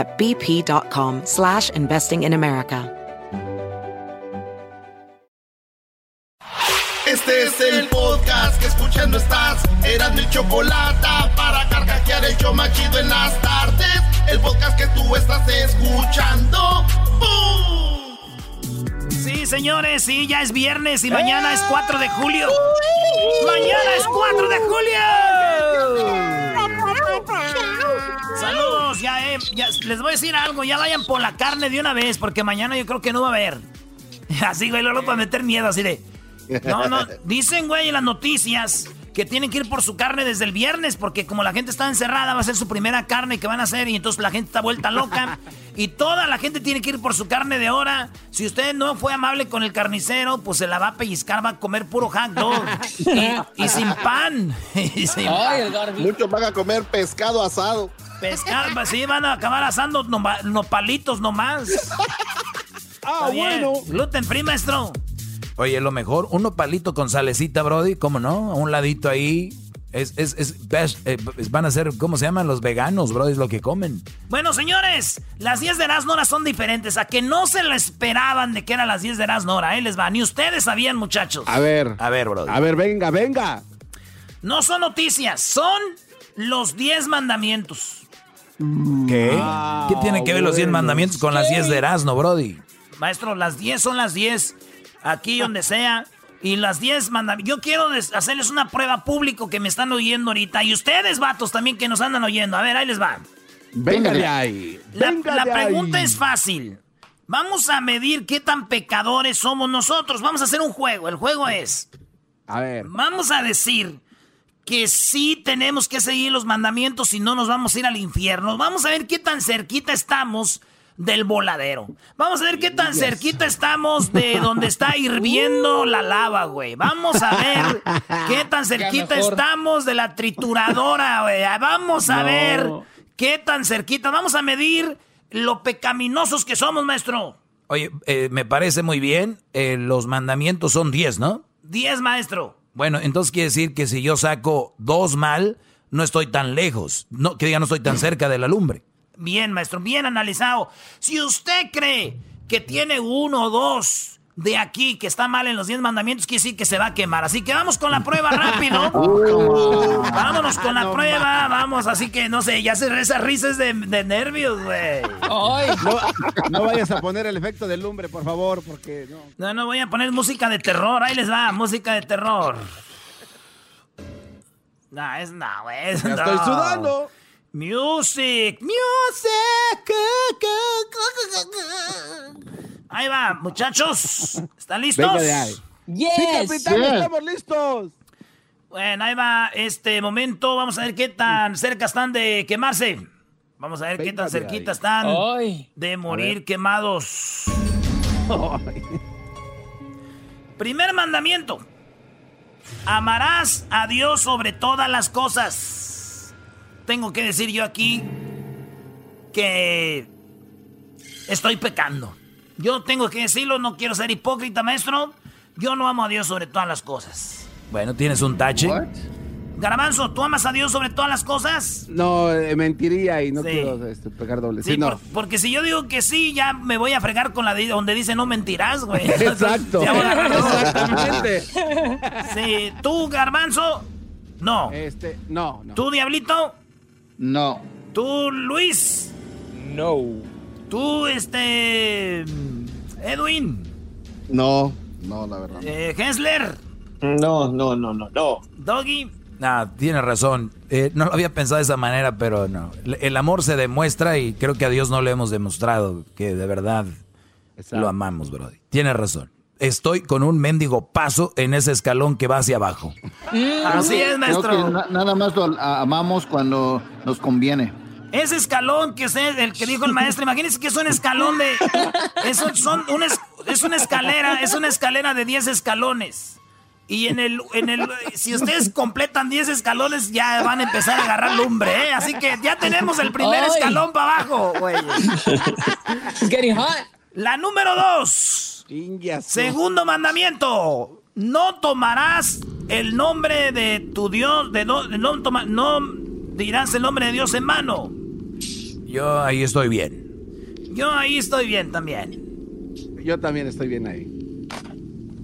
at bp.com slash investing in America. Este es el podcast que escuchando estás. Eran mi chocolate para carcajear el yo machido en las tardes. El podcast que tú estás escuchando. ¡Bum! Sí, señores, sí, ya es viernes y mañana es 4 de julio. ¡Mañana es 4 de julio! Saludos, ya, eh, ya, les voy a decir algo, ya vayan por la carne de una vez, porque mañana yo creo que no va a haber. Así, güey, luego para meter miedo, así de... No, no, dicen, güey, en las noticias que tienen que ir por su carne desde el viernes, porque como la gente está encerrada, va a ser su primera carne que van a hacer y entonces la gente está vuelta loca. y toda la gente tiene que ir por su carne de hora. Si usted no fue amable con el carnicero, pues se la va a pellizcar, va a comer puro hot dog. y, sin pan. y sin Ay, Muchos van a comer pescado asado. Pescado, pues sí, van a acabar asando nopalitos nomás. ah, bueno. Gluten free, maestro. Oye, lo mejor, uno palito con salecita, Brody, ¿cómo no? A un ladito ahí. Es, es, es, eh, van a ser, ¿cómo se llaman? Los veganos, Brody, es lo que comen. Bueno, señores, las 10 de Erasnora son diferentes. A que no se lo esperaban de que eran las 10 de Erasnora. Ahí les va. Ni ustedes sabían, muchachos. A ver. A ver, Brody. A ver, venga, venga. No son noticias, son los 10 mandamientos. ¿Qué? Ah, ¿Qué tiene que ver los 10 mandamientos con las 10 de Erasmo, Brody? Maestro, las 10 son las 10 aquí donde sea. Y las 10 mandamientos. Yo quiero hacerles una prueba público que me están oyendo ahorita. Y ustedes, vatos, también que nos andan oyendo. A ver, ahí les va. Venga de ahí. La, la pregunta es fácil. Vamos a medir qué tan pecadores somos nosotros. Vamos a hacer un juego. El juego es. A ver. Vamos a decir que sí tenemos que seguir los mandamientos y no nos vamos a ir al infierno. Vamos a ver qué tan cerquita estamos del voladero. Vamos a ver qué tan cerquita estamos de donde está hirviendo la lava, güey. Vamos a ver qué tan cerquita estamos de la trituradora, güey. Vamos a ver qué tan cerquita. Vamos a medir lo pecaminosos que somos, maestro. Oye, eh, me parece muy bien. Eh, los mandamientos son 10, ¿no? 10, maestro. Bueno, entonces quiere decir que si yo saco dos mal, no estoy tan lejos. No, que diga, no estoy tan cerca de la lumbre. Bien, maestro, bien analizado. Si usted cree que tiene uno o dos de aquí que está mal en los 10 mandamientos, quiere decir que se va a quemar. Así que vamos con la prueba rápido. Vámonos con la prueba, vamos. Así que no sé, ya se esas risas de, nervios, güey. No, vayas a poner el efecto de lumbre, por favor, porque no. No, no voy a poner música de terror. Ahí les va, música de terror. No, es no, güey. Estoy sudando. Music, music. Ahí va, muchachos. ¿Están listos? Yes. Sí, capitán, estamos listos. Bueno, ahí va este momento. Vamos a ver qué tan cerca están de quemarse. Vamos a ver qué tan cerquita están de morir quemados. Primer mandamiento. Amarás a Dios sobre todas las cosas tengo que decir yo aquí que estoy pecando. Yo tengo que decirlo, no quiero ser hipócrita, maestro. Yo no amo a Dios sobre todas las cosas. Bueno, ¿tienes un tache? Garabanzo, ¿tú amas a Dios sobre todas las cosas? No, eh, mentiría y no quiero este, pegar doble. Sí, porque si yo digo que sí, ya me voy a fregar con la de donde dice no mentirás, güey. Exacto. Exactamente. Sí, tú, Garbanzo, no. Este, no, no. ¿Tú, Diablito? No. ¿Tú, Luis? No. ¿Tú, este... Edwin? No, no, la verdad. Eh, Hensler. No, no, no, no, no. Doggy. Ah, tiene razón. Eh, no lo había pensado de esa manera, pero no. El amor se demuestra y creo que a Dios no le hemos demostrado que de verdad lo amamos, Brody. Tiene razón. Estoy con un mendigo paso en ese escalón que va hacia abajo. Mm. Así es, maestro. nada más lo amamos cuando nos conviene. Ese escalón que es el que dijo el maestro, imagínense que es un escalón de. Eso son un es una escalera, es una escalera de 10 escalones. Y en el, en el, si ustedes completan 10 escalones, ya van a empezar a agarrar lumbre, ¿eh? Así que ya tenemos el primer escalón para abajo, güey. getting hot. La número 2. Segundo mandamiento. No tomarás el nombre de tu Dios, de no, no, toma, no dirás el nombre de Dios en mano. Yo ahí estoy bien. Yo ahí estoy bien también. Yo también estoy bien ahí.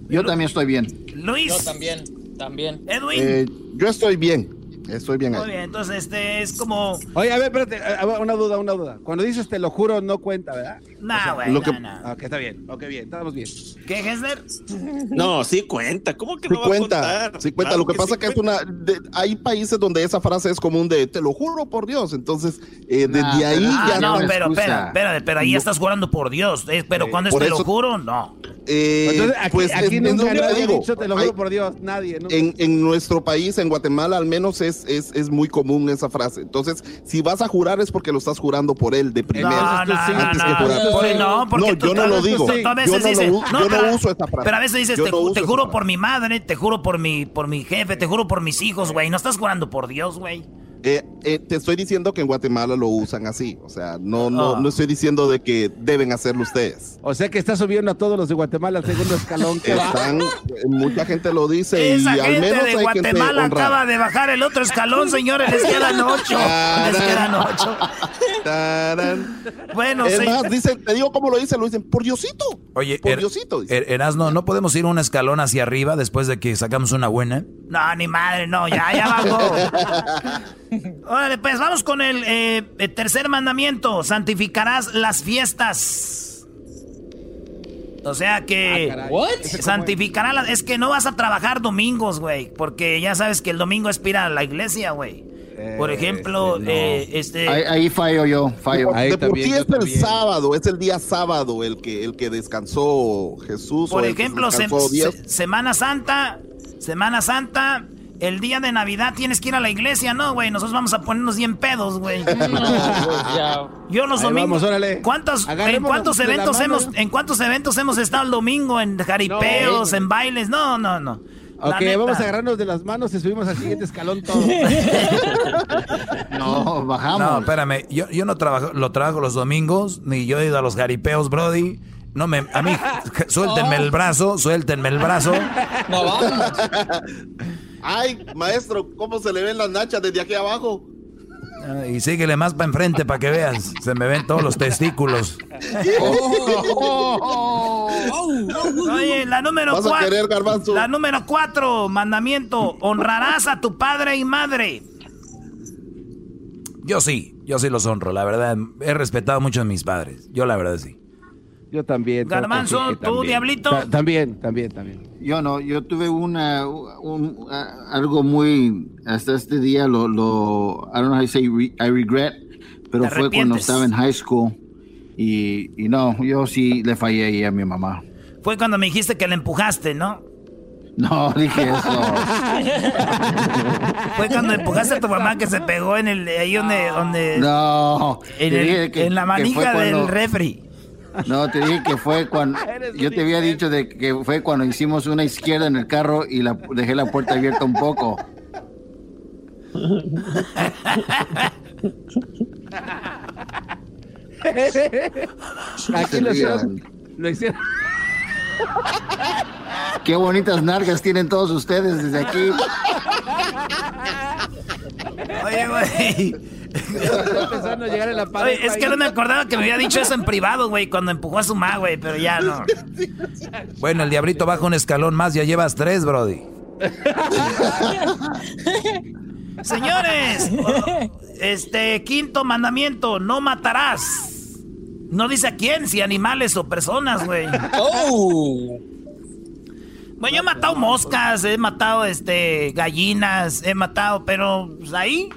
Yo también estoy bien. Luis. Yo también, también. Edwin. Eh, yo estoy bien. Estoy bien ahí. Muy bien, entonces este es como. Oye, a ver, espérate, una duda, una duda. Cuando dices te lo juro, no cuenta, ¿verdad? No, güey. no, no. Ok, está bien, ok, bien, estamos bien. ¿Qué, Hesler? No, sí cuenta. ¿Cómo que no sí cuenta? Sí cuenta. lo que, pasa es que es una. hay países donde esa frase es común de te lo juro por Dios. Entonces, eh, desde ahí ya no. No, pero, espera, espera, pero ahí estás jurando por Dios. Eh, pero cuando es te lo juro, no. Eh, Entonces, aquí, pues aquí nunca nadie dicho, te lo juro por Dios, nadie. En, en nuestro país, en Guatemala, al menos es, es, es muy común esa frase. Entonces, si vas a jurar es porque lo estás jurando por él de primera. No, no, no, no, porque yo no lo digo. Yo no, uso esa frase. Pero a veces dices, te, juro por mi madre, te juro por mi, por mi jefe, te juro por mis hijos, güey. No estás jurando por Dios, güey. Eh, eh, te estoy diciendo que en Guatemala lo usan así. O sea, no, no, ah. no estoy diciendo de que deben hacerlo ustedes. O sea que está subiendo a todos los de Guatemala al segundo escalón. Están, mucha gente lo dice Esa y gente al menos de Guatemala acaba de bajar el otro escalón, señores. Les quedan ocho. les quedan ocho. bueno, es más, dicen, te digo cómo lo dicen, lo dicen por Diosito. Oye, por er, Diosito. Er, Erasno, ¿no podemos ir un escalón hacia arriba después de que sacamos una buena? No, ni madre, no, ya, ya bajó. Órale, pues vamos con el, eh, tercer mandamiento. Santificarás las fiestas. O sea que ah, santificarás las... Es que no vas a trabajar domingos, güey. Porque ya sabes que el domingo es a la iglesia, güey. Por ejemplo, eh, este... Ahí, fallo yo, fallo. de por sí es el sábado, es el día sábado el que, el que descansó Jesús. Por ejemplo, Semana Santa, Semana Santa, el día de Navidad tienes que ir a la iglesia, ¿no, güey? Nosotros vamos a ponernos bien pedos, güey. Yo los domingos. ¿Cuántos, ¿En cuántos eventos hemos, en cuántos eventos hemos estado el domingo? En jaripeos, en bailes. No, no, no. Ok, vamos a agarrarnos de las manos y subimos al siguiente escalón todos. no, bajamos. No, espérame. Yo, yo no trabajo, lo trabajo los domingos, ni yo he ido a los jaripeos, Brody. No me, a mí, suéltenme el brazo, suéltenme el brazo. No vamos. Ay, maestro, ¿cómo se le ven las nachas desde aquí abajo? Ah, y síguele más para enfrente para que veas. Se me ven todos los testículos. Oye, la número cuatro. La número cuatro, mandamiento. Honrarás a tu padre y madre. Yo sí, yo sí los honro, la verdad. He respetado mucho a mis padres. Yo la verdad sí. Yo también. Garmanzo, tú, Diablito. también, también, también. Yo no, yo tuve una, algo muy, hasta este día lo, lo I don't know how to say I regret, pero fue cuando estaba en high school y, y no, yo sí le fallé ahí a mi mamá. Fue cuando me dijiste que le empujaste, ¿no? No, dije eso. Fue cuando empujaste a tu mamá que se pegó en el ahí donde donde No, en, en la manija del refri. No, te dije que fue cuando. Yo te había dicho de que fue cuando hicimos una izquierda en el carro y la, dejé la puerta abierta un poco. Aquí lo hicieron. Lo hicieron. Qué bonitas nargas tienen todos ustedes desde aquí. Oye, güey es que no me acordaba que me había dicho eso en privado, güey, cuando empujó a su ma, güey, pero ya no. Bueno, el diabrito baja un escalón más, ya llevas tres, Brody. Señores, este quinto mandamiento, no matarás. No dice a quién, si animales o personas, güey. Oh. Bueno, yo he matado moscas, he matado este gallinas, he matado, pero pues, ahí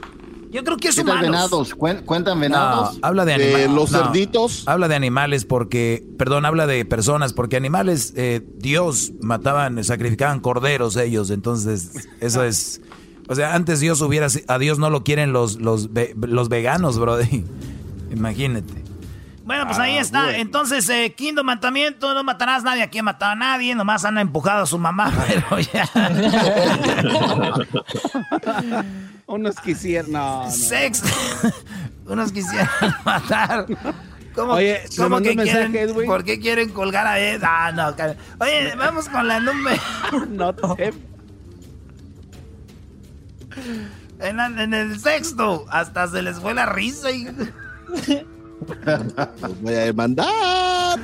yo creo que es humanos. venados? ¿Cuentan venados? habla de animales. los cerditos. Habla de animales porque, perdón, habla de personas porque animales, eh, Dios mataban, sacrificaban corderos ellos, entonces eso es, o sea, antes Dios hubiera, a Dios no lo quieren los los los veganos, bro. Imagínate. Bueno, pues ahí ah, está. Entonces, eh, quinto mandamiento, no matarás a nadie. Aquí ha matado a nadie, nomás han empujado a su mamá, pero ya. Unos quisieran, no, no. Sexto, unos quisieran matar. ¿Cómo, Oye, ¿cómo que quieren, Edwin? ¿Por qué quieren colgar a Ed? Ah, no, Oye, vamos con la número. no te... En, en, el sexto, hasta se les fue la risa y... Los voy a demandar.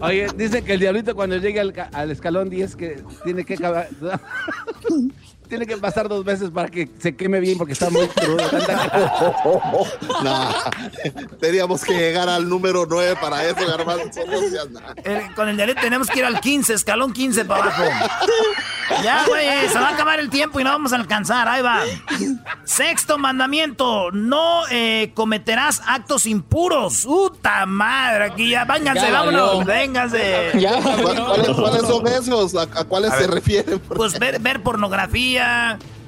Oye, dice que el diablito cuando llegue al, al escalón 10 que tiene que acabar. tiene que pasar dos veces para que se queme bien porque está muy crudo. no, teníamos que llegar al número 9 para eso, Garbanzo. con el diablito tenemos que ir al 15, escalón 15 para abajo. Ya, güey, se va a acabar el tiempo y no vamos a alcanzar. Ahí va. Sexto mandamiento: no eh, cometerás actos impuros. ¡Puta madre! Aquí ya, vénganse, vámonos, vénganse. ¿Cuáles, son esos? ¿A, cuáles se refieren? Pues ver, ver pornografía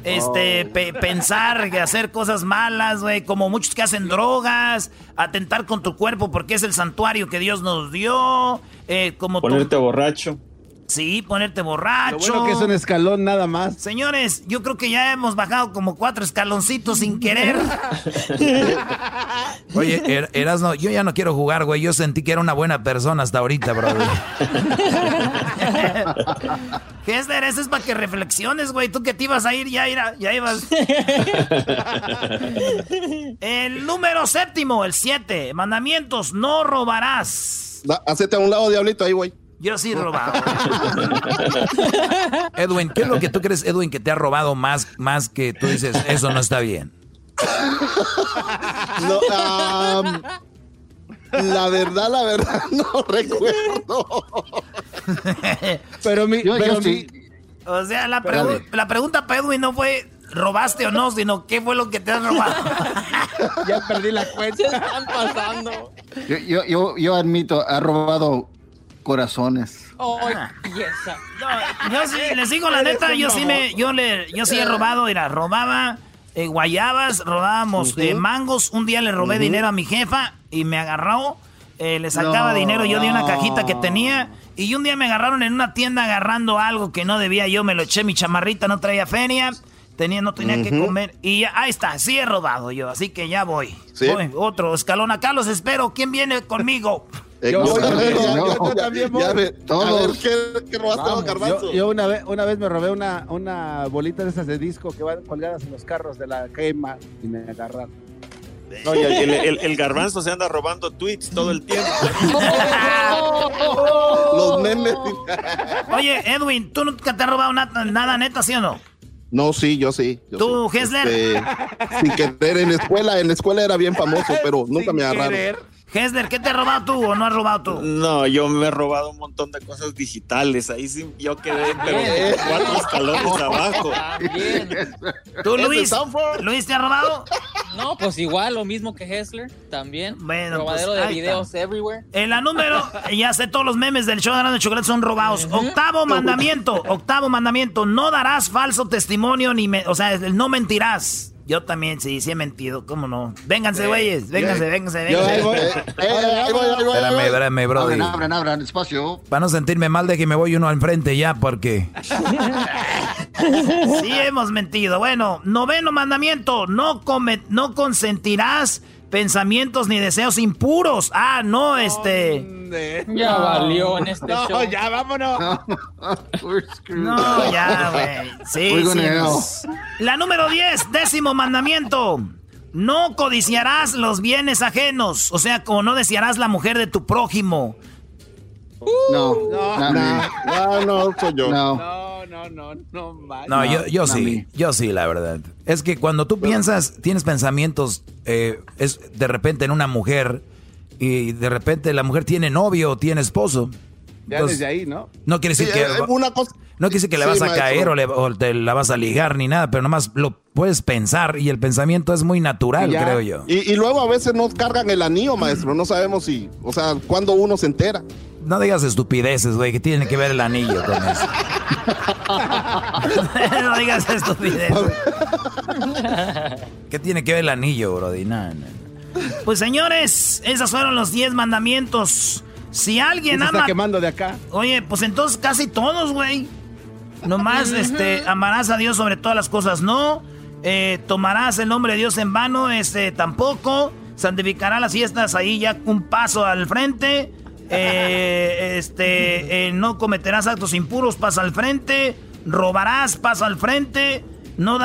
este, oh. pensar, hacer cosas malas, güey, como muchos que hacen drogas, atentar con tu cuerpo porque es el santuario que Dios nos dio, eh, como ponerte borracho. Sí, ponerte borracho. Lo bueno que es un escalón nada más. Señores, yo creo que ya hemos bajado como cuatro escaloncitos sin querer. Oye, er, Erasno, yo ya no quiero jugar, güey. Yo sentí que era una buena persona hasta ahorita, brother. Hester, eso es para que reflexiones, güey. Tú que te ibas a ir, ya, ya ibas. el número séptimo, el siete. Mandamientos, no robarás. hacete a un lado, diablito, ahí, güey. Yo sí he robado. Edwin, ¿qué es lo que tú crees, Edwin, que te ha robado más, más que tú dices, eso no está bien? No, la verdad, la verdad, no recuerdo. pero mi, pero O sea, la, la pregunta para Edwin no fue robaste o no, sino qué fue lo que te has robado. ya perdí la cuenta. están pasando? Yo, yo, yo, yo admito, ha robado corazones. Ah. yo sí, les digo la neta, yo sí me, yo le, yo sí he robado, era, robaba eh, guayabas, robábamos eh, mangos, un día le robé dinero a mi jefa y me agarró, eh, le sacaba dinero yo de una cajita que tenía y un día me agarraron en una tienda agarrando algo que no debía yo, me lo eché mi chamarrita, no traía feria. Tenía, no tenía que comer. Y ahí está, sí he robado yo, así que ya voy. voy. Otro escalón acá, los espero. ¿Quién viene conmigo? Yo, también voy. ¿qué, robaste, Yo, una, vez, una vez me robé una, una bolita de esas de disco que van colgadas en los carros de la quema y me agarraron. No, y el, el, garbanzo se anda robando tweets todo el tiempo. Los memes. Oye, Edwin, ¿tú nunca te has robado nada, nada neta, sí o no? No, sí, yo sí. ¿Tú, sí. Hessler? Este, sin querer, en la escuela, en la escuela era bien famoso, pero nunca me agarraron. Hesler, ¿qué te has robado tú o no has robado tú? No, yo me he robado un montón de cosas digitales. Ahí sí, yo quedé, pero cuatro escalones abajo. ¿Tú, Luis? ¿Luis te ha robado? No, pues igual, lo mismo que Hessler, también. Bueno, Robadero pues, de videos everywhere. En la número, ya sé, todos los memes del show de Chocolate son robados. Octavo mandamiento, octavo mandamiento, no darás falso testimonio ni, me, o sea, no mentirás. Yo también, sí, sí he mentido, ¿cómo no? Vénganse, güeyes, vénganse, vénganse, vénganse. Ahí voy, ahí voy, Espérame, espérame, bro. Abran, abran, abran, espacio. Para no sentirme mal de que me voy uno al frente ya, porque... sí hemos mentido. Bueno, noveno mandamiento, no, come, no consentirás pensamientos ni deseos impuros. Ah, no, este. Ya valió en este no, show. ya vámonos. No, ya, güey. Sí, sí. La número 10, décimo mandamiento. No codiciarás los bienes ajenos. O sea, como no desearás la mujer de tu prójimo. No, no, no, no, soy yo. No. No, no, no, no. No, yo, yo sí, yo sí, la verdad. Es que cuando tú piensas, tienes pensamientos, eh, es de repente en una mujer y de repente la mujer tiene novio o tiene esposo. Ya desde ahí, ¿no? No quiere decir que... Una cosa, no quiere decir que le vas a caer o, le, te la vas a ligar ni nada, pero nomás lo puedes pensar y el pensamiento es muy natural, creo yo. Y, luego a veces nos cargan el anillo, maestro. No sabemos si, o sea, cuando uno se entera. No digas estupideces, güey, que tiene que ver el anillo con eso. no digas estupideces. ¿Qué tiene que ver el anillo, Brody? Pues señores, esos fueron los 10 mandamientos. Si alguien ama. Está quemando de acá. Oye, pues entonces casi todos, güey. Nomás, este, amarás a Dios sobre todas las cosas, no. Eh, tomarás el nombre de Dios en vano, este, tampoco. Santificará las fiestas ahí ya un paso al frente. Eh, este, eh, no cometerás actos impuros, pasa al frente. Robarás, pasa al frente. No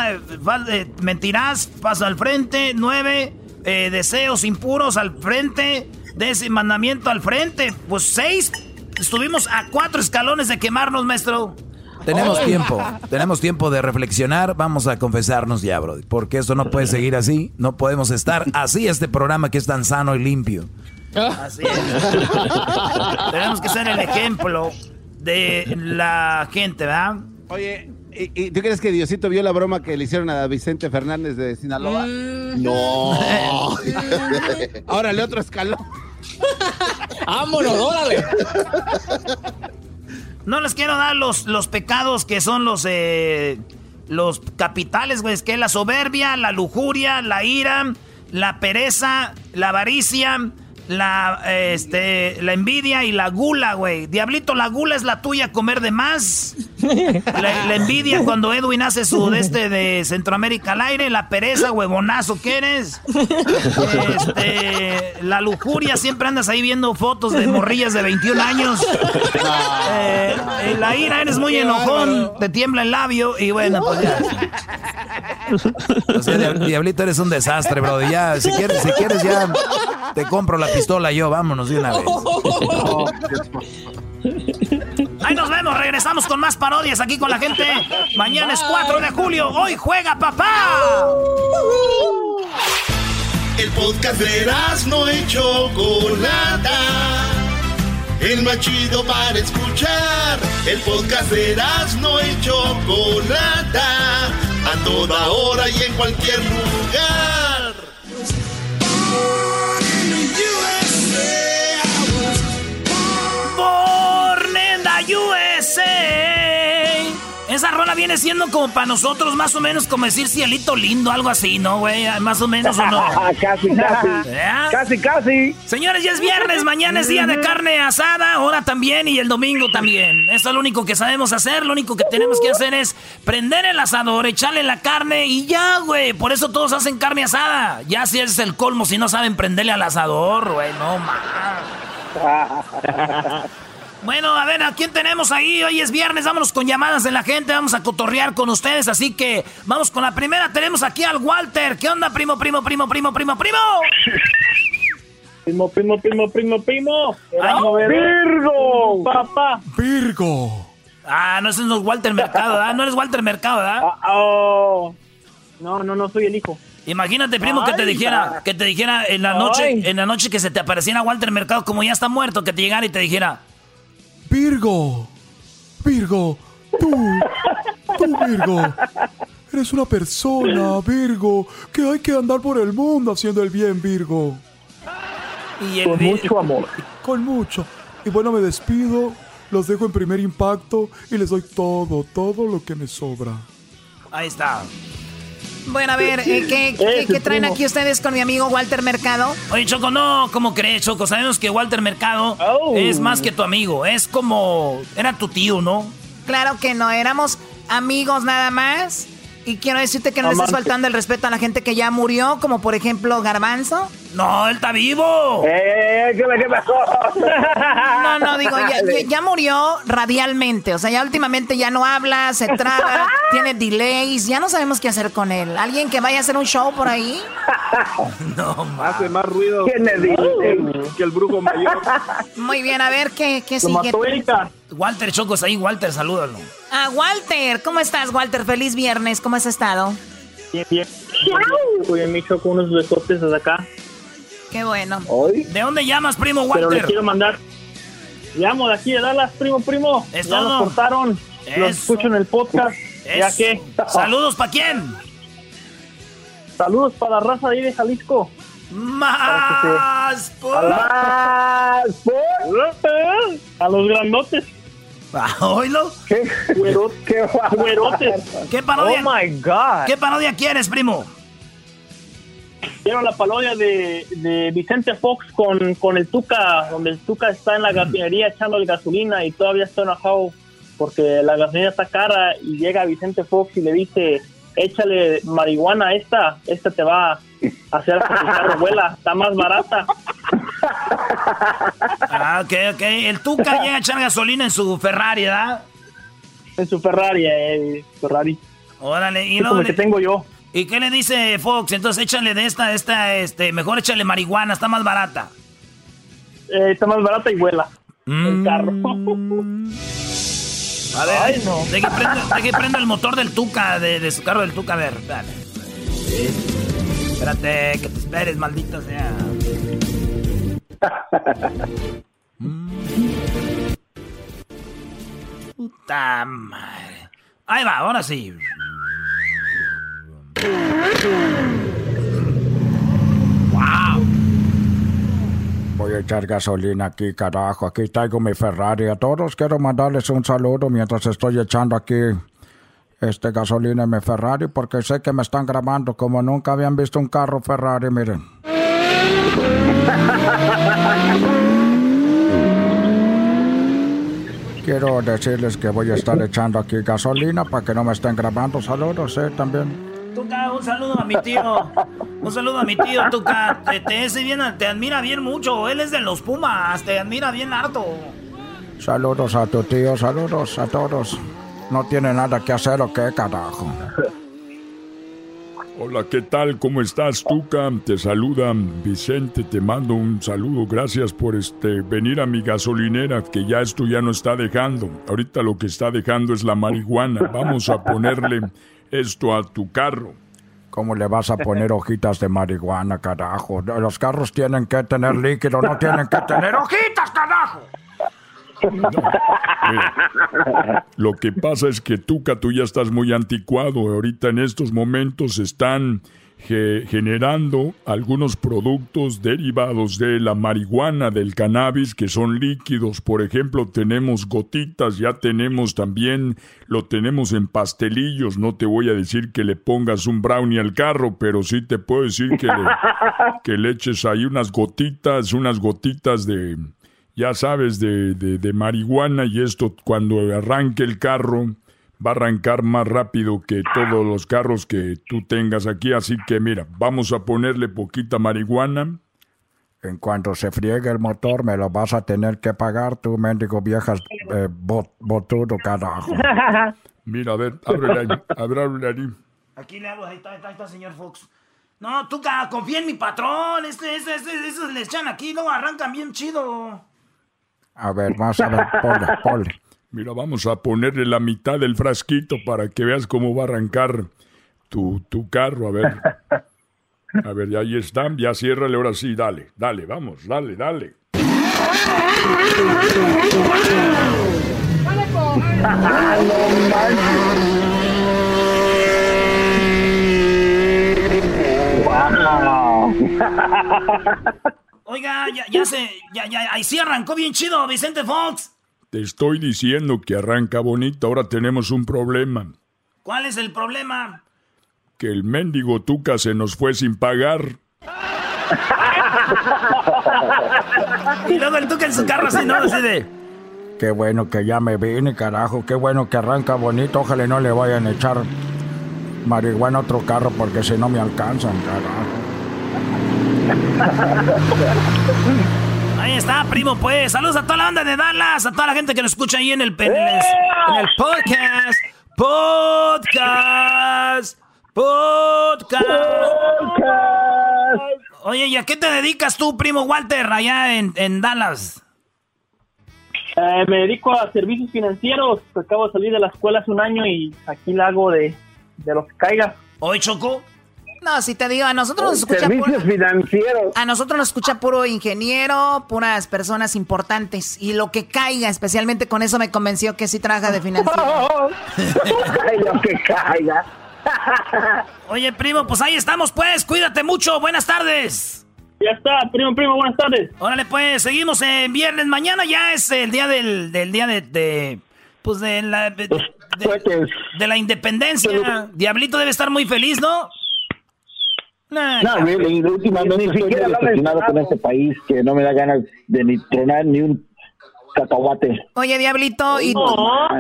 mentirás, pasa al frente. Nueve, deseos impuros al frente. De ese mandamiento al frente. Pues seis, estuvimos a cuatro escalones de quemarnos, maestro. Tenemos tiempo, tenemos tiempo de reflexionar. Vamos a confesarnos ya, bro. Porque esto no puede seguir así. No podemos estar así este programa que es tan sano y limpio. Así es. Tenemos que ser el ejemplo de la gente, ¿verdad? Oye, ¿y, tú crees que Diosito vio la broma que le hicieron a Vicente Fernández de Sinaloa? Mm. No. Ahora le otro escalón. ¡Vámonos, órale! No les quiero dar los, los pecados que son los, eh, los capitales, güey. Es que la soberbia, la lujuria, la ira, la pereza, la avaricia, la, este, la envidia y la gula, güey. Diablito, la gula es la tuya, comer de más. La, envidia cuando Edwin hace su de este de Centroamérica al aire. La pereza, huevonazo que eres. Este, la lujuria, siempre andas ahí viendo fotos de morrillas de 21 años. Eh, la ira, eres muy enojón, te tiembla el labio y bueno, pues ya. O sea, Diablito, eres un desastre, bro. Ya, si quieres, si quieres ya te compro la pistola yo, vámonos de una vez. Ahí nos vemos, regresamos con más parodias aquí con la gente. Mañana es 4 de julio, hoy juega papá. El podcast de no hecho Chocolata. El más chido para escuchar. El podcast de no hecho Chocolata. A toda hora y en cualquier lugar. USA. Born in the USA. Esa rola viene siendo como para nosotros, más o menos como decir cielito lindo, algo así, ¿no, güey? Más o menos, ¿o no? casi, casi. ¿Eh? Casi, casi. Señores, ya es viernes, mañana es día de carne asada, ahora también y el domingo también. Eso es lo único que sabemos hacer, lo único que tenemos que hacer es prender el asador, echarle la carne y ya, güey. Por eso todos hacen carne asada. Ya si es el colmo, si no saben prenderle al asador, güey, no más. Bueno, a ver, ¿a quién tenemos ahí? Hoy es viernes, vámonos con llamadas de la gente, vamos a cotorrear con ustedes, así que vamos con la primera. Tenemos aquí al Walter. ¿Qué onda, primo, primo, primo, primo, primo, primo? Primo, primo, primo, primo, primo. Virgo, papá. Virgo. Ah, no, ese no es Walter Mercado, ¿verdad? No eres Walter Mercado, ¿verdad? Ah, oh. No, no, no soy el hijo. Imagínate, primo, que te dijera, que te dijera en la noche, en la noche que se te apareciera Walter Mercado como ya está muerto, que te llegara y te dijera, Virgo, Virgo, tú, tú Virgo, eres una persona, Virgo, que hay que andar por el mundo haciendo el bien, Virgo. Y con mucho amor. Con mucho. Y bueno, me despido, los dejo en primer impacto y les doy todo, todo lo que me sobra. Ahí está. Bueno, a ver, eh, ¿qué, traen aquí ustedes con mi amigo Walter Mercado? Oye, Choco, no, ¿cómo crees, Choco? Sabemos que Walter Mercado oh. es más que tu amigo, es como... Era tu tío, ¿no? Claro que no, éramos amigos nada más. Y quiero decirte que no le estás faltando el respeto a la gente que ya murió, como por ejemplo Garbanzo. No, él está vivo. ¡Eh, qué, qué pasó! No, no, digo, ya, ya, murió radialmente. O sea, ya últimamente ya no habla, se traba, tiene delays. Ya no sabemos qué hacer con él. ¿Alguien que vaya a hacer un show por ahí? No, Hace más ruido que el brujo mayor. Muy bien, a ver qué, qué sigue. Walter Chocos ahí, Walter, salúdalo. Ah, Walter, ¿cómo estás, Walter? Feliz viernes, ¿cómo has estado? Bien, bien. Estoy en mi con unos besotes desde acá. Qué bueno. ¿De dónde llamas, primo Walter? Pero le quiero mandar. Llamo de aquí de Dallas, primo, primo. ¿Es ya nos cortaron. Lo escucho en el podcast. Ya que. ¿Saludos para quién? Saludos para la raza de ahí de Jalisco. Más por... A, a los grandotes. Ah, ¿Oílo? ¿Qué? ¿Qué, güerotes. ¿Qué parodia? Oh my God. ¿Qué parodia quieres, primo? Quiero la parodia de, de Vicente Fox con, con el Tuca, donde el Tuca está en la gasolinería echando gasolina y todavía está enojado porque la gasolina está cara y llega Vicente Fox y le dice, échale marihuana a esta, esta te va a hacer que tu carro vuela, está más barata. Ah, ok, ok. El Tuca llega a echar gasolina en su Ferrari, ¿verdad? En su Ferrari, eh, Ferrari. Órale, y como que tengo yo. ¿Y qué le dice Fox? Entonces échale de esta, esta, este, mejor échale marihuana, está más barata. Eh, está más barata y vuela. El mm. carro. A ver, Ay, no. de, que prenda, que prenda, el motor del Tuca, de, de, su carro del Tuca, a ver, dale. Espérate, que te esperes, maldito sea. Puta madre. Ahí va, ahora sí. ¡Wow! Voy a echar gasolina aquí, carajo. Aquí traigo mi Ferrari. A todos quiero mandarles un saludo mientras estoy echando aquí este gasolina en mi Ferrari porque sé que me están grabando como nunca habían visto un carro Ferrari, miren. Quiero decirles que voy a estar echando aquí gasolina para que no me estén grabando. Saludos, eh, también. Tuca, un saludo a mi tío. Un saludo a mi tío, Tuca. Te, te, bien, te admira bien mucho. Él es de los Pumas. Te admira bien harto. Saludos a tu tío, saludos a todos. ¿No tiene nada que hacer o qué, carajo? Hola, ¿qué tal? ¿Cómo estás, Tuca? Te saluda Vicente, te mando un saludo. Gracias por este venir a mi gasolinera, que ya esto ya no está dejando. Ahorita lo que está dejando es la marihuana. Vamos a ponerle esto a tu carro. ¿Cómo le vas a poner hojitas de marihuana, carajo? Los carros tienen que tener líquido, no tienen que tener hojitas, carajo. lo que pasa es que tú, tú ya estás muy anticuado. Ahorita en estos momentos están generando algunos productos derivados de la marihuana, del cannabis, que son líquidos. Por ejemplo, tenemos gotitas, ya tenemos también, lo tenemos en pastelillos. No te voy a decir que le pongas un brownie al carro, pero sí te puedo decir que le, que le eches ahí unas gotitas, unas gotitas de, ya sabes, de, de, de marihuana y esto cuando arranque el carro va a arrancar más rápido que todos los carros que tú tengas aquí, así que mira, vamos a ponerle poquita marihuana. En cuanto se friegue el motor, me lo vas a tener que pagar, tú, mendigo viejas eh, botudo, carajo. Mira, a ver, ábrele ahí, ábrele ahí. Aquí le hago, ahí está, ahí está, señor Fox. No, tú confía en mi patrón, este, este, este, esos le echan aquí, luego arrancan bien chido. A ver, más a ver, ponle, ponle. Mira, vamos a ponerle la mitad del frasquito para que veas cómo va a arrancar tu, tu carro. A ver. A ver, ya ahí están. Ya ciérrale ahora sí. Dale, dale, vamos, dale, dale. Oiga, ya, ya se, ya, ya, ahí sí arrancó bien chido, Vicente Fox. Te estoy diciendo que arranca bonito, ahora tenemos un problema. ¿Cuál es el problema? Que el mendigo Tuca se nos fue sin pagar. y luego el Tuca en su carro así, ¿no? Así de... Qué bueno que ya me vine, carajo. Qué bueno que arranca bonito. Ojalá no le vayan a echar marihuana a otro carro porque si no me alcanzan, carajo. Ahí está, primo, pues. Saludos a toda la banda de Dallas, a toda la gente que nos escucha ahí en el, en el, podcast. Podcast. Podcast. Oye, ¿y a qué te dedicas tú, primo Walter, allá en, en Dallas? Eh, me dedico a servicios financieros. Acabo de salir de la escuela hace un año y aquí la hago de, de los que caiga. ¿Hoy, Choco? No, si te digo, a nosotros nos escucha Servicios financieros. A nosotros nos escucha puro ingeniero, puras personas importantes. Y lo que caiga, especialmente con eso me convenció que sí trabaja de financiero. lo que caiga. Oye, primo, pues ahí estamos, pues. Cuídate mucho. Buenas tardes. Ya está, primo, primo, buenas tardes. Órale, pues, seguimos en viernes. Mañana ya es el día del, del día de, pues de la, de, la independencia. Diablito debe estar muy feliz, ¿no? No, really, últimamente ni siquiera decepcionado con este país que no me da ganas de ni tronar ni un cacahuate. Oye, Diablito, y tú,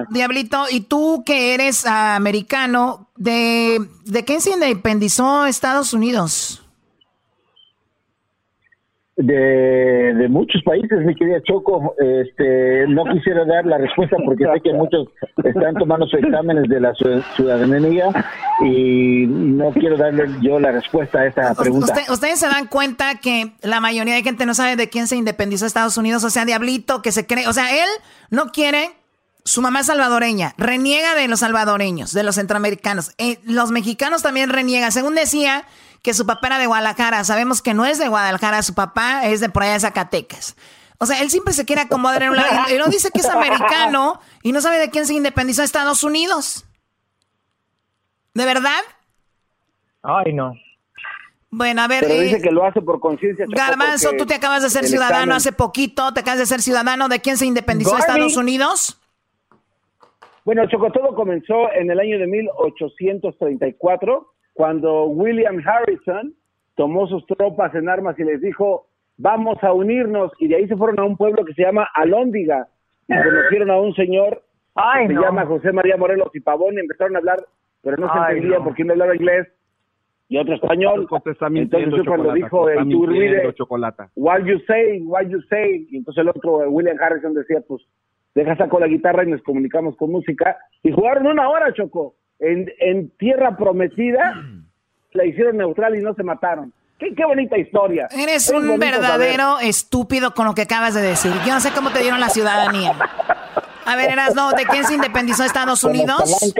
Diablito, y tú que eres americano, ¿de, ¿de qué se independizó Estados Unidos? De, de muchos países, mi querida Choco. Este, no quisiera dar la respuesta porque sé que muchos están tomando sus exámenes de la ciudadanía y no quiero darle yo la respuesta a esta pregunta. ustedes se dan cuenta que la mayoría de gente no sabe de quién se independizó Estados Unidos, o sea, Diablito que se cree, o sea, él no quiere su mamá es salvadoreña, reniega de los salvadoreños, de los centroamericanos. Eh, los mexicanos también reniegan. Según decía, que su papá era de Guadalajara. Sabemos que no es de Guadalajara, su papá es de por allá de Zacatecas. O sea, él siempre se quiere acomodar en un lado. Y no dice que es americano y no sabe de quién se independizó Estados Unidos. ¿De verdad? Ay, no. Bueno, a ver. Pero dice eh, que lo hace por conciencia. Garbanzo, tú te acabas de ser ciudadano hace poquito. ¿Te acabas de ser ciudadano de quién se independizó Estados Unidos? Bueno, Choco, todo comenzó en el año de 1834 cuando William Harrison tomó sus tropas en armas y les dijo, vamos a unirnos, y de ahí se fueron a un pueblo que se llama Alóndiga, y conocieron a un señor que se llama José María Morelos y Pavón, y empezaron a hablar, pero no se entendía porque uno hablaba inglés y otro español. Entonces cuando dijo el Turbide, what you say, what you say, y entonces el otro, William Harrison, decía, pues, deja saco la guitarra y nos comunicamos con música, y jugaron una hora, Choco en, tierra prometida la hicieron neutral y no se mataron. Qué, bonita historia. Eres un verdadero estúpido con lo que acabas de decir. Yo no sé cómo te dieron la ciudadanía. A ver, eras no, ¿de quién se independizó Estados Unidos?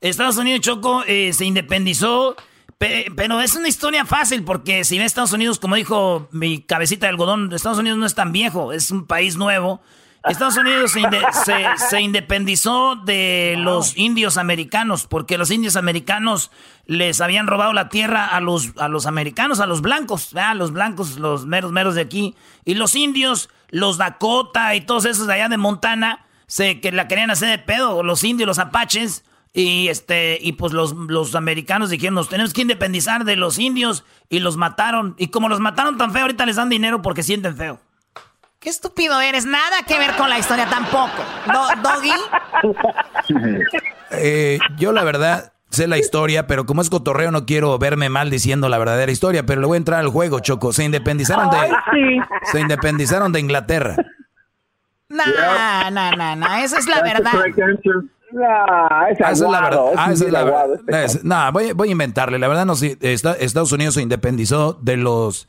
Estados Unidos, Choco, eh, se independizó, pero es una historia fácil porque si ves Estados Unidos, como dijo mi cabecita de algodón, Estados Unidos no es tan viejo, es un país nuevo Estados Unidos se, independizó de los indios americanos porque los indios americanos les habían robado la tierra a los, a los americanos, a los blancos, a los blancos, los meros meros de aquí. Y los indios, los Dakota y todos esos de allá de Montana, se que la querían hacer de pedo, los indios, los apaches. Y este, y pues los, los americanos dijeron, nos tenemos que independizar de los indios y los mataron. Y como los mataron tan feo, ahorita les dan dinero porque sienten feo. Qué estúpido eres, nada que ver con la historia tampoco. ¿Doggy? Eh, yo la verdad sé la historia, pero como es cotorreo no quiero verme mal diciendo la verdadera historia, pero le voy a entrar al juego, Choco. Se independizaron de Se independizaron de Inglaterra. No, no, no, no, esa es la verdad. esa es la verdad. Ah, esa es la verdad. No, voy, voy a inventarle. La verdad no, sí, Estados Unidos se independizó de los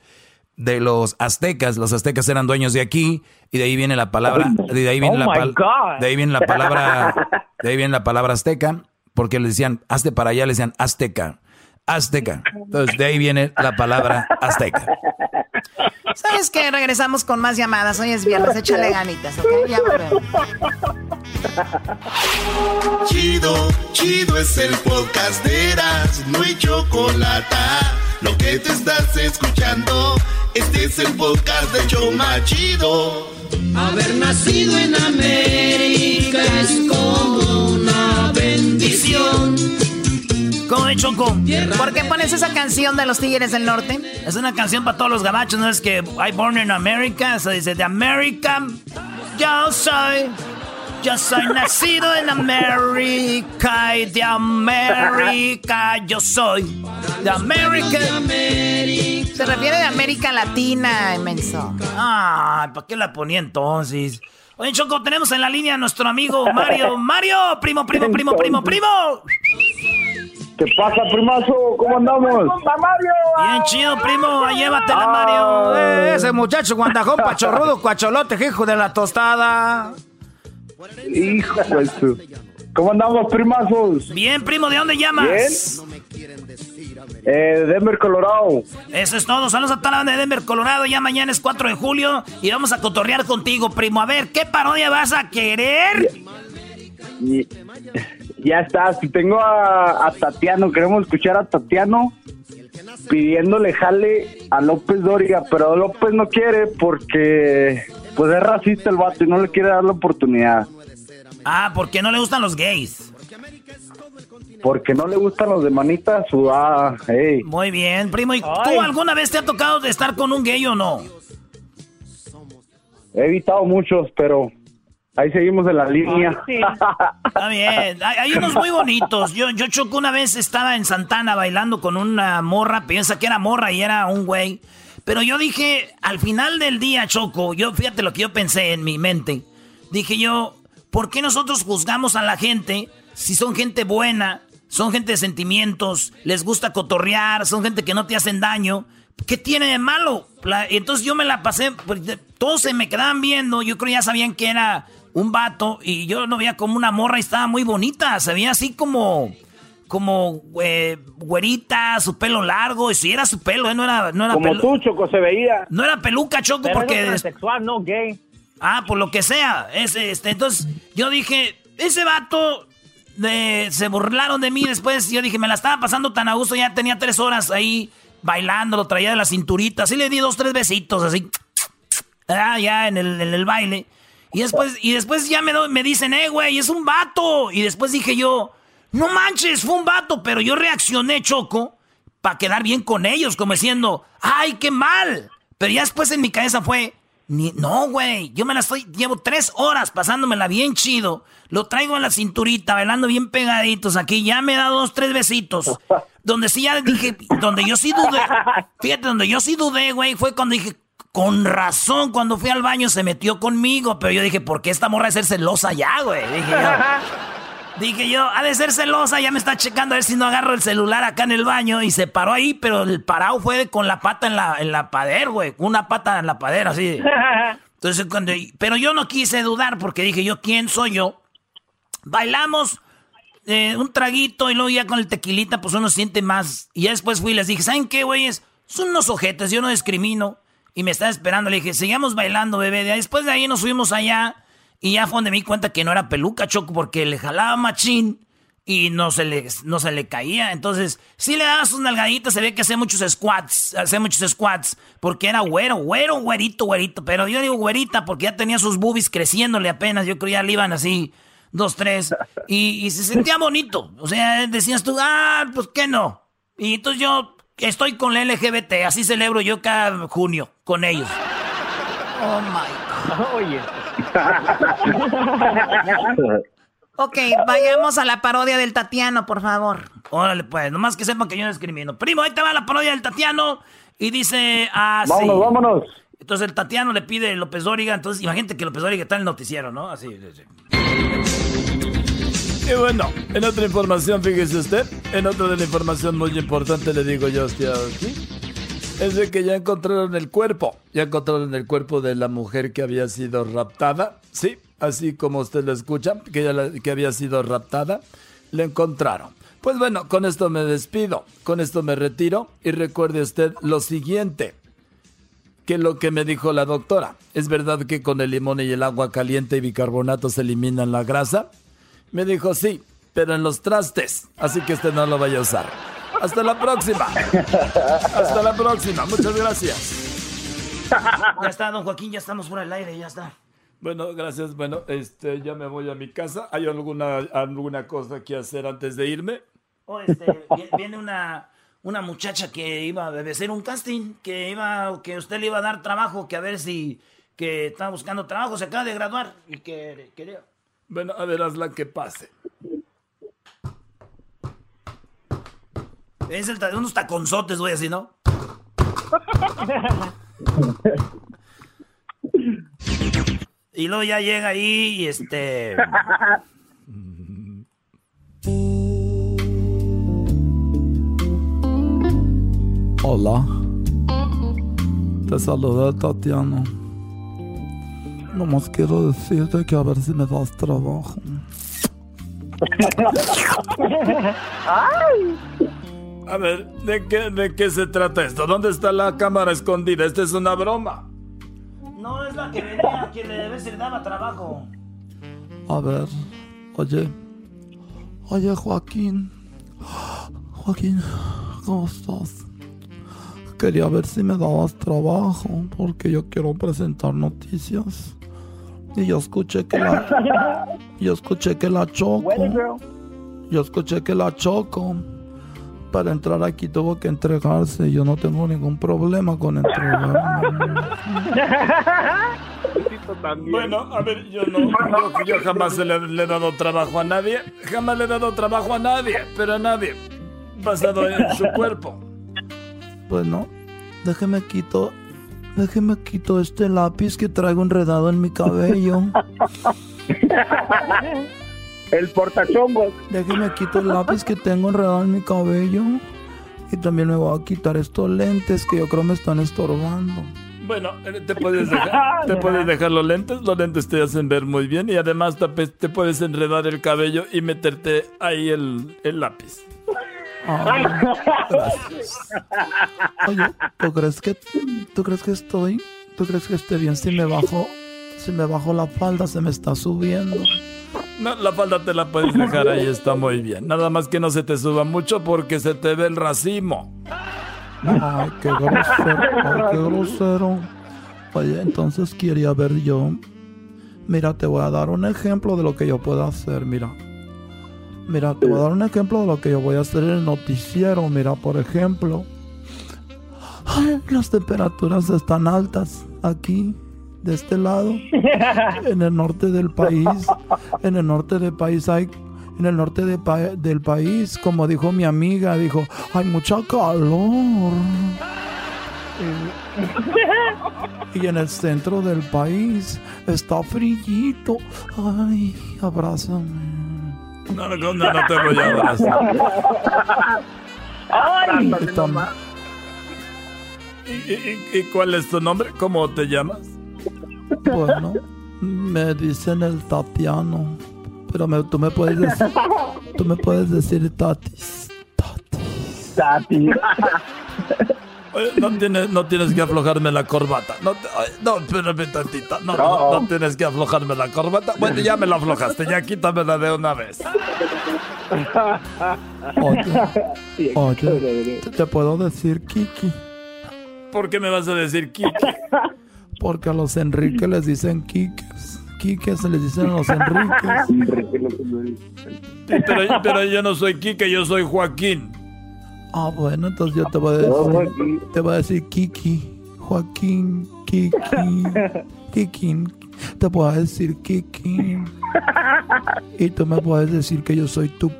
de los aztecas. Los aztecas eran dueños de aquí y de ahí viene la palabra, de ahí viene, oh la, de ahí viene la palabra, de ahí viene la palabra azteca, porque le decían hazte para allá, le decían azteca, azteca. Entonces de ahí viene la palabra azteca. ¿Sabes qué? Regresamos con más llamadas. Hoy es viernes, échale ganitas, ¿ok? Ya Chido, chido es el podcast de Eras, no hay chocolate. Lo que te estás escuchando, este es el podcast de Choma Chido. Haber nacido en América es como una bendición. ¿Cómo de Choco? ¿Por qué pones esa canción de los Tigres del Norte? Es una canción para todos los gabachos, ¿no? Es que I born in America, eso dice de America. Yo soy, yo soy nacido en América y de América yo soy. De América. Se refiere de América Latina, inmenso. Ah, ¿para qué la ponía entonces? Oye, Choco, tenemos en la línea a nuestro amigo Mario. Mario, primo, primo, primo, primo, primo. ¿Qué pasa, primazo? ¿Cómo andamos? Mario! Bien chido, primo. Llévatela, Mario. Eh, ese muchacho guandajón, pachorrudo, cuacholote, hijo de la tostada. Hijo de su... ¿Cómo andamos, primazos? Bien, primo, ¿de dónde llamas? Bien. Eh, Denver, Colorado. Eso es todo. Saludos a toda la banda de Denver, Colorado. Ya mañana es 4 de julio y vamos a cotorrear contigo, primo. A ver, ¿qué parodia vas a querer? Ya está. Si tengo a, Tatiano, queremos escuchar a Tatiano pidiéndole jale a López Dóriga, pero López no quiere porque pues es racista el vato y no le quiere dar la oportunidad. Ah, porque no le gustan los gays. Porque no le gustan los de manita sudada. Hey. Muy bien, primo. ¿Y tú alguna vez te ha tocado de estar con un gay o no? He evitado muchos, pero ahí seguimos en la línea. Está bien. Hay, unos muy bonitos. Yo, yo choco una vez, estaba en Santana bailando con una morra. Piensa que era morra y era un güey. Pero yo dije, al final del día, Choco, yo fíjate lo que yo pensé en mi mente. Dije yo, ¿por qué nosotros juzgamos a la gente si son gente buena, son gente de sentimientos, les gusta cotorrear, son gente que no te hacen daño? ¿Qué tiene de malo? entonces yo me la pasé, pues, todos se me quedaban viendo, yo creo que ya sabían que era un vato y yo lo veía como una morra y estaba muy bonita, se veía así como como eh, güerita, su pelo largo, y si era su pelo, eh, no era no era como tú, Choco, se veía. No era peluca, Choco, porque sexual, no gay. Ah, por lo que sea. Ese, este, entonces yo dije, ese vato de, se burlaron de mí después. Yo dije, me la estaba pasando tan a gusto, ya tenía tres horas ahí bailando, lo traía de la cinturita. Así le di dos, tres besitos, así. Ah, ya en el, en el baile. Y después, y después ya me, me dicen, eh, güey, es un vato. Y después dije yo, no manches, fue un vato. Pero yo reaccioné, Choco, para quedar bien con ellos, como diciendo, ay, qué mal. Pero ya después en mi cabeza fue, no, güey, yo me la estoy, llevo tres horas pasándomela bien chido. Lo traigo en la cinturita, bailando bien pegaditos aquí. Ya me he dado dos, tres besitos. Donde sí ya dije, donde yo sí dudé. Fíjate, donde yo sí dudé, güey, fue cuando dije, con razón, cuando fui al baño se metió conmigo. Pero yo dije, ¿por qué esta morra es ser celosa ya, güey? Dije yo. Dije yo, ha de ser celosa, ya me está checando a ver si no agarro el celular acá en el baño. Y se paró ahí, pero el parado fue con la pata en la, en la pader, güey. Una pata en la pader, así. Entonces, cuando. Pero yo no quise dudar porque dije yo, ¿quién soy yo? Bailamos eh, un traguito y luego ya con el tequilita, pues uno siente más. Y ya después fui y les dije, ¿saben qué, güeyes? Son unos ojetes, yo no discrimino. Y me estaba esperando, le dije, sigamos bailando, bebé. Después de ahí nos fuimos allá. Y ya fue donde me di cuenta que no era peluca, Choco, porque le jalaba machín y no se le, no se le caía. Entonces, si le daba sus nalgaditas, se ve que hacía muchos squats, hacía muchos squats, porque era güero, güero, güerito, güerito. Pero yo digo güerita porque ya tenía sus boobies creciéndole apenas, yo creo ya le iban así, dos, tres, y, y se sentía bonito. O sea, decías tú, ah, pues qué no. Y entonces yo estoy con la LGBT, así celebro yo cada junio con ellos. Oh my God. Oye. ok, vayamos a la parodia del Tatiano, por favor. Órale, pues, nomás que sepan que yo no discrimino. Primo, ahí te va la parodia del Tatiano. Y dice así. Vámonos, vámonos. Entonces el Tatiano le pide López Dóriga. Entonces imagínate que López Dóriga está en el noticiero, ¿no? Así. Y bueno, en otra información, fíjese usted. En otra de la información muy importante le digo yo estoy aquí es de que ya encontraron el cuerpo. Ya encontraron el cuerpo de la mujer que había sido raptada. Sí, así como usted lo escucha, que, ya que había sido raptada. Le encontraron. Pues bueno, con esto me despido. Con esto me retiro. Y recuerde usted lo siguiente. Que lo que me dijo la doctora. ¿Es verdad que con el limón y el agua caliente y bicarbonato se eliminan la grasa? Me dijo sí, pero en los trastes. Así que usted no lo vaya a usar. Hasta la próxima. Hasta la próxima. Muchas gracias. Ya está, don Joaquín, ya estamos fuera del aire, ya está. Bueno, gracias. Bueno, este, ya me voy a mi casa. ¿Hay alguna, alguna cosa que hacer antes de irme? Oh, este, viene una, una muchacha que iba a hacer un casting, que iba, que usted le iba a dar trabajo, que a ver si, que estaba buscando trabajo, se acaba de graduar y que quería. Bueno, a ver, hazla que pase. Es el de unos taconzotes, güey, así, ¿no? y luego ya llega ahí y este... Hola. Te saluda Tatiana. Nomás quiero decirte que a ver si me das trabajo. A ver, ¿de qué, ¿de qué se trata esto? ¿Dónde está la cámara escondida? Esta es una broma. No, es la que venía, que le debe ser daba trabajo. A ver, oye. Oye, Joaquín. Joaquín, ¿cómo estás? Quería ver si me dabas trabajo, porque yo quiero presentar noticias. Y yo escuché que la. Yo escuché que la choco. Yo escuché que la choco. Para entrar aquí tuvo que entregarse. Yo no tengo ningún problema con entregarme. Bueno, a ver, yo no, yo, jamás le, he dado trabajo a nadie, jamás le he dado trabajo a nadie, pero a nadie, basado en su cuerpo. Bueno, déjeme quito Déjeme quito este lápiz que traigo enredado en mi cabello. el portachongos. Déjeme quito el lápiz que tengo enredado en mi cabello. Y también me voy a quitar estos lentes que yo creo me están estorbando. Bueno, eh, te puedes dejar, te puedes dejar los lentes, los lentes te hacen ver muy bien y además te, puedes enredar el cabello y meterte ahí el, el lápiz. Oye, ¿tú crees que tú crees que estoy? ¿Tú crees que esté bien si me bajo si me bajo la falda se me está subiendo? No, la falda te la puedes dejar ahí, está muy bien. Nada más que no se te suba mucho porque se te ve el racimo. Ay, qué grosero, ay, qué grosero. Oye, entonces quería ver yo. Mira, te voy a dar un ejemplo de lo que yo puedo hacer, mira. Mira, te voy a dar un ejemplo de lo que yo voy a hacer en el noticiero. Mira, por ejemplo, las temperaturas están altas aquí, de este lado, en el norte del país. En el norte del país hay, en el norte del país, como dijo mi amiga, dijo, hay mucha calor. Y en el centro del país está frillito. Ay, abrázame. No, no, no, no te voy a abrazar. ¡Ay! ¿Y, y, y cuál es tu nombre? ¿Cómo te llamas? Bueno, me dicen el Tatiano. Pero me, tú me puedes decir, tú me puedes decir Tatis. Tatis. Tatis. No, tienes, no tienes que aflojarme la corbata. No, no espérame tantita. No, no, no, tienes que aflojarme la corbata. Bueno, ya me la aflojaste. Ya quítamela de una vez. Oye, oye, te puedo decir Kiki. ¿Por qué me vas a decir Kiki? Porque a los Enrique les dicen Kikes. Kike se les dicen a los Enriques. pero, pero yo no soy Kike, yo soy Joaquín. Ah, bueno, entonces yo te voy a decir, te voy a decir Kiki, Joaquín, Kiki, Kiki, te puedo decir Kiki. Y tú me puedes decir que yo soy tú.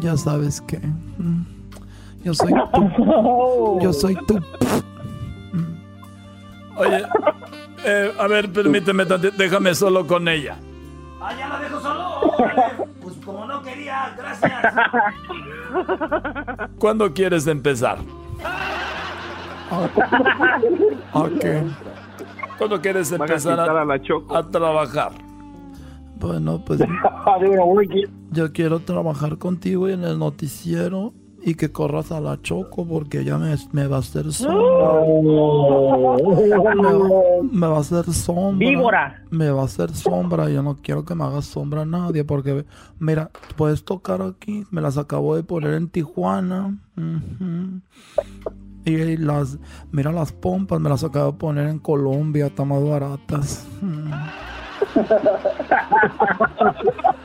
Ya sabes que. Mm, yo soy tú. Yo soy tú. Oye, eh, a ver, permíteme, déjame solo con ella. Ah, ya la dejo solo. Pues como no quería, gracias. ¿Cuándo quieres empezar? Ok. ¿Cuándo quieres empezar a, trabajar? Bueno, pues yo quiero trabajar contigo en el noticiero y que corras a la Choco porque ella me, me va a hacer sombra. Me, va a hacer sombra. Víbora. Me va a hacer sombra. Yo no quiero que me haga sombra a nadie porque, mira, puedes tocar aquí. Me las acabo de poner en Tijuana. Y las, mira las pompas, me las acabo de poner en Colombia, están más baratas.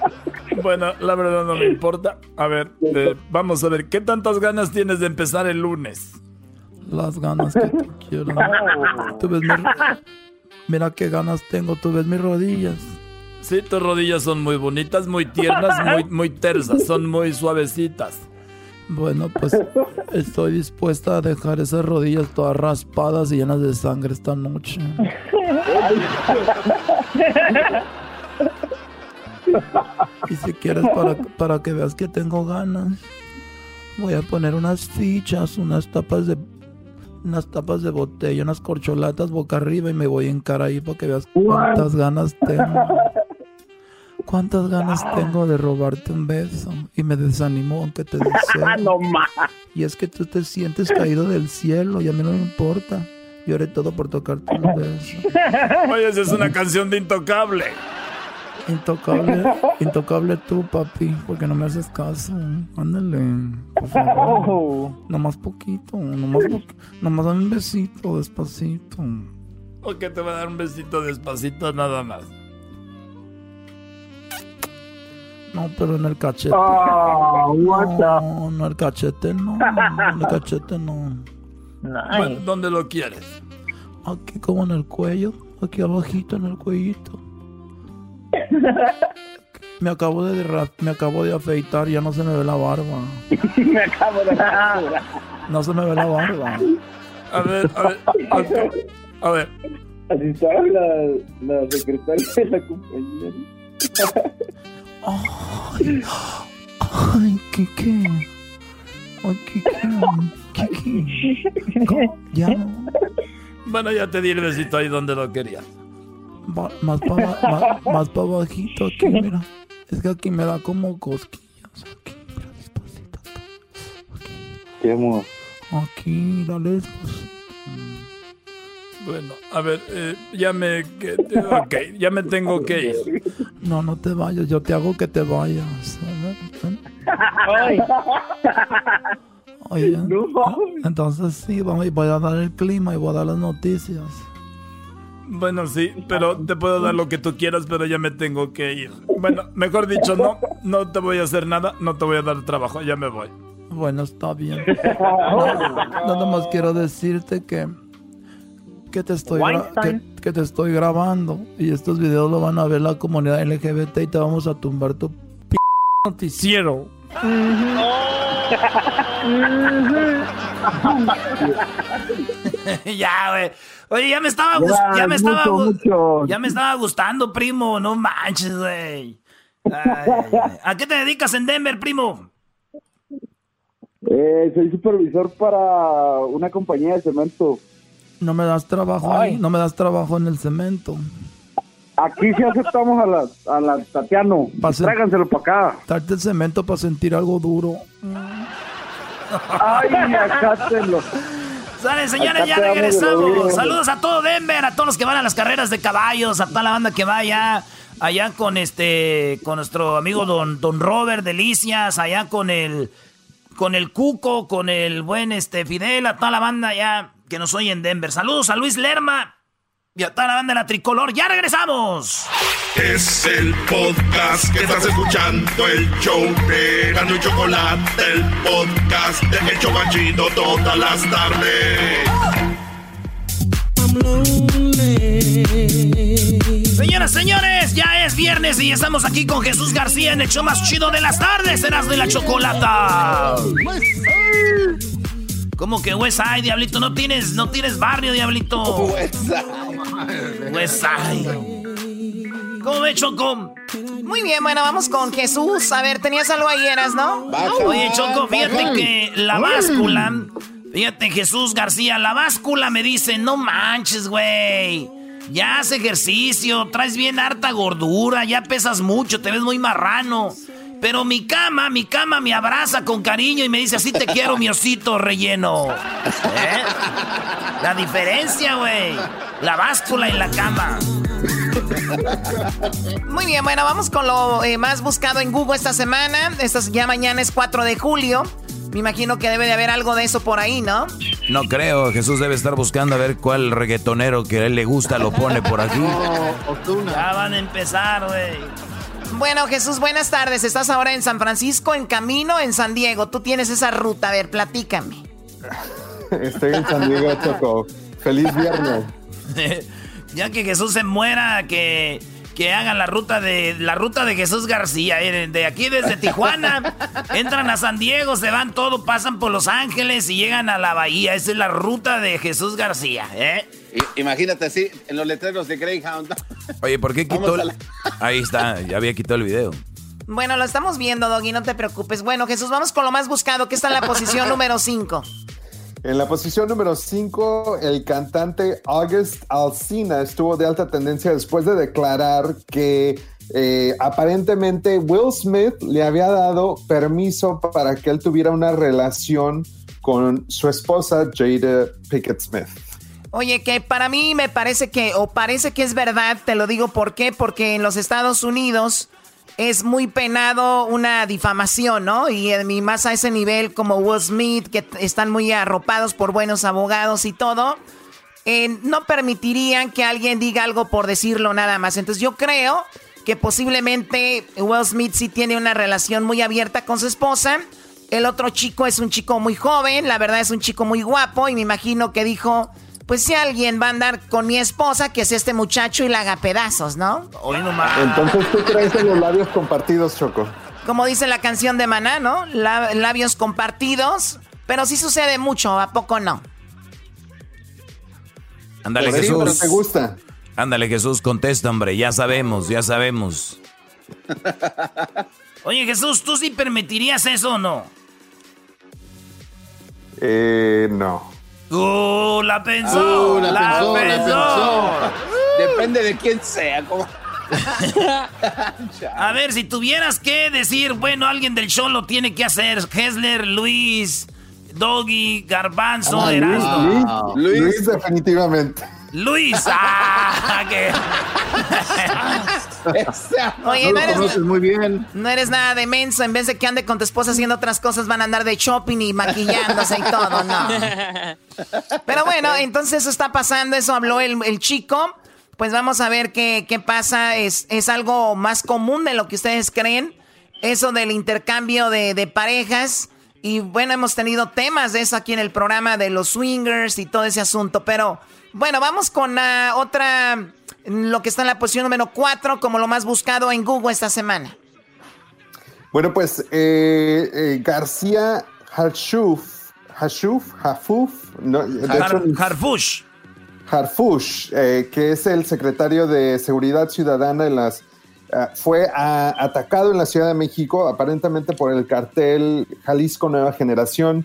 Bueno, la verdad no me importa. A ver, eh, vamos a ver, ¿qué tantas ganas tienes de empezar el lunes? Las ganas que tú quieras. Mira qué ganas tengo, tú ves mis rodillas. Sí, tus rodillas son muy bonitas, muy tiernas, muy, muy tersas, son muy suavecitas. Bueno, pues estoy dispuesta a dejar esas rodillas todas raspadas y llenas de sangre esta noche. Y si quieres, para, para que veas que tengo ganas, voy a poner unas fichas, unas tapas de unas tapas de botella, unas corcholatas boca arriba y me voy en cara ahí para que veas cuántas ganas tengo. ¿Cuántas ganas tengo de robarte un beso? Y me desanimó aunque te deseo. no más. Y es que tú te sientes caído del cielo y a mí no me importa. Haré todo por tocarte un beso. Oye, esa es una canción de Intocable. Intocable, intocable tú, papi, porque no me haces caso. Ándale, por favor. Nomás poquito, nomás, nomás dame un besito, despacito. Ok, te voy a dar un besito despacito nada más. No, pero en el cachete. Oh, no, no el cachete, no. En el cachete no. Bueno, ¿Dónde lo quieres? Aquí como en el cuello, aquí abajito en el cuellito. Me acabo de me acabo de afeitar, ya no se me ve la barba. Me acabo de No se me ve la barba. A ver, a ver, a ver. A ver. Así estaba la, la secretaria de la compañía. Ay, ay, ¿qué qué? Ay, ¿qué qué? ¿Qué qué? ¿Cómo? Ya, Bueno, ya te di el besito ahí donde lo querías. Va- más para más, más pa bajito aquí, mira. Es que aquí me da como cosquillas. Aquí, mira, despacito. Qué amor. Aquí, dale despacito. Bueno, a ver, eh, ya me... que- ok, ya me tengo que ir. No, no te vayas, yo te hago que te vayas. A ver, ven. Ay. Oye, entonces sí, vamos, voy a dar el clima y voy a dar las noticias. Bueno, sí, pero te puedo dar lo que tú quieras, pero ya me tengo que ir. Bueno, mejor dicho, no, no te voy a hacer nada, no te voy a dar trabajo, ya me voy. Bueno, está bien. Nada más quiero decirte que que te estoy que te estoy grabando y estos videos lo van a ver la comunidad LGBT y te vamos a tumbar tu p noticiero. ya, güey. Oye, ya me estaba Ya, ya me estaba mucho, gu- mucho. ya me estaba gustando, primo, no manches, güey. ¿A qué te dedicas en Denver, primo? Eh, soy supervisor para una compañía de cemento. No me das trabajo ahí, no me das trabajo en el cemento. Aquí sí aceptamos a la, a la Tatiano. Pase- Tráiganselo para acá. Darte el cemento para sentir algo duro. Ay, acátenlo. Sale, señores, ya regresamos. Saludos a todo Denver, a todos los que van a las carreras de caballos, a toda la banda que va allá, allá con este, con nuestro amigo Don, Don Robert Delicias, allá con el, con el Cuco, con el buen este Fidel, a toda la banda allá que nos oye en Denver. Saludos a Luis Lerma y a toda la banda de la tricolor. ¡Ya regresamos! Es el podcast que estás escuchando, el show de Gano y Chocolate, el podcast de El Chobachito todas las tardes. Señoras, señores, ya es viernes y estamos aquí con Jesús García en el show más chido de las tardes, Erasmo de la Chocolata. ¿Cómo que West Side, Diablito? ¿No tienes, no tienes barrio, Diablito? West Side. ¿Cómo ve, Choco? Muy bien, bueno, vamos con Jesús. A ver, tenías algo ahí, Eras, ¿no? Oye, Choco, fíjate que la báscula, fíjate, Jesús García, la báscula me dice, no manches, güey. Ya haz ejercicio, traes bien harta gordura, ya pesas mucho, te ves muy marrano. Pero mi cama, mi cama me abraza con cariño y me dice, así te quiero, mi osito relleno. ¿Eh? La diferencia, güey. La báscula en la cama. Muy bien, bueno, vamos con lo eh, más buscado en Google esta semana. Esta, ya mañana es 4 de julio. Me imagino que debe de haber algo de eso por ahí, ¿no? No creo, Jesús debe estar buscando a ver cuál reggaetonero que a él le gusta lo pone por aquí. Ya van a empezar, güey. Bueno, Jesús, buenas tardes. Estás ahora en San Francisco, en camino, en San Diego. Tú tienes esa ruta. A ver, platícame. Estoy en San Diego, Choco. Feliz viernes. ya que Jesús se muera, que, que hagan la ruta de la ruta de Jesús García. Eh, de aquí desde Tijuana, entran a San Diego, se van todo, pasan por Los Ángeles y llegan a la bahía. Esa es la ruta de Jesús García, ¿eh? Imagínate así, en los letreros de Greyhound. Oye, ¿por qué quitó? Ahí está, ya había quitado el video. Bueno, lo estamos viendo, Doggy, no te preocupes. Bueno, Jesús, vamos con lo más buscado, que está en la posición número 5. En la posición número 5, el cantante August Alsina estuvo de alta tendencia después de declarar que eh, aparentemente Will Smith le había dado permiso para que él tuviera una relación con su esposa Jada Pickett Smith. Oye, que para mí me parece que, o parece que es verdad, te lo digo por qué, porque en los Estados Unidos es muy penado una difamación, ¿no? Y, más a ese nivel como Will Smith, que están muy arropados por buenos abogados y todo, eh, no permitirían que alguien diga algo por decirlo nada más. Entonces yo creo que posiblemente Will Smith sí tiene una relación muy abierta con su esposa. El otro chico es un chico muy joven, la verdad es un chico muy guapo y me imagino que dijo pues si alguien va a andar con mi esposa, que es este muchacho y la haga pedazos, ¿no? Entonces tú crees en los labios compartidos, Choco. Como dice la canción de Maná, ¿no? labios compartidos, pero sí sucede mucho, ¿a poco no? Ándale, Jesús. te gusta. Ándale, Jesús, contesta, hombre. Ya sabemos, ya sabemos. Oye, Jesús, ¿tú sí permitirías eso o no? Eh, no. ¡Uh, la pensó! Uh, la, pensó, Depende de quién sea. A ver, si tuvieras que decir, bueno, alguien del show lo tiene que hacer. Hessler, Luis, Doggy, Garbanzo, ah, Erasmo. Luis, Luis, definitivamente. Luis, ah, Oye, no eres, muy bien. no eres nada de menso. En vez de que ande con tu esposa haciendo otras cosas, van a andar de shopping y maquillándose y todo, no. Pero bueno, entonces eso está pasando. Eso habló el, chico. Pues vamos a ver qué, qué pasa. Es, es algo más común de lo que ustedes creen. Eso del intercambio de, de parejas. Y bueno, hemos tenido temas de eso aquí en el programa de los swingers y todo ese asunto. Pero bueno, vamos con uh, otra, lo que está en la posición número 4 como lo más buscado en Google esta semana. Bueno, pues eh, eh, García Harshuf, Harshuf, Hafuf, no, Harfush. Harfush, eh, que es el secretario de Seguridad Ciudadana en las fue atacado en la Ciudad de México, aparentemente por el cartel Jalisco Nueva Generación,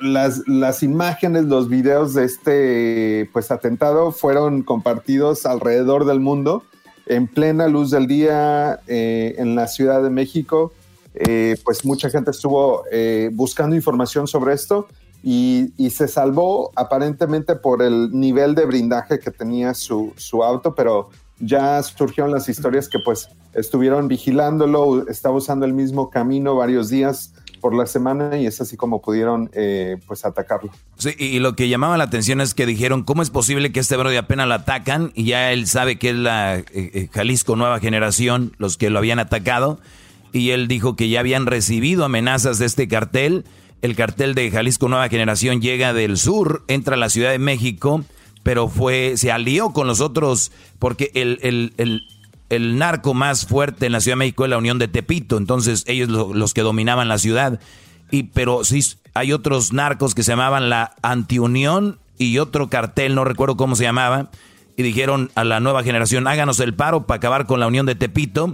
las, las imágenes, los videos de este pues atentado fueron compartidos alrededor del mundo en plena luz del día eh, en la Ciudad de México. Eh, pues mucha gente estuvo eh, buscando información sobre esto y, se salvó aparentemente por el nivel de blindaje que tenía su, su auto, pero ya surgieron las historias que pues estuvieron vigilándolo, estaba usando el mismo camino varios días por la semana y es así como pudieron eh, pues atacarlo. Sí, y lo que llamaba la atención es que dijeron, ¿cómo es posible que este brody apenas lo atacan y ya él sabe que es la eh, eh, Jalisco Nueva Generación, los que lo habían atacado? Y él dijo que ya habían recibido amenazas de este cartel. El cartel de Jalisco Nueva Generación llega del sur, entra a la Ciudad de México, pero fue, se alió con los otros porque el, el, el el narco más fuerte en la Ciudad de México es la Unión de Tepito, entonces ellos los que dominaban la ciudad. Y pero sí hay otros narcos que se llamaban la Antiunión y otro cartel, no recuerdo cómo se llamaba, y dijeron a la nueva generación, háganos el paro para acabar con la Unión de Tepito.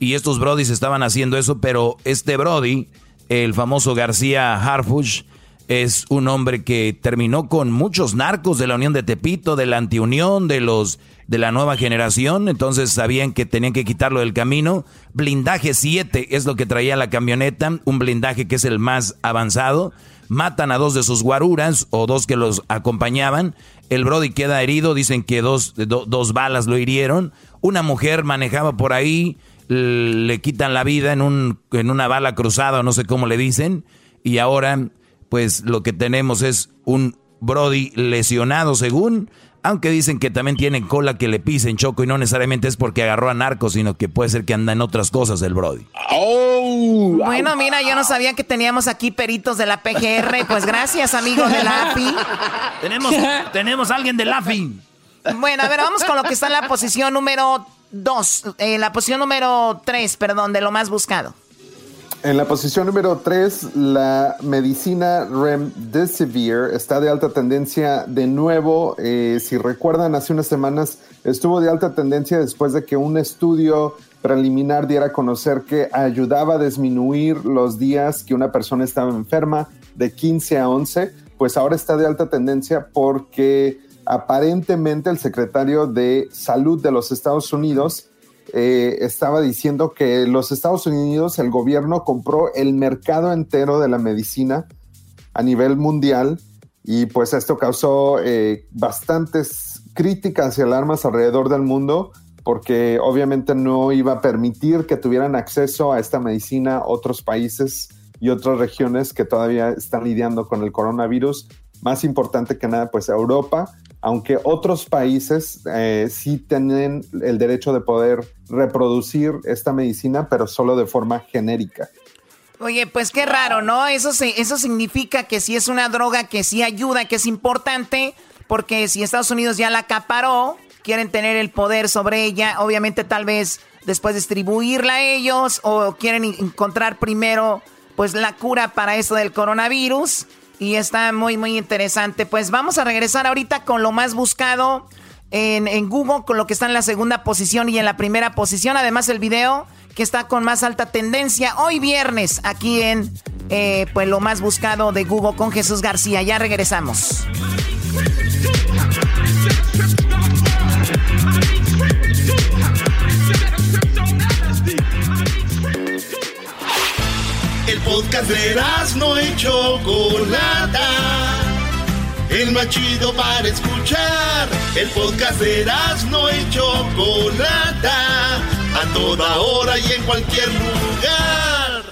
Y estos brodis estaban haciendo eso, pero este brody, el famoso García Harfush, es un hombre que terminó con muchos narcos de la Unión de Tepito, de la Antiunión, de los de la nueva generación, entonces sabían que tenían que quitarlo del camino. Blindaje 7 es lo que traía la camioneta, un blindaje que es el más avanzado. Matan a dos de sus guaruras o dos que los acompañaban. El Brody queda herido, dicen que dos, dos balas lo hirieron. Una mujer manejaba por ahí, le quitan la vida en, un, en una bala cruzada, no sé cómo le dicen. Y ahora, pues lo que tenemos es un Brody lesionado según aunque dicen que también tienen cola que le pisen Choco y no necesariamente es porque agarró a narcos, sino que puede ser que anda en otras cosas el Brody. Oh, bueno, mira, yo no sabía que teníamos aquí peritos de la PGR. Pues gracias, amigo de la AFI. tenemos, tenemos a alguien de la AFI. Bueno, a ver, vamos con lo que está en la posición número dos, en la posición número tres, perdón, de lo más buscado. En la posición número 3, la medicina Remdesivir está de alta tendencia de nuevo. Eh, si recuerdan, hace unas semanas estuvo de alta tendencia después de que un estudio preliminar diera a conocer que ayudaba a disminuir los días que una persona estaba enferma de 15 a 11. Pues ahora está de alta tendencia porque aparentemente el secretario de Salud de los Estados Unidos eh, estaba diciendo que los Estados Unidos, el gobierno compró el mercado entero de la medicina a nivel mundial y pues esto causó eh, bastantes críticas y alarmas alrededor del mundo porque obviamente no iba a permitir que tuvieran acceso a esta medicina otros países y otras regiones que todavía están lidiando con el coronavirus. Más importante que nada, pues Europa aunque otros países eh, sí tienen el derecho de poder reproducir esta medicina, pero solo de forma genérica. Oye, pues qué raro, ¿no? Eso, eso significa que si es una droga que sí ayuda, que es importante, porque si Estados Unidos ya la acaparó, quieren tener el poder sobre ella, obviamente tal vez después distribuirla a ellos o quieren encontrar primero pues la cura para eso del coronavirus y está muy, muy interesante. Pues vamos a regresar ahorita con lo más buscado en, Google, con lo que está en la segunda posición y en la primera posición. Además, el video que está con más alta tendencia hoy viernes aquí en eh, pues lo más buscado de Google con Jesús García. Ya regresamos. Podcast de no y Chocolata. El más chido para escuchar. El podcast de no y Chocolata. A toda hora y en cualquier lugar.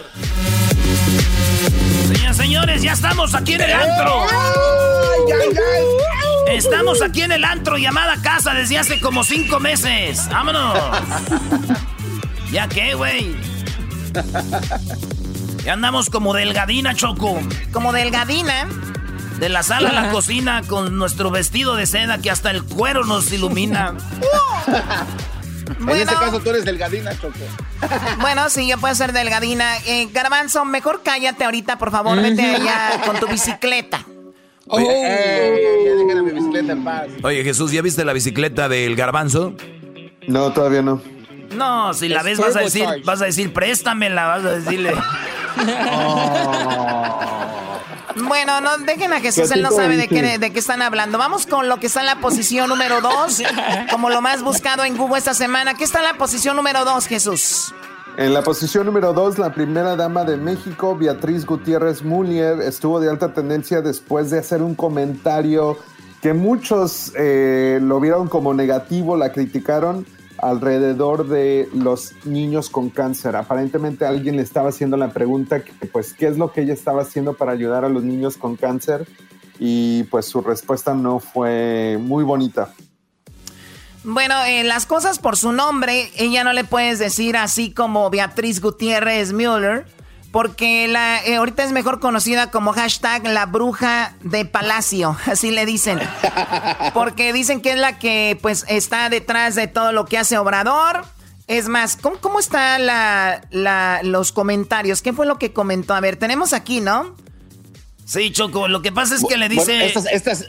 Señoras, señores, ya estamos aquí en el antro. Estamos aquí en el antro llamada casa desde hace como cinco meses. ¡Vámonos! ¿Ya qué, güey? Ya andamos como delgadina, Choco. ¿Como delgadina? De la sala a la cocina con nuestro vestido de seda que hasta el cuero nos ilumina. En ese caso tú eres delgadina, Choco. Bueno, sí, yo puedo ser delgadina. Eh, Garbanzo, mejor cállate ahorita, por favor. Vete allá con tu bicicleta. Oye, mi bicicleta en paz. Oye, Jesús, ¿ya viste la bicicleta del garbanzo? No, todavía no. No, si la ves vas a decir, vas a decir, préstamela, vas a decirle. Bueno, no dejen a Jesús, él no sabe de qué, de qué están hablando. Vamos con lo que está en la posición número dos, como lo más buscado en Google esta semana. ¿Qué está en la posición número dos, Jesús? En la posición número dos, la primera dama de México, Beatriz Gutiérrez Mulier, estuvo de alta tendencia después de hacer un comentario que muchos eh, lo vieron como negativo, la criticaron alrededor de los niños con cáncer. Aparentemente alguien le estaba haciendo la pregunta, pues, ¿qué es lo que ella estaba haciendo para ayudar a los niños con cáncer? Y pues su respuesta no fue muy bonita. Bueno, eh, las cosas por su nombre, ella no le puedes decir así como Beatriz Gutiérrez Müller porque la, eh, ahorita es mejor conocida como hashtag la bruja de palacio, así le dicen. Porque dicen que es la que pues está detrás de todo lo que hace Obrador. Es más, ¿cómo, cómo están la, los comentarios? ¿Qué fue lo que comentó? A ver, tenemos aquí, ¿no? Sí, Choco, lo que pasa es que le dice...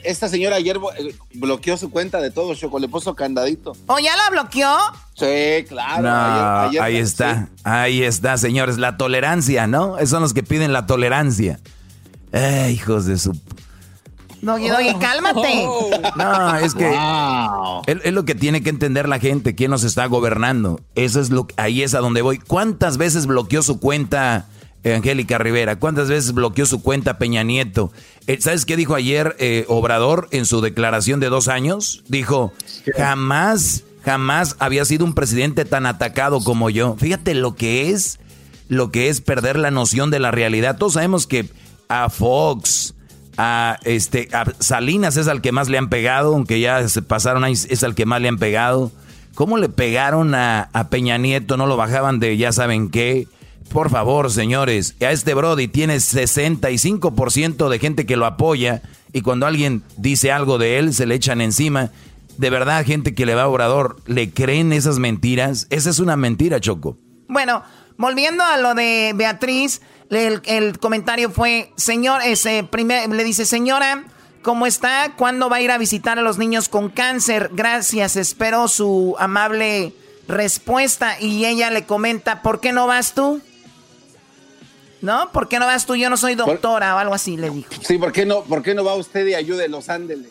esta, señora ayer eh, bloqueó su cuenta de todo, Choco, le puso candadito. ¿O ya la bloqueó? Sí, claro. ahí está, ahí está, señores, la tolerancia, ¿no? Esos son los que piden la tolerancia. Eh, hijos de su... No, oye, cálmate. No, es que es, lo que tiene que entender la gente, quién nos está gobernando. Eso es lo ahí es a donde voy. ¿Cuántas veces bloqueó su cuenta Angélica Rivera. ¿Cuántas veces bloqueó su cuenta Peña Nieto? Eh, ¿Sabes qué dijo ayer eh, Obrador en su declaración de dos años? Dijo, jamás, jamás había sido un presidente tan atacado como yo. Fíjate lo que es, lo que es perder la noción de la realidad. Todos sabemos que a Fox, a, este, a Salinas es al que más le han pegado, aunque ya se pasaron ahí, es al que más le han pegado. ¿Cómo le pegaron a, a Peña Nieto? No lo bajaban de ya saben qué por favor, señores, a este Brody tiene 65% de gente que lo apoya y cuando alguien dice algo de él se le echan encima. de verdad, gente que le va a Obrador, ¿le creen esas mentiras? Esa es una mentira, Choco. Bueno, volviendo a lo de Beatriz, el, comentario fue, señor, ese primer, le dice, señora, ¿cómo está? ¿Cuándo va a ir a visitar a los niños con cáncer? Gracias, espero su amable respuesta. Y ella le comenta, ¿por qué no vas tú? ¿No? ¿Por qué no vas tú? Yo no soy doctora o algo así, le dijo. Sí, ¿por qué no, por qué no va usted y ayúdelos? Ándele.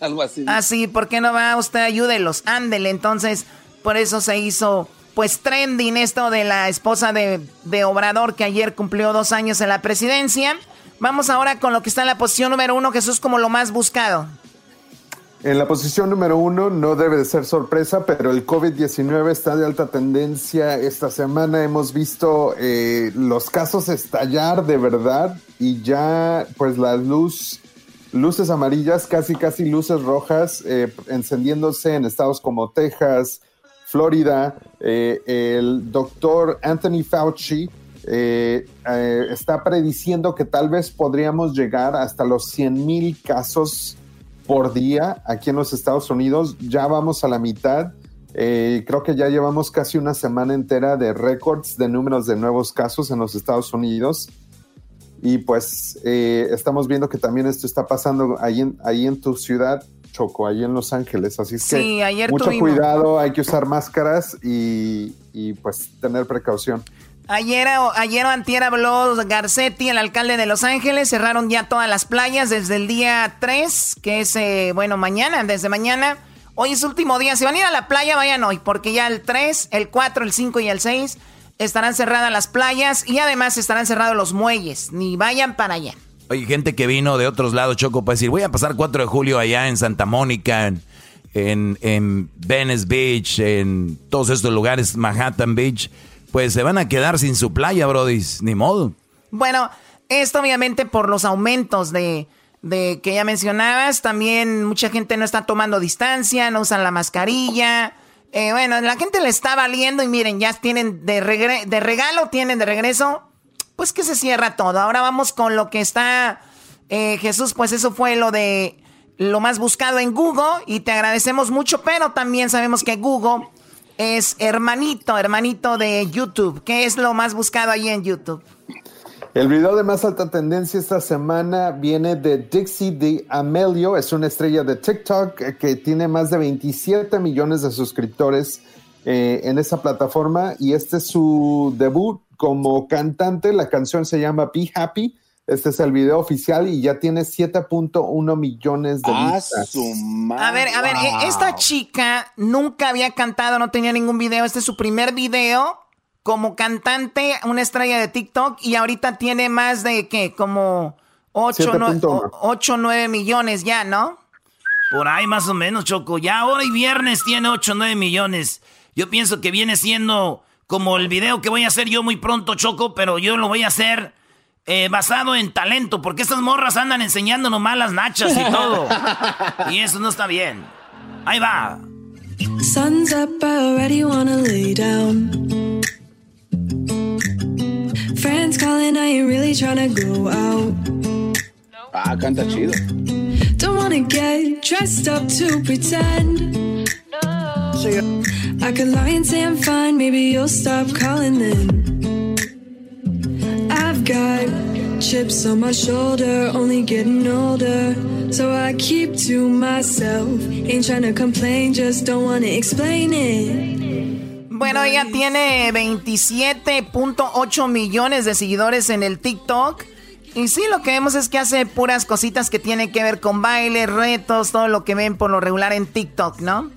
Algo así. Ah, sí, ¿por qué no va usted? Ayúdelos, ándele. Entonces, por eso se hizo, pues, trending esto de la esposa de, de Obrador, que ayer cumplió dos años en la presidencia. Vamos ahora con lo que está en la posición número uno, Jesús, como lo más buscado. En la posición número uno no debe de ser sorpresa, pero el COVID-19 está de alta tendencia. Esta semana hemos visto eh, los casos estallar de verdad y ya pues la luz, luces amarillas, casi casi luces rojas, eh, encendiéndose en estados como Texas, Florida. Eh, el doctor Anthony Fauci está prediciendo que tal vez podríamos llegar hasta los 100 mil casos por día aquí en los Estados Unidos. Ya vamos a la mitad. Eh, creo que ya llevamos casi una semana entera de récords de números de nuevos casos en los Estados Unidos. Y pues eh, estamos viendo que también esto está pasando ahí en, ahí en tu ciudad, Choco, ahí en Los Ángeles. Así es que mucho cuidado, hay que usar máscaras y, y pues tener precaución. Ayer, ayer o antier habló Garcetti, el alcalde de Los Ángeles. Cerraron ya todas las playas desde el día 3, que es, eh, bueno, mañana, desde mañana. Hoy es último día. Si van a ir a la playa, vayan hoy, porque ya el 3, el 4, el 5 y el 6 estarán cerradas las playas y además estarán cerrados los muelles. Ni vayan para allá. Oye, gente que vino de otros lados, Choco, para decir, voy a pasar 4 de julio allá en Santa Mónica, en, en Venice Beach, en todos estos lugares, Manhattan Beach pues se van a quedar sin su playa, Brody. Ni modo. Bueno, esto obviamente por los aumentos de, de que ya mencionabas. También mucha gente no está tomando distancia, no usan la mascarilla. Eh, bueno, la gente le está valiendo y miren, ya tienen de, de regalo, tienen de regreso. Pues que se cierra todo. Ahora vamos con lo que está eh, Jesús, pues eso fue lo de lo más buscado en Google y te agradecemos mucho, pero también sabemos que Google es hermanito, hermanito de YouTube. ¿Qué es lo más buscado ahí en YouTube? El video de más alta tendencia esta semana viene de Dixie de Amelio, es una estrella de TikTok que tiene más de 27 millones de suscriptores eh, en esa plataforma y este es su debut como cantante. La canción se llama Be Happy este es el video oficial y ya tiene 7.1 millones de ah, vistas. A ver, a ver, e-, esta chica nunca había cantado, no tenía ningún video. Este es su primer video como cantante, una estrella de TikTok y ahorita tiene más de qué, como 8, 9 millones ya, ¿no? Por ahí más o menos, Choco. Ya ahora y viernes tiene 8 9 millones. Yo pienso que viene siendo como el video que voy a hacer yo muy pronto, Choco, pero yo lo voy a hacer eh, basado en talento, porque estas morras andan enseñando nomás las nachas y todo. y eso no está bien. Ahí va. Sun's up, already wanna lay down. Friends calling, I ain't really trying to go out. Ah, canta chido. Don't wanna get dressed up to pretend. No. I could lie and say I'm fine, maybe you'll stop calling then. Chips on my shoulder, only getting older. So I keep to myself. Ain't trying to complain, just don't wanna explain it. Bueno, ella tiene 27.8 millones de seguidores en el TikTok. Y sí, lo que vemos es que hace puras cositas que tienen que ver con baile, retos, todo lo que ven por lo regular en TikTok, ¿no?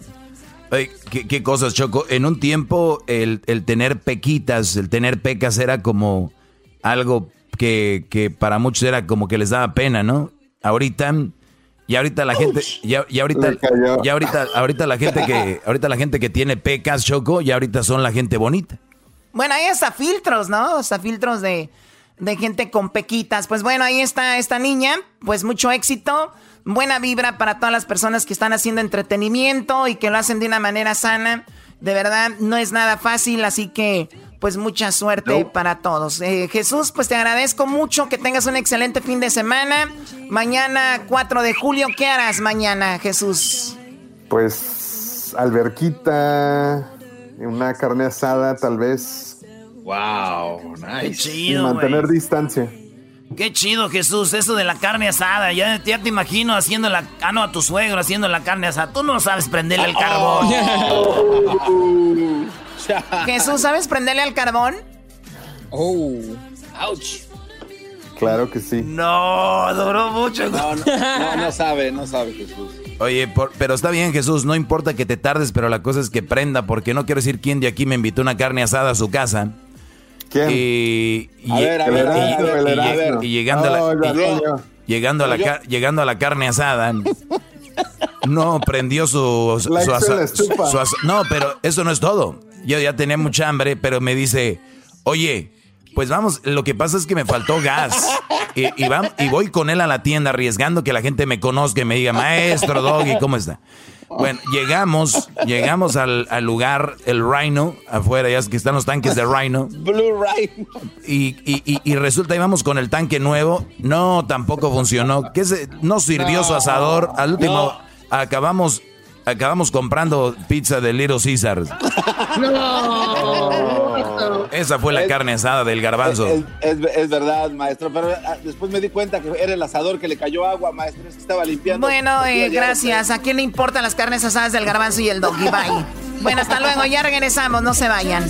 ¿qué, ¿qué, cosas, Choco. En un tiempo el, el tener pequitas, el tener pecas era como algo que, que, para muchos era como que les daba pena, ¿no? Ahorita, y ahorita la gente, ya, ahorita, ya ahorita, ahorita la gente que, ahorita la gente que tiene pecas, Choco, ya ahorita son la gente bonita. Bueno, hay hasta filtros, ¿no? Hasta filtros de, de gente con pequitas. Pues bueno, ahí está esta niña, pues mucho éxito, buena vibra para todas las personas que están haciendo entretenimiento y que lo hacen de una manera sana. De verdad, no es nada fácil, así que pues mucha suerte para todos. Eh, Jesús, pues te agradezco mucho, que tengas un excelente fin de semana. Mañana 4 de julio, ¿qué harás mañana, Jesús? Pues alberquita, una carne asada tal vez. Wow, nice. y mantener distancia. Qué chido, Jesús, eso de la carne asada. Ya, te imagino haciendo la. Ah, no, a tu suegro haciendo la carne asada. Tú no sabes prenderle el carbón. Jesús, ¿sabes prenderle al carbón? Oh, ouch. Claro que sí. No, duró mucho. No, no, no, sabe, no sabe Jesús. Oye, pero está bien Jesús, no importa que te tardes, pero la cosa es que prenda, porque no quiero decir quién de aquí me invitó una carne asada a su casa. ¿Quién? Y, a ver, a ver, a ver, y llegando a la, llegando a la llegando a la carne asada no prendió su, su, no pero eso no es todo yo ya tenía mucha hambre pero me dice oye pues vamos lo que pasa es que me faltó gas y, y voy con él a la tienda arriesgando que la gente me conozca y me diga maestro Doggy cómo está bueno, llegamos, llegamos al, lugar, el Rhino, afuera, ya es que están los tanques de Rhino. Blue Rhino. Y, y, y, resulta, íbamos con el tanque nuevo. No, tampoco funcionó. ¿Qué se, no sirvió su asador. Al último, acabamos acabamos comprando pizza de Little Caesars. No. Esa fue la carne asada del garbanzo. Es, verdad, maestro, pero ah, después me di cuenta que era el asador que le cayó agua, maestro, es que estaba limpiando. Bueno, eh, gracias. ¿A quién le importan las carnes asadas del garbanzo y el doggy? Bye. bueno, hasta luego, ya regresamos, no se vayan.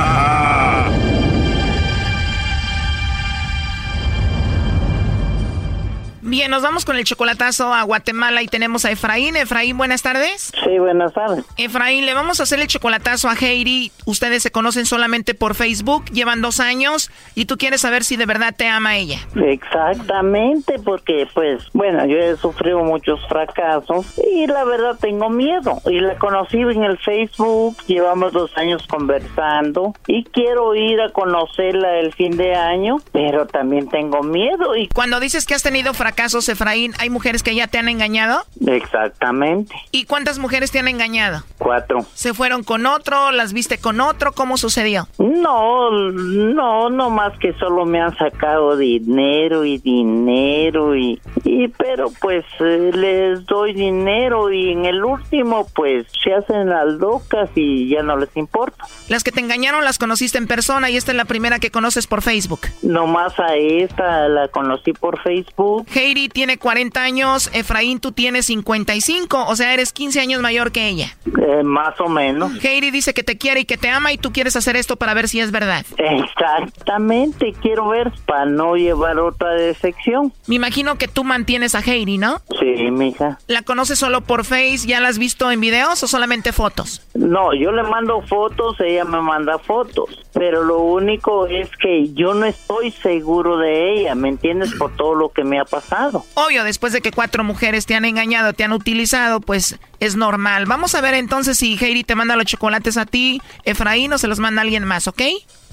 Bien, nos vamos con el chocolatazo a Guatemala y tenemos a Efraín. Efraín, buenas tardes. Sí, buenas tardes. Efraín, le vamos a hacer el chocolatazo a Heidi. Ustedes se conocen solamente por Facebook, llevan dos años y tú quieres saber si de verdad te ama ella. Exactamente, porque pues, bueno, yo he sufrido muchos fracasos y la verdad tengo miedo. Y la conocí en el Facebook, llevamos dos años conversando y quiero ir a conocerla el fin de año, pero también tengo miedo. Y cuando dices que has tenido fracasos, casos, Efraín, ¿hay mujeres que ya te han engañado? Exactamente. ¿Y cuántas mujeres te han engañado? Cuatro. ¿Se fueron con otro? ¿Las viste con otro? ¿Cómo sucedió? No, no, no más que solo me han sacado dinero y dinero y, y pero pues eh, les doy dinero y en el último pues se hacen las locas y ya no les importa. Las que te engañaron las conociste en persona y esta es la primera que conoces por Facebook. No más a esta la conocí por Facebook. Hey, tiene 40 años, Efraín tú tienes 55, o sea, eres 15 años mayor que ella. Eh, más o menos. Heidi dice que te quiere y que te ama y tú quieres hacer esto para ver si es verdad. Exactamente, quiero ver para no llevar otra decepción. Me imagino que tú mantienes a Heidi, ¿no? Sí, mija. ¿La conoces solo por Face? ¿Ya la has visto en videos o solamente fotos? No, yo le mando fotos, ella me manda fotos, pero lo único es que yo no estoy seguro de ella, ¿me entiendes? Por todo lo que me ha pasado. Obvio, después de que cuatro mujeres te han engañado, te han utilizado, pues es normal. Vamos a ver entonces si Heidi te manda los chocolates a ti, Efraín, o se los manda alguien más, ¿ok?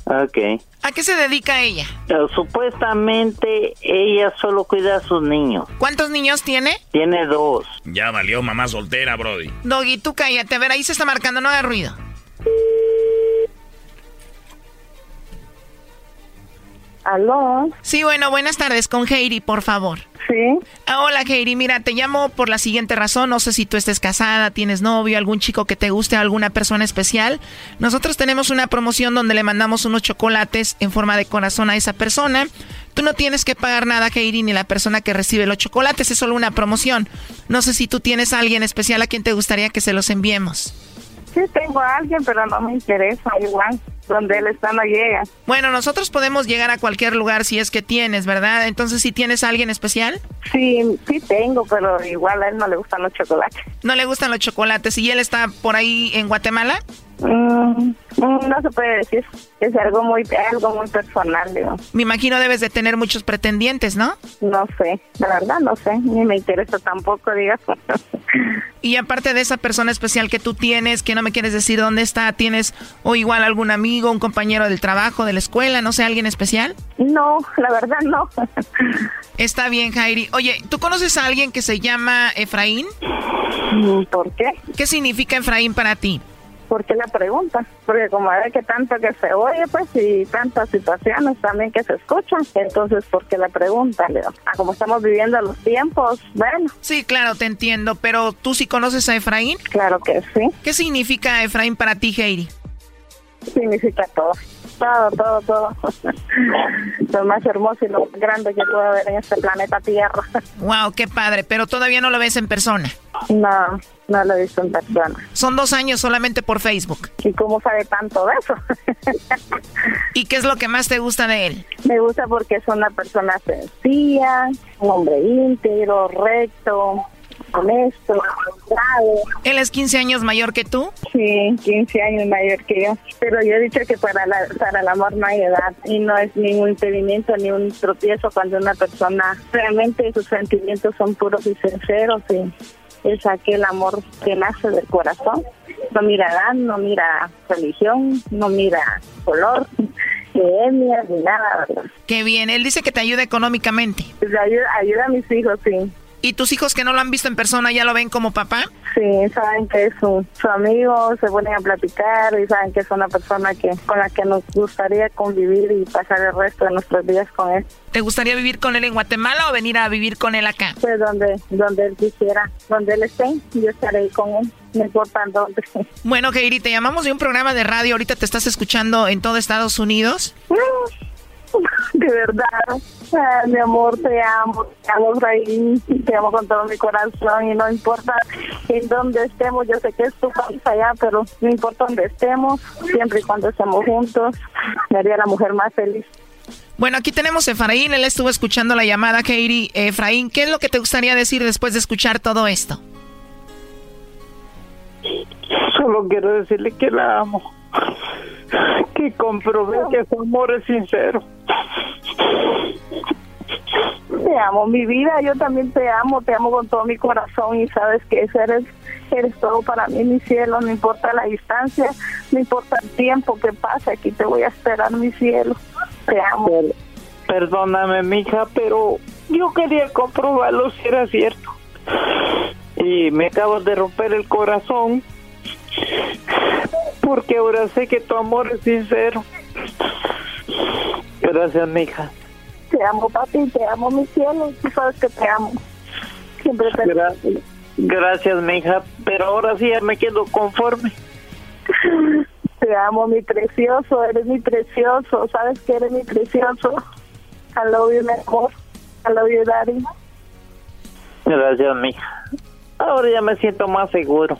Ok. ¿A qué se dedica ella? Eh, supuestamente ella solo cuida a sus niños. ¿Cuántos niños tiene? Tiene dos. Ya valió mamá soltera, Brody. Doggy, tú cállate. A ver, ahí se está marcando, no haga ruido. ¿Aló? Sí, bueno, buenas tardes con Heidi, por favor. Sí. Ah, hola, Heidi. Mira, te llamo por la siguiente razón. No sé si tú estés casada, tienes novio, algún chico que te guste, alguna persona especial. Nosotros tenemos una promoción donde le mandamos unos chocolates en forma de corazón a esa persona. Tú no tienes que pagar nada, Heidi, ni la persona que recibe los chocolates. Es solo una promoción. No sé si tú tienes a alguien especial a quien te gustaría que se los enviemos. Sí, tengo a alguien, pero no me interesa igual. Donde él está no llega. Bueno, nosotros podemos llegar a cualquier lugar si es que tienes, ¿verdad? Entonces, ¿si tienes a alguien especial? Sí, sí tengo, pero igual a él no le gustan los chocolates. No le gustan los chocolates. ¿Y él está por ahí en Guatemala? Mm, mm, no se puede decir. Es algo muy, algo muy personal, digo. Me imagino debes de tener muchos pretendientes, ¿no? No sé, la verdad no sé, ni me interesa tampoco, digas. y aparte de esa persona especial que tú tienes, que no me quieres decir dónde está, ¿tienes o igual algún amigo, un compañero del trabajo, de la escuela, no sé, alguien especial? No, la verdad no. Está bien, Jairi. Oye, ¿tú conoces a alguien que se llama Efraín? Mm, ¿Por qué? ¿Qué significa Efraín para ti? ¿Por qué la pregunta? Porque como ve que tanto que se oye, pues, y tantas situaciones también que se escuchan, entonces, ¿por qué la pregunta, Leo? Ah, como estamos viviendo los tiempos, bueno. Sí, claro, te entiendo, pero ¿tú sí conoces a Efraín? Claro que sí. ¿Qué significa Efraín para ti, Heidi? Significa todo todo, todo, todo. lo más hermoso y lo más grande que puedo ver en este planeta Tierra. Wow, qué padre, pero todavía no lo ves en persona. No, no lo he visto en persona. Son dos años solamente por Facebook. ¿Y cómo sabe tanto de eso? ¿Y qué es lo que más te gusta de él? Me gusta porque es una persona sencilla, un hombre íntegro, recto, honesto, ¿Él es 15 años mayor que tú? Sí, 15 años mayor que yo. Pero yo he dicho que para, la, para el amor no hay edad y no es ningún impedimento ni un tropiezo cuando una persona realmente sus sentimientos son puros y sinceros y es aquel amor que nace del corazón. No mira edad, no mira religión, no mira color, ni ni nada, Qué bien, él dice que te ayuda económicamente. Pues ayuda, ayuda a mis hijos, sí. ¿Y tus hijos que no lo han visto en persona ya lo ven como papá? Sí, saben que es su, amigo, se ponen a platicar y saben que es una persona que con la que nos gustaría convivir y pasar el resto de nuestros días con él. ¿Te gustaría vivir con él en Guatemala o venir a vivir con él acá? Pues donde, donde él quisiera, donde él esté, yo estaré ahí con él. No importa dónde. Bueno, Keiri, te llamamos de un programa de radio. Ahorita te estás escuchando en todo Estados Unidos. De verdad. Mi amor, te amo, te amo, ahí, te amo con todo mi corazón y no importa en dónde estemos, yo sé que es tu país allá, pero no importa dónde estemos, siempre y cuando estemos juntos, me haría la mujer más feliz. Bueno, aquí tenemos a Efraín, él estuvo escuchando la llamada, Katie. Efraín, ¿qué es lo que te gustaría decir después de escuchar todo esto? Solo quiero decirle que la amo, que comprobé que su amor es sincero. Te amo, mi vida, yo también te amo, te amo con todo mi corazón y sabes que eres, eres todo para mí, mi cielo, no importa la distancia, no importa el tiempo que pase, aquí te voy a esperar, mi cielo, te amo. Perdóname, mija, pero yo quería comprobarlo si era cierto. Y me acabas de romper el corazón porque ahora sé que tu amor es sincero. Gracias, mija. Te amo, papi, te amo, mi cielo. Tú sabes que te amo. Siempre te Gracias, Gracias mija. Pero ahora sí ya me quedo conforme. Te amo, mi precioso. Eres mi precioso. Sabes que eres mi precioso. I love you, mi amor. I love you, daddy. Gracias, mija. Ahora ya me siento más seguro.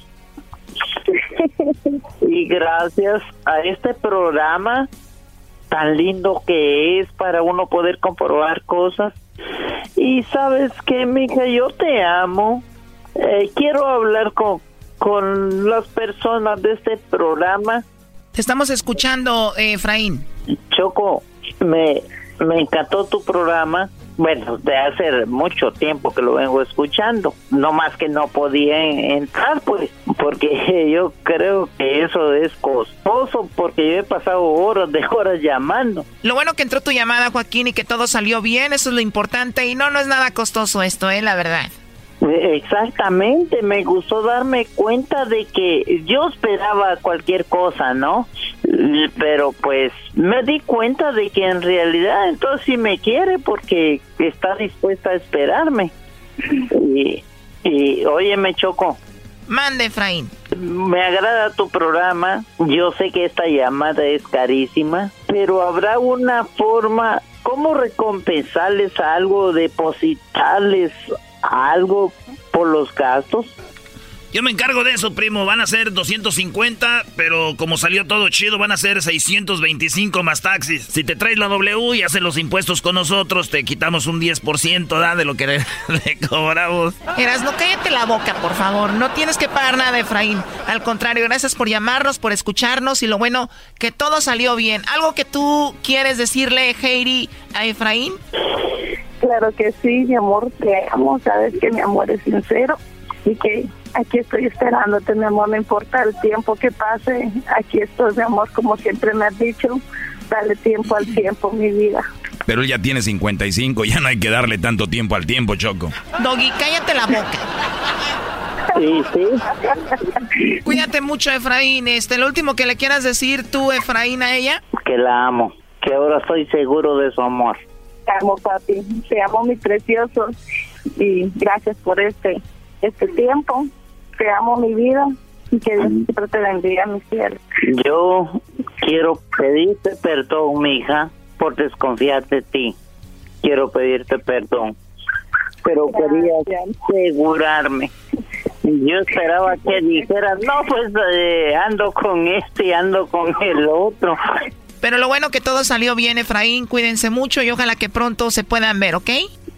y gracias a este programa tan lindo que es para uno poder comprobar cosas. Y sabes que, mija, yo te amo. Eh, quiero hablar con, con las personas de este programa. Te estamos escuchando, eh, Efraín. Choco, me, me encantó tu programa bueno, de hace mucho tiempo que lo vengo escuchando, no más que no podía entrar, pues, porque yo creo que eso es costoso, porque yo he pasado horas de horas llamando. Lo bueno que entró tu llamada, Joaquín, y que todo salió bien, eso es lo importante, y no, no es nada costoso esto, eh, la verdad. Exactamente, me gustó darme cuenta de que yo esperaba cualquier cosa, ¿no? Pero pues me di cuenta de que en realidad entonces sí me quiere porque está dispuesta a esperarme. Y, y oye, me choco. Mande, Efraín. Me agrada tu programa. Yo sé que esta llamada es carísima, pero habrá una forma, ¿cómo recompensarles algo, depositarles algo por los gastos? Yo me encargo de eso, primo. Van a ser 250, pero como salió todo chido, van a ser 625 más taxis. Si te traes la W y haces los impuestos con nosotros, te quitamos un 10% ¿da? de lo que le, cobramos. Eras, no cállate la boca, por favor. No tienes que pagar nada, Efraín. Al contrario, gracias por llamarnos, por escucharnos y lo bueno, que todo salió bien. ¿Algo que tú quieres decirle, Heidi, a Efraín? Claro que sí, mi amor, te amo. Sabes que mi amor es sincero y que aquí estoy esperándote, mi amor, no importa el tiempo que pase, aquí estoy, mi amor, como siempre me has dicho, dale tiempo al tiempo, mi vida. Pero él ya tiene 55, ya no hay que darle tanto tiempo al tiempo, Choco. Doggy, cállate la boca. Sí, sí. Cuídate mucho, Efraín. Este, lo último que le quieras decir tú, Efraín, a ella. Que la amo, que ahora estoy seguro de su amor. Te amo, papi. Te amo, mi precioso. Y gracias por este este tiempo. Te amo mi vida y que Dios siempre te bendiga, mi cielo. Yo quiero pedirte perdón, mi hija, por desconfiar de ti. Quiero pedirte perdón. Pero quería asegurarme. Yo esperaba que dijeras, no, pues eh, ando con este, ando con el otro. Pero lo bueno que todo salió bien, Efraín. Cuídense mucho y ojalá que pronto se puedan ver, ¿ok?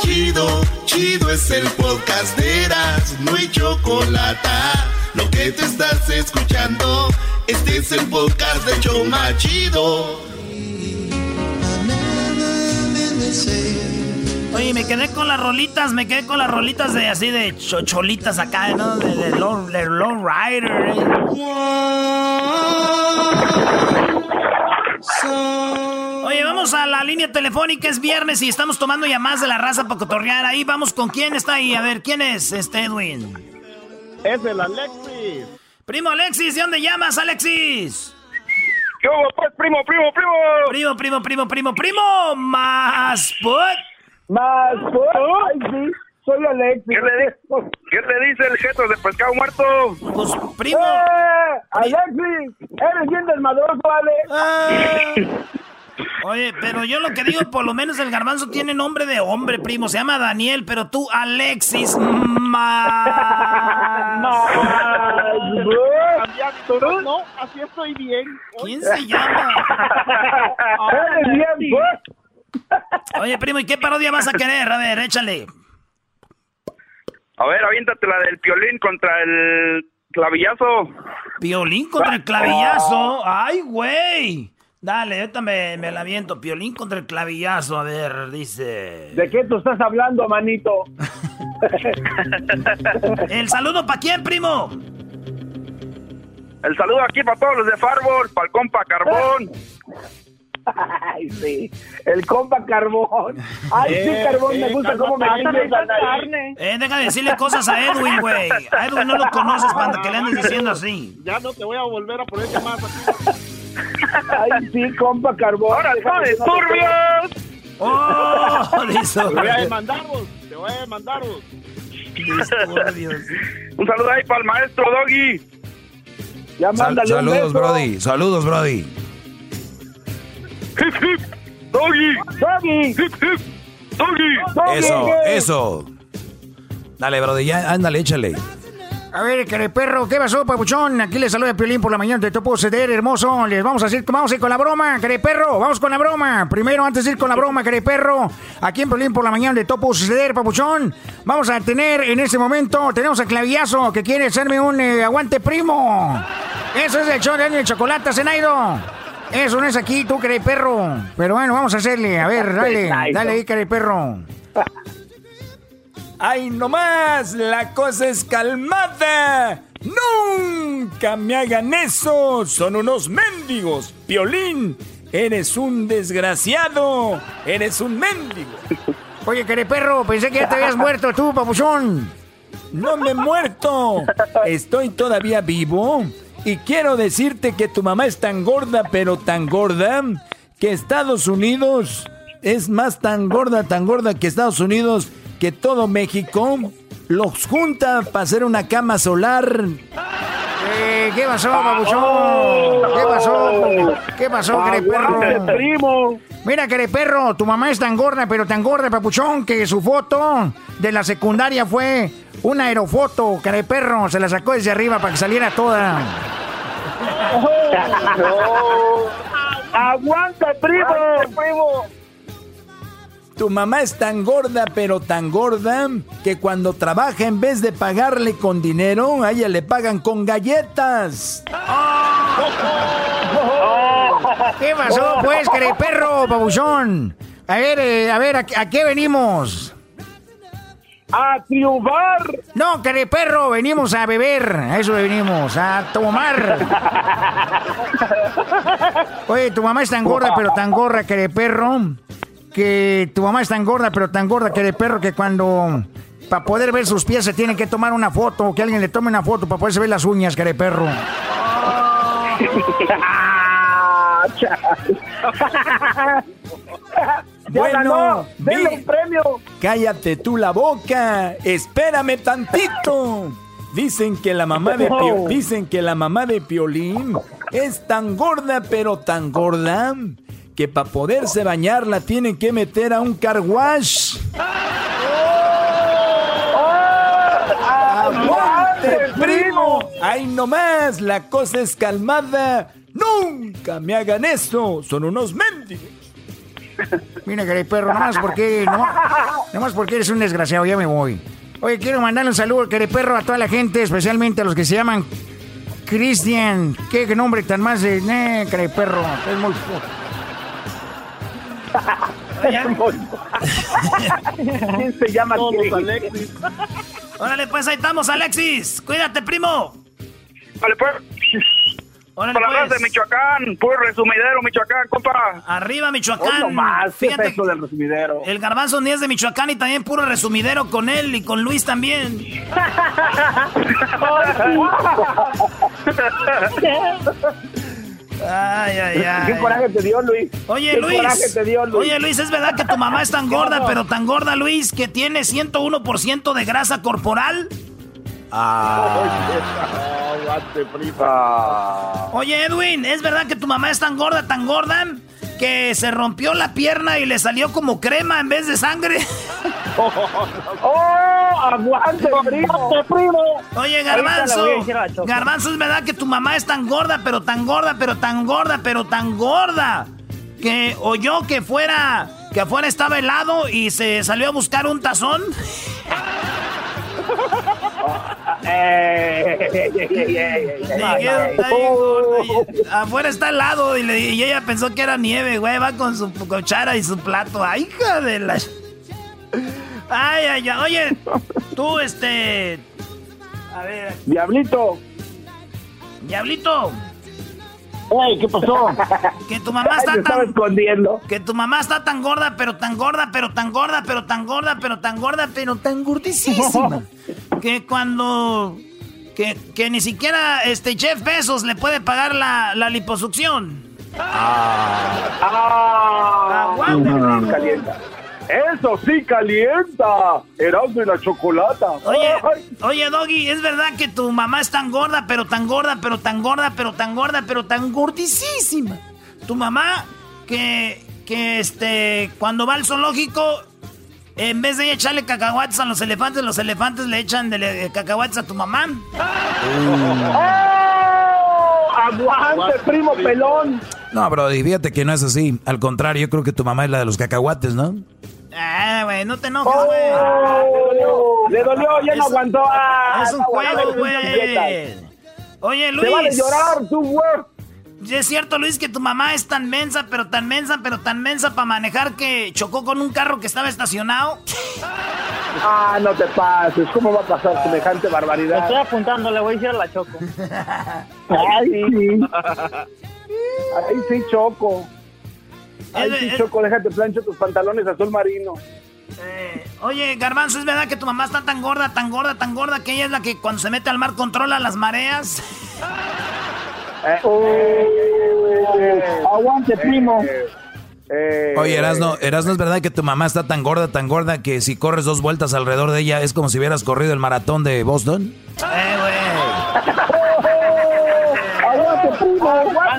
Chido, chido es el podcast de Eras, no hay chocolate. Lo que te estás escuchando, este es el podcast de Choma Chido. Oye, me quedé con las rolitas, me quedé con las rolitas de así de chocholitas acá, ¿no? De, de, de Low Rider. Oye, vamos a la línea telefónica, es viernes y estamos tomando llamadas de la raza para cotorrear. Ahí vamos con quién está ahí. A ver, ¿quién es este Edwin? Es el Alexis. Primo Alexis, ¿de dónde llamas, Alexis? ¿Qué pues, primo, primo, primo? Primo, primo, primo, primo, primo. Más put. Más put. Ay, sí. Soy Alexis. ¿Qué le, ¿Qué le dice el jeto de pescado muerto? Pues, primo. ¡Eh! Alexis, eres bien desmadroso, Ale. Eh. Oye, pero yo lo que digo, por lo menos el garbanzo tiene nombre de hombre, primo. Se llama Daniel, pero tú, Alexis. Más. No, así estoy bien. ¿Quién se llama? Eres bien, Oye, primo, ¿y qué parodia vas a querer? A ver, échale. A ver, aviéntate la del piolín contra el clavillazo. ¿Piolín contra el clavillazo? ¡Ay, güey! Dale, ahorita me, me la aviento. Piolín contra el clavillazo, a ver, dice. ¿De qué tú estás hablando, manito? ¿El saludo para quién, primo? El saludo aquí para todos los de Farbol, para el compa Carbón. Ay, sí. El compa Carbón. Ay, sí, eh, Carbón, me eh, gusta cómo me chingas la carne. Eh, deja de decirle cosas a Edwin, güey. A Edwin no lo conoces para que le andes diciendo así. Ya no te voy a volver a poner aquí. Ay, sí, compa Carbón. ¡Ahora son disturbios! ¡Oh! Te voy a demandaros, te voy a demandaros. Disturbios. Un saludo ahí para el maestro Doggy. Ya mándale Sal un saludos, beso. Brody. Saludos, Brody. Hip, hip. Doggy. Doggy. Hip, hip. Doggy. Doggy. Eso, eso. Dale, Brody, ya, ándale, échale. A ver, perro, ¿qué pasó, papuchón? Aquí le saluda Piolín por la mañana, te puedo ceder, hermoso. Les vamos a decir, vamos a ir con la broma, perro, vamos con la broma. Primero, antes de ir con la broma, perro, aquí en Piolín por la mañana de Topo Ceder, papuchón. Vamos a tener en este momento, tenemos a Clavillazo que quiere hacerme un eh, aguante primo. Eso es el show de Año de Chocolate, Zenaido. Eso no es aquí, tú, perro. Pero bueno, vamos a hacerle, a ver, dale, dale ahí, perro. ¡Ay, no más! ¡La cosa es calmada! ¡Nunca me hagan eso! ¡Son unos mendigos! ¡Piolín! ¡Eres un desgraciado! ¡Eres un mendigo! Oye, perro, pensé que ya te habías muerto tú, papuchón. No me he muerto. Estoy todavía vivo. Y quiero decirte que tu mamá es tan gorda, pero tan gorda, que Estados Unidos es más tan gorda, tan gorda que Estados Unidos, que todo México los junta para hacer una cama solar. Eh, ¿Qué pasó, babuchón? ¿Qué pasó? ¿Qué pasó, Creperro? primo! Mira, Creperro, tu mamá es tan gorda, pero tan gorda, papuchón, que su foto de la secundaria fue una aerofoto, Creperro. Se la sacó desde arriba para que saliera toda. ¡Aguanta, primo! primo! Tu mamá es tan gorda, pero tan gorda, que cuando trabaja en vez de pagarle con dinero, a ella le pagan con galletas. ¿Qué pasó, pues, perro, babuchón? A ver, eh, a ver, ¿a, qué venimos? ¡A triunfar! No, perro, venimos a beber. A eso venimos, a tomar. Oye, tu mamá es tan gorda, pero tan gorda, perro que tu mamá es tan gorda, pero tan gorda que de perro que cuando para poder ver sus pies se tiene que tomar una foto, o que alguien le tome una foto para poderse ver las uñas, que de perro. bueno, un premio. Cállate tú la boca. Espérame tantito. Dicen que la mamá de dicen que la mamá de Piolín es tan gorda, pero tan gorda que para poderse bañar la tienen que meter a un car wash. ¡Aguante, primo! ¡Ay, nomás! La cosa es calmada. ¡Nunca me hagan eso! ¡Son unos mendigos! Mira, que perro, nomás porque, no, nomás porque eres un desgraciado, ya me voy. Oye, quiero mandarle un saludo, que perro, a toda la gente, especialmente a los que se llaman Cristian. Qué nombre tan más de. Eh, perro, es muy. ¿Quién se llama Alexis? Órale, pues ahí estamos, Alexis. Cuídate, primo. Vale, pues. Órale, Para pues. de Michoacán, puro resumidero, Michoacán, compa. Arriba, Michoacán. Oh, más, Fíjate, del resumidero. El garbanzo ni es de Michoacán y también puro resumidero con él y con Luis también. Ay, ay, ay. ¿Qué coraje te dio, Luis? Oye, Luis. Oye, Luis, es verdad que tu mamá es tan gorda, pero tan gorda, Luis, que tiene 101% de grasa corporal. Ah. Oye, Edwin, ¿es verdad que tu mamá es tan gorda, tan gorda? que se rompió la pierna y le salió como crema en vez de sangre. ¡Oh! ¡Aguante, primo! primo! Oye, Garbanzo. Garbanzo, es verdad que tu mamá es tan gorda, pero tan gorda, pero tan gorda, pero tan gorda. Que oyó que fuera. Que afuera estaba helado y se salió a buscar un tazón. Afuera está helado y, y, ella pensó que era nieve, güey. Va con su cuchara y su plato. ¡Ay, hija de la... Ay, ay, ay. Oye, tú, este... Diablito. Diablito. Ay, ¿qué pasó? Que tu mamá está tan. escondiendo. Que tu mamá está tan gorda, pero tan gorda, pero tan gorda, pero tan gorda, pero tan gorda, pero tan gordísima. que cuando. Que, que, ni siquiera este Jeff Bezos le puede pagar la, la liposucción. Ah. ah. Aguanta. Calienta. Eso sí calienta. Erasmo y la chocolata. Oye, oye, Doggy, ¿es verdad que tu mamá es tan gorda, pero tan gorda, pero tan gorda, pero tan gorda, pero tan gordísima? Tu mamá que, que este, cuando va al zoológico, en vez de echarle cacahuates a los elefantes, los elefantes le echan de, cacahuates a tu mamá. ¡Oh! ¡Aguante, primo pelón! No, bro, fíjate que no es así. Al contrario, yo creo que tu mamá es la de los cacahuates, ¿no? Ah, güey, no te enojes, güey. Oh, le dolió, ya no aguantó. Ah, es un juego, güey. Oye, Luis. Te vale llorar, tú, güey. es cierto, Luis, que tu mamá es tan mensa, pero tan mensa, pero tan mensa para manejar que chocó con un carro que estaba estacionado. Ah, no te pases. ¿Cómo va a pasar semejante barbaridad? Estoy apuntando, le voy a decir a la Choco. Ay, sí. Ay, sí, Choco. Ay, sí, Choco, déjate plancho tus pantalones azul marino. Eh, oye, Garbanzo, ¿es verdad que tu mamá está tan gorda, tan gorda, tan gorda que ella es la que cuando se mete al mar controla las mareas? Eh, aguante, primo. Oye, Erasno, Erasno, ¿es verdad que tu mamá está tan gorda, tan gorda que si corres dos vueltas alrededor de ella es como si hubieras corrido el maratón de Boston? Eh, güey.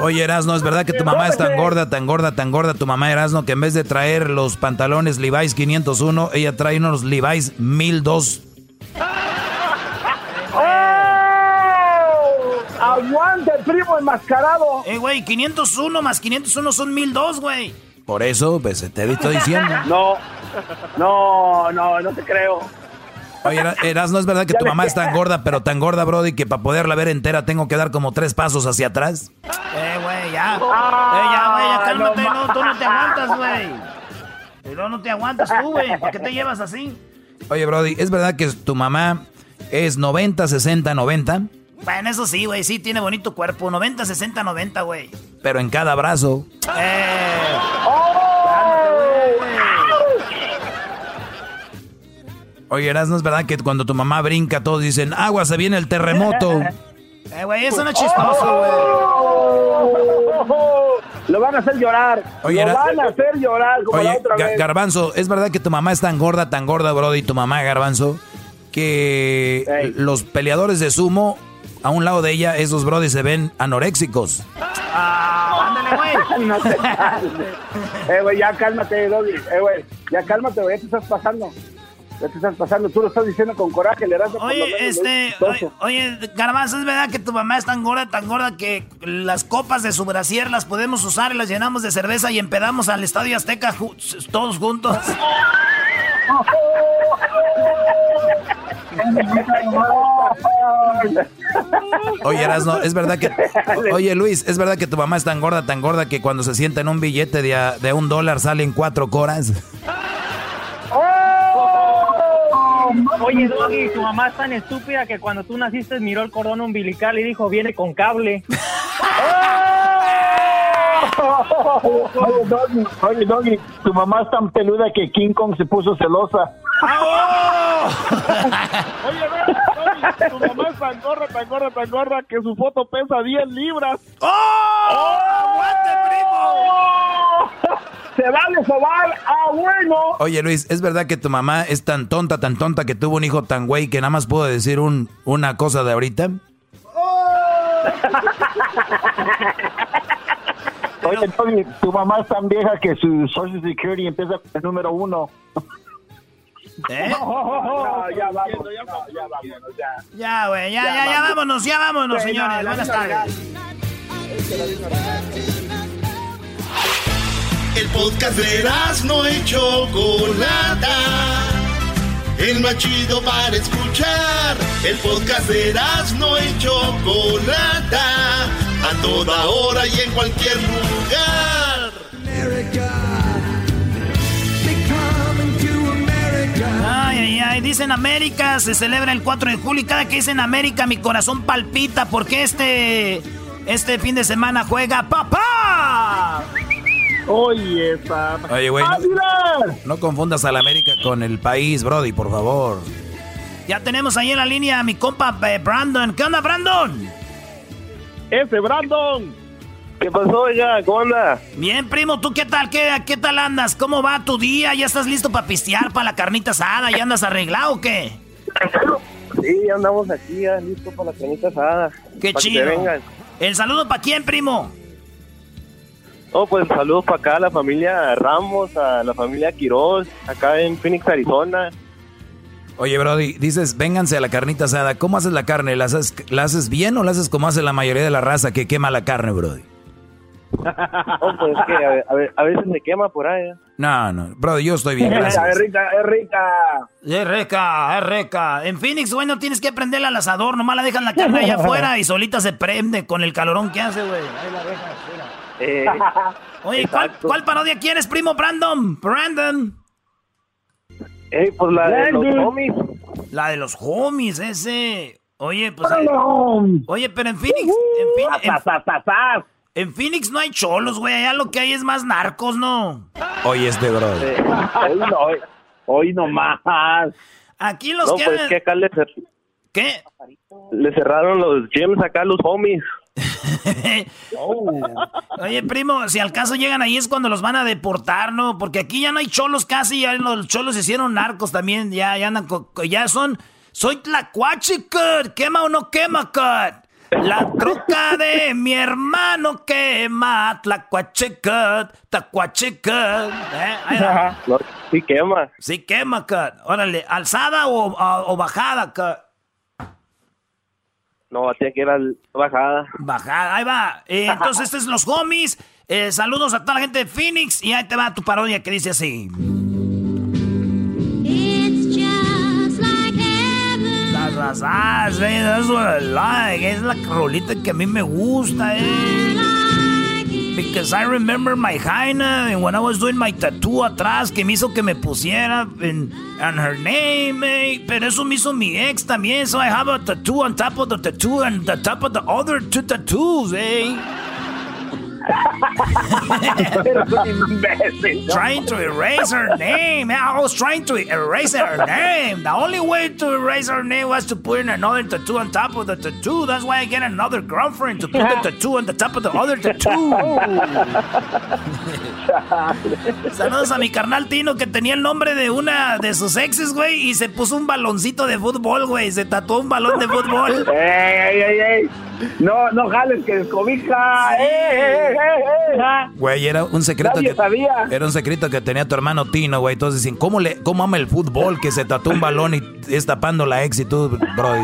oye, Erasno, ¿es verdad que tu mamá es tan gorda, tan gorda, tan gorda, tu mamá Erasno, que en vez de traer los pantalones Levi's 501, ella trae unos Levi's 1002? ¡Oh! ¡Aguante, primo enmascarado! Eh, güey, 501 más 501 son 1002, güey. Por eso, pues, te estoy diciendo. No, no, no, no te creo. Oye, Eras, ¿no es verdad que tu mamá es tan gorda, pero tan gorda, Brody, que para poderla ver entera tengo que dar como tres pasos hacia atrás? Eh, güey, ya. eh, ya, güey, ya cálmate, no, tú no te aguantas, güey. Pero no te aguantas tú, güey. ¿Por qué te llevas así? Oye, Brody, ¿es verdad que tu mamá es 90, 60, 90? Bueno, eso sí, güey, sí, tiene bonito cuerpo. 90, 60, 90, güey. Pero en cada brazo. Eh. Oye, ¿no es verdad que cuando tu mamá brinca todos dicen, agua, se viene el terremoto? eh, güey, eso no es chistoso, güey. Lo van a hacer llorar. Oye, Lo van a hacer llorar como la otra vez. Garbanzo, ¿es verdad que tu mamá es tan gorda, tan gorda, Brody, tu mamá, Garbanzo, que los peleadores de sumo, a un lado de ella, esos Brody se ven anoréxicos? Ah, ándale, güey. no te Eh, güey, ya cálmate, Doggy. Eh, güey, ya cálmate, güey, te estás pasando. ¿Qué te estás pasando? Tú lo estás diciendo con coraje, le das Oye, este, oye, oye, Garbanzo, ¿es verdad que tu mamá es tan gorda, tan gorda que las copas de su brasier las podemos usar y las llenamos de cerveza y empedamos al Estadio Azteca todos juntos? Oye, Erasno, es verdad que. Oye, Luis, es verdad que tu mamá es tan gorda, tan gorda que cuando se sienta en un billete de, de un dólar salen cuatro coras. Oye, Doggy, tu mamá es tan estúpida que cuando tú naciste miró el cordón umbilical y dijo, viene con cable. Oye, Doggy, oye, Doggy, tu mamá es tan peluda que King Kong se puso celosa. oye, Tu mamá es tan gorda, tan gorda, tan gorda que su foto pesa 10 libras. ¡Oh! ¡Oh! ¡Aguante, primo! se vale sobar. Ah, bueno. Oye, Luis, ¿es verdad que tu mamá es tan tonta, tan tonta que tuvo un hijo tan güey que nada más pudo decir un, una cosa de ahorita? Oye, Tony, tu mamá es tan vieja que su Social Security empieza con el número uno. ¿Eh? No, ya vámonos, ya vámonos, ya. Ya, güey, ya, ya, ya, vámonos, ya vámonos, señores. Buenas tardes. El podcast de no y Chocolata. El más chido para escuchar. El podcast de no y Chocolata. A toda hora y en cualquier lugar. Ay, ay, ay, dicen América, se celebra el 4 de julio y cada que dicen América mi corazón palpita porque este, este fin de semana juega papá. Oye. Oye, güey. No, confundas a la América con el país, Brody, por favor. Ya tenemos ahí en la línea a mi compa eh, Brandon. ¿Qué onda, Brandon? Ese, Brandon. ¿Qué pasó, oiga? ¿Cómo anda? Bien, primo, ¿tú qué tal? ¿Qué, ¿Qué tal andas? ¿Cómo va tu día? ¿Ya estás listo para pistear, para la carnita asada? ¿Ya andas arreglado o qué? Sí, ya andamos aquí, ya listo para la carnita asada. Qué chido. ¿El saludo para quién, primo? Oh, pues saludos para acá a la familia Ramos, a la familia Quiroz, acá en Phoenix, Arizona. Oye, Brody, dices, vénganse a la carnita asada. ¿Cómo haces la carne? ¿La haces, ¿La haces bien o la haces como hace la mayoría de la raza que quema la carne, Brody? Oh, pues es que a, veces me quema por ahí. ¿eh? No, no, Brody, yo estoy bien, gracias. Es rica, es rica. Es rica, es rica. En Phoenix, güey, no tienes que prenderla al asador, nomás la dejan la carne allá afuera y solita se prende con el calorón que hace, güey. Ahí la dejan, eh, Oye, ¿cuál, parodia quieres, primo Brandon? Brandon. Eh, pues la de los homies. La de los homies, ese. Oye, pues. oye, pero en Phoenix. En, Phoenix, en, Phoenix no hay cholos, güey. Allá lo que hay es más narcos, ¿no? Hoy es de bro. hoy no, hoy, no más. Aquí los no, pues que acá le ¿Qué? Le cerraron los gyms acá a los homies. Oye, primo, si al caso llegan ahí es cuando los van a deportar, ¿no? Porque aquí ya no hay cholos casi, ya los cholos se hicieron narcos también, ya, ya andan, ya son, soy tlacuache, quema o no quema, cut. La troca de mi hermano quema, tlacuache, cut, tlacuache, cut. ¿Eh? sí quema. Sí quema, cut. Órale, ¿alzada o, o, bajada, cut? No, tiene que ir bajada. Bajada, ahí va. Eh, entonces, estos es los homies. Eh, saludos a toda la gente de Phoenix. Y ahí te va tu parodia que dice así. That's, that's what I like. Es la rolita que a mí me gusta, eh. Because I remember my Jaina and when I was doing my tattoo atrás que me hizo que me pusiera en, her name, eh. Pero eso me hizo mi ex también. So I have a tattoo on top of the tattoo and the top of the other two tattoos, eh. Trying to erase her name. I was trying to erase her name. The only way to erase her name was to put in another tattoo on top of the tattoo. That's why I get another girlfriend to put the tattoo on the top of the other tattoo. Saludos a mi carnal Tino que tenía el nombre de una de sus exes, güey, y se puso un baloncito de fútbol, güey. Se tatuó un balón de fútbol. ¡Ey, ey, ey! No, no jales que descobija. ¡Eh, eh, eh, Güey, era un secreto que era un secreto que tenía tu hermano Tino, güey. Entonces dicen, ¿cómo le cómo ama el fútbol que se tatuó un balón y es tapando la ex y tú, bro?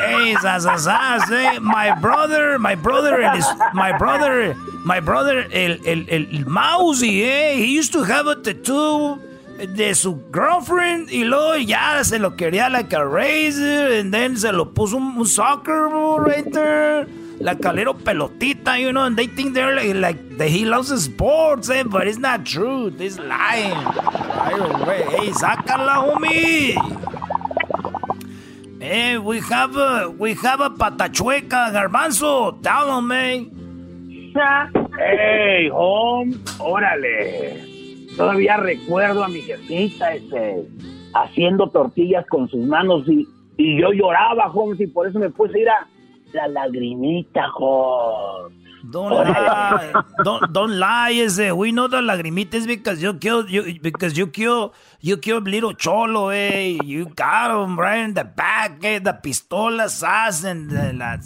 Hey, sasasas, eh. My brother, my brother, el, my brother, my brother, el, el, el, Mousy, eh. He used to have a tattoo de su girlfriend y luego ya se lo quería like a razor and then se lo puso un, soccer ball right there. La calero pelotita, you know, and they think they're like, like that he loves sports, eh, but it's not true. This lying. Hey, sácala, homie. Hey, we have a, we have a patachueca, garbanzo. Tell him, eh. Hey, home, órale. Todavía recuerdo a mi jefita este, haciendo tortillas con sus manos y, y yo lloraba, Holmes, y por eso me puse a ir a la lagrimita, Holmes. Don't lie. don't, don't lie. Is it? We know the lagrimita is because you killed you because you kill you killed little cholo, eh? You got him right in the back, eh? The pistola sas and the, la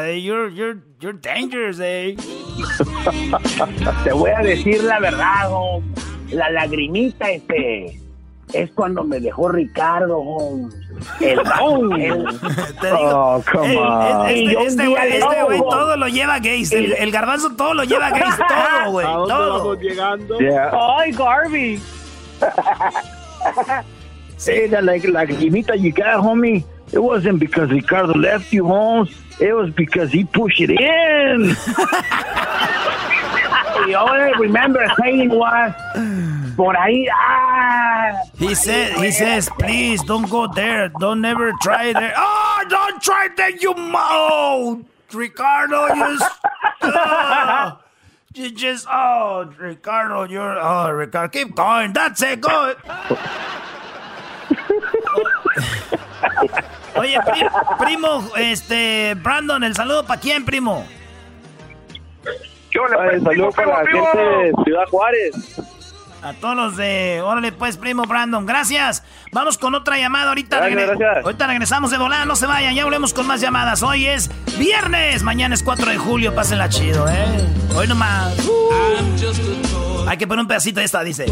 eh? You're you're you're dangerous, eh? Te voy a decir la verdad, Holmes la lagrimita, este, es cuando me dejó Ricardo, el, el Oh, come on. Este, este güey este todo lo lleva gays. El, el, garbanzo todo lo lleva gays. Todo, güey. Todo. Vamos llegando? Ay, Garby. sí, la lagrimita you got, homie. It wasn't because Ricardo left you, Holmes. It was because he pushed it in. The only remember saying was por ahí. Ah. He said, he says, please don't go there. Don't ever try there. Oh, don't try there, you mo, Ricardo. You, you just oh, Ricardo, you're oh, Ricardo. Keep going. That's it. Go. Oye, primo, este, Brandon, el saludo para quién, primo. ¿Qué hola, saludo para la gente de Ciudad Juárez. A todos los de. Órale, pues, primo Brandon. Gracias. Vamos con otra llamada. Ahorita, Ahorita regresamos de volada. No se vayan. Ya volvemos con más llamadas. Hoy es viernes. Mañana es 4 de julio. Pásenla chido, ¿eh? Hoy nomás. Hay que poner un pedacito de esta, dice.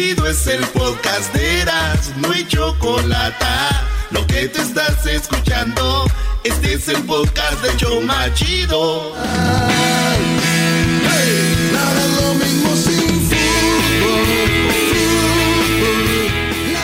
Es el podcast de no hay chocolate. Lo que te estás escuchando, este es el podcast de Choma Chido.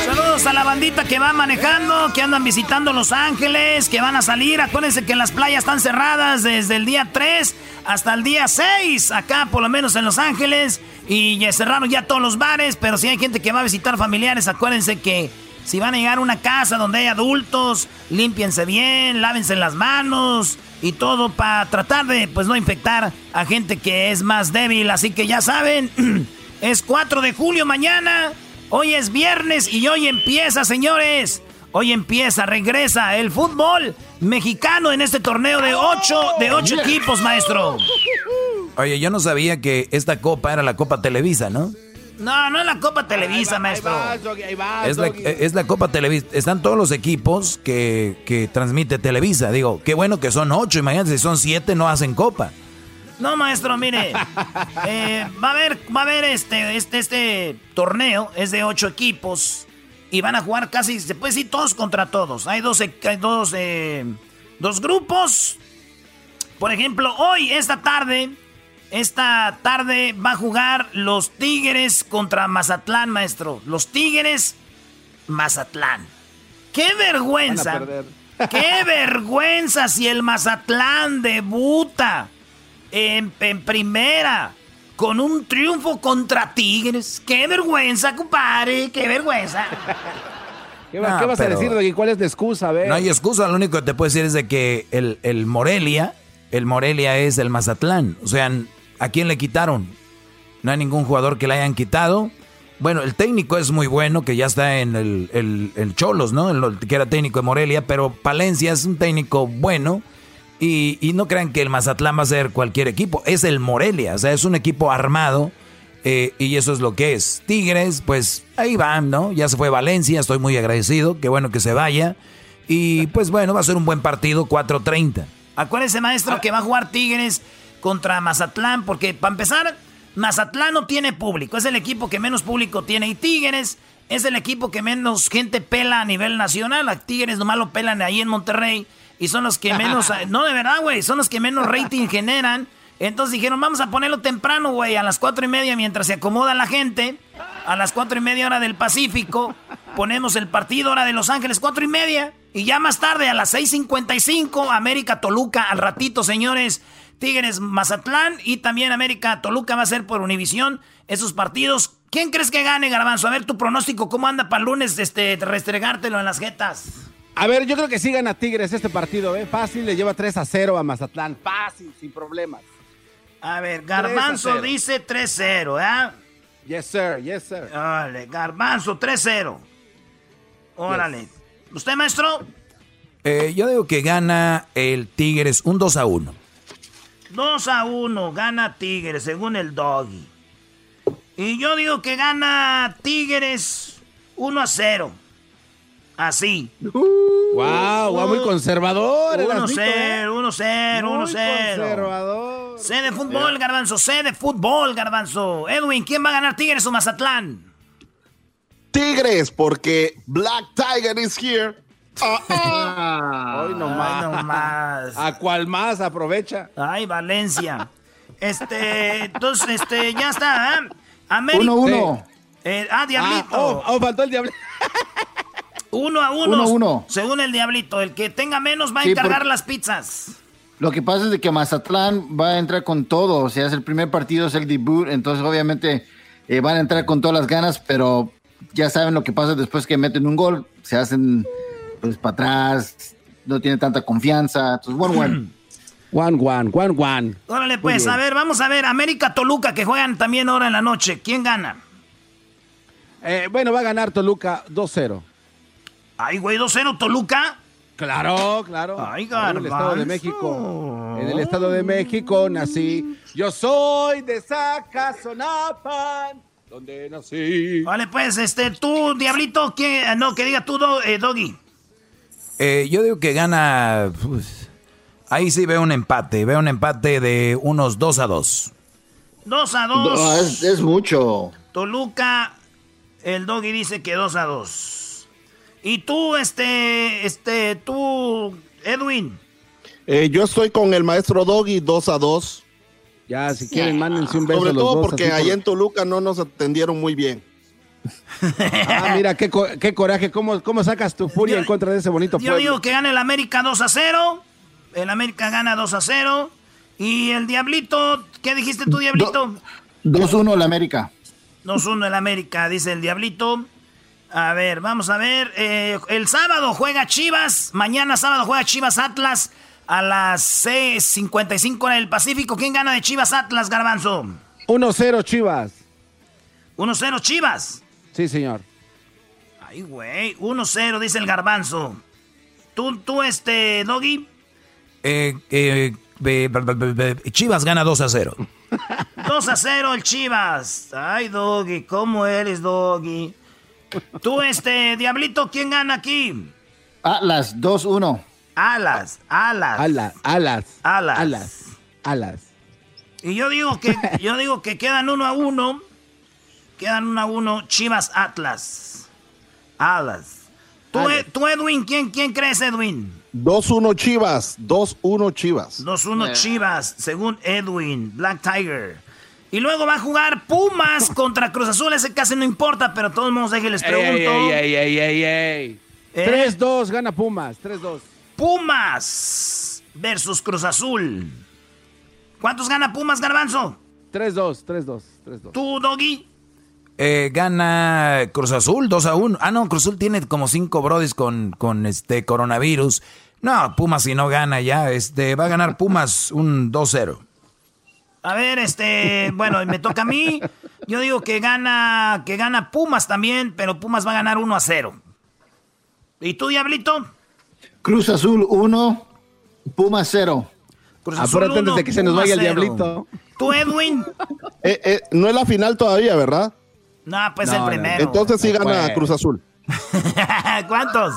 Saludos a la bandita que va manejando, que andan visitando Los Ángeles, que van a salir. Acuérdense que las playas están cerradas desde el día 3 hasta el día 6, acá por lo menos en Los Ángeles. Y ya cerraron ya todos los bares, pero si hay gente que va a visitar familiares, acuérdense que si van a llegar a una casa donde hay adultos, límpiense bien, lávense las manos y todo para tratar de pues no infectar a gente que es más débil. Así que ya saben, es 4 de julio mañana. Hoy es viernes y hoy empieza, señores. Hoy empieza, regresa el fútbol mexicano en este torneo de ocho, de ocho equipos, maestro. Oye, yo no sabía que esta copa era la Copa Televisa, ¿no? No, no es la Copa Televisa, maestro. es, la, es, la, Copa Televisa. Están todos los equipos que, que transmite Televisa. Digo, qué bueno que son ocho. Imagínate, si son siete, no hacen Copa. No, maestro, mire. Eh, va a haber, va a haber este, este, este torneo, es de ocho equipos. Y van a jugar casi, se puede decir todos contra todos. Hay dos, hay dos, eh, dos grupos. Por ejemplo, hoy, esta tarde, esta tarde va a jugar los Tigres contra Mazatlán, maestro. Los Tigres, Mazatlán. ¡Qué vergüenza! ¡Qué vergüenza si el Mazatlán debuta! en, primera con un triunfo contra Tigres. ¡Qué vergüenza, compadre! ¡Qué vergüenza! ¿Qué, vas a decir, Doggy? ¿Cuál es la excusa? No hay excusa, lo único que te puedo decir es de que el, el Morelia, el Morelia es el Mazatlán. O sea, ¿a quién le quitaron? No hay ningún jugador que le hayan quitado. Bueno, el técnico es muy bueno, que ya está en el, el, el Cholos, ¿no? El, que era técnico de Morelia, pero Palencia es un técnico bueno y, no crean que el Mazatlán va a ser cualquier equipo, es el Morelia, o sea, es un equipo armado eh, y eso es lo que es. Tigres, pues ahí van, ¿no? Ya se fue Valencia, estoy muy agradecido, qué bueno que se vaya. Y pues bueno, va a ser un buen partido, 4-30. Acuérdense, maestro, que va a jugar Tigres contra Mazatlán, porque para empezar, Mazatlán no tiene público, es el equipo que menos público tiene. Y Tigres es el equipo que menos gente pela a nivel nacional. A Tigres nomás lo pelan ahí en Monterrey y son los que menos, no de verdad, güey, son los que menos rating generan. Entonces dijeron, vamos a ponerlo temprano, güey, a las cuatro y media mientras se acomoda la gente. A las cuatro y media hora del Pacífico. Ponemos el partido hora de Los Ángeles, cuatro y media. Y ya más tarde, a las 6.55, América Toluca. Al ratito, señores, Tigres Mazatlán. Y también América Toluca va a ser por Univisión esos partidos. ¿Quién crees que gane, Garbanzo? A ver tu pronóstico, ¿cómo anda para el lunes este, restregártelo en las jetas? A ver, yo creo que sí gana Tigres este partido, ¿eh? Fácil, le lleva 3 a 0 a Mazatlán. Fácil, sin problemas. A ver, Garbanzo dice 3-0, ¿eh? Yes, sir, yes, sir. Órale, Garbanzo 3-0. Órale. ¿Usted, maestro? Eh, yo digo que gana el Tigres un 2 a 1. 2 a 1, gana Tigres, según el doggy. Y yo digo que gana Tigres 1 a 0. Así. wow, wow, muy conservador. 1-0, 1-0, 1-0. Conservador. C de fútbol, Garbanzo. C de fútbol, Garbanzo. Edwin, ¿quién va a ganar Tigres o Mazatlán? Tigres, porque Black Tiger is here. Ah, Hoy nomás. ¿A cuál más? Aprovecha. Ay, Valencia. Este, entonces, este, ya está, ¿eh? América. 1-1. Eh, ah, Diablito. Ah, oh, oh, faltó el Diablito. Uno a uno. Según el diablito. El que tenga menos va a encargar las pizzas. Lo que pasa es de que Mazatlán va a entrar con todo. O sea, es el primer partido, es el debut. Entonces, obviamente, eh, van a entrar con todas las ganas, pero ya saben lo que pasa después que meten un gol. Se hacen pues para atrás, no tiene tanta confianza. Entonces, one, one. One, one, one, one. Órale, pues, a ver, vamos a ver. América Toluca, que juegan también ahora en la noche. ¿Quién gana? Eh, bueno, va a ganar Toluca 2-0. Ay, güey, 2-0 Toluca. Claro, claro. Ay, En el Estado de México. En el Estado de México nací. Yo soy de Zacazonapan, donde nací. Vale, pues, este, tú, Diablito, que, no, que diga tú, eh, Doggy. Eh, yo digo que gana. Pues, ahí sí veo un empate. Veo un empate de unos 2 a 2. 2 a 2. es, es, mucho. Toluca, el Doggy dice que 2 a 2. Y tú, este, este, tú, Edwin. Eh, yo estoy con el maestro Doggy 2 a 2. Ya, si quieren, mándense un beso. Sobre todo porque allá en Toluca no nos atendieron muy bien. Ah, mira, qué, coraje. ¿Cómo, ¿Cómo, sacas tu furia en contra de ese bonito pueblo? Yo digo que gana el América 2 a 0. El América gana 2 a 0. Y el Diablito, ¿qué dijiste tú, Diablito? 2-1 el América. 2-1 el América, dice el Diablito. A ver, vamos a ver. Eh, el sábado juega Chivas. Mañana sábado juega Chivas Atlas a las 6.55 en el Pacífico. ¿Quién gana de Chivas Atlas, Garbanzo? 1-0 Chivas. 1-0 Chivas. Sí, señor. Ay, güey. 1-0, dice el Garbanzo. ¿Tú, tú este, Doggy? Eh, eh, Chivas gana 2 a 0. 2 a 0 el Chivas. Ay, Doggy, ¿cómo eres, Doggy? Tú, este, Diablito, ¿quién gana aquí? Atlas, 2-1. Alas, alas. Alas, alas. Alas. Alas. Alas. Y yo digo que, yo digo que quedan uno a uno. Quedan uno a uno Chivas Atlas. Alas. Tú, Edwin, ¿quién, ¿quién crees, Edwin? 2-1 Chivas, 2-1 Chivas. 2-1 Chivas, según Edwin, Black Tiger. Y luego va a jugar Pumas contra Cruz Azul. Ese casi no importa, pero todos modos les pregunto. Ey, ey, ey, ey, 3-2 gana Pumas, 3-2. Pumas versus Cruz Azul. ¿Cuántos gana Pumas, Garbanzo? 3-2, 3-2, 3-2. ¿Tú, Doggy? Eh, gana Cruz Azul 2 a 1. Ah, no, Cruz Azul tiene como 5 brodis con, con este coronavirus. No, Pumas si no gana ya, este, va a ganar Pumas un 2-0. A ver, este, bueno, me toca a mí. Yo digo que gana, que gana Pumas también, pero Pumas va a ganar 1 a 0. ¿Y tú, Diablito? Cruz Azul 1, Pumas 0. Cruz Azul Apúrate antes de que se nos vaya el Diablito. ¿Tú, Edwin? Eh, eh, no es la final todavía, ¿verdad? No, pues el primero. Entonces sí gana Cruz Azul. ¿Cuántos?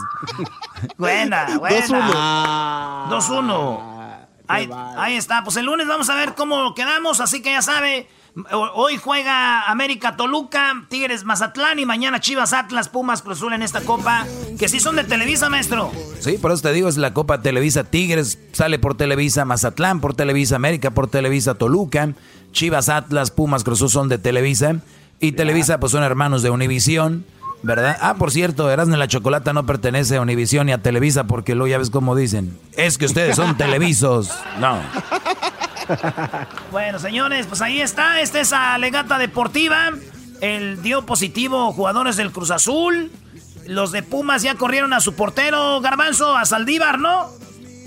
buena, buena. 2-1. 2-1. Ahí, ahí, está. Pues el lunes vamos a ver cómo quedamos. Así que ya sabe, hoy juega América Toluca, Tigres Mazatlán y mañana Chivas Atlas, Pumas Cruz Azul en esta copa. Que sí son de Televisa, maestro. Sí, por eso te digo, es la Copa Televisa. Tigres sale por Televisa, Mazatlán por Televisa, América por Televisa, Toluca. Chivas Atlas, Pumas Cruz Azul son de Televisa. Y Televisa, pues son hermanos de Univisión, ¿verdad? Ah, por cierto, Erasmo la Chocolata no pertenece a Univisión ni a Televisa porque luego ya ves cómo dicen. Es que ustedes son televisos. No. Bueno, señores, pues ahí está. Esta es Alegata Deportiva. El dio positivo jugadores del Cruz Azul. Los de Pumas ya corrieron a su portero, Garbanzo, a Saldívar, ¿no?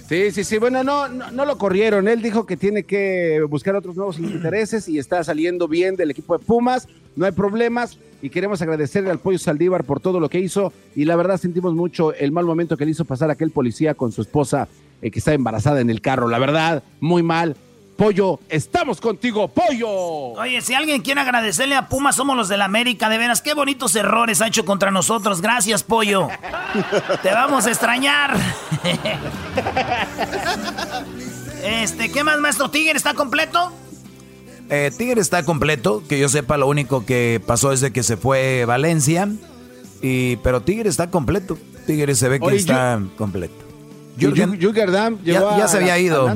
Sí, sí, sí. Bueno, no, no, lo corrieron. Él dijo que tiene que buscar otros nuevos intereses y está saliendo bien del equipo de Pumas. No hay problemas y queremos agradecerle al Pollo Saldívar por todo lo que hizo. Y la verdad sentimos mucho el mal momento que le hizo pasar aquel policía con su esposa eh, que está embarazada en el carro. La verdad, muy mal. Pollo, estamos contigo, Pollo. Oye, si alguien quiere agradecerle a Puma, somos los de la América, de veras, qué bonitos errores ha hecho contra nosotros. Gracias, Pollo. Te vamos a extrañar. este, ¿qué más, maestro Tigre? ¿Está completo? Eh, Tigre está completo, que yo sepa, lo único que pasó es de que se fue Valencia. Y, pero Tigre está completo. Tigre se ve que está completo. Jürgen, ya, se había ido.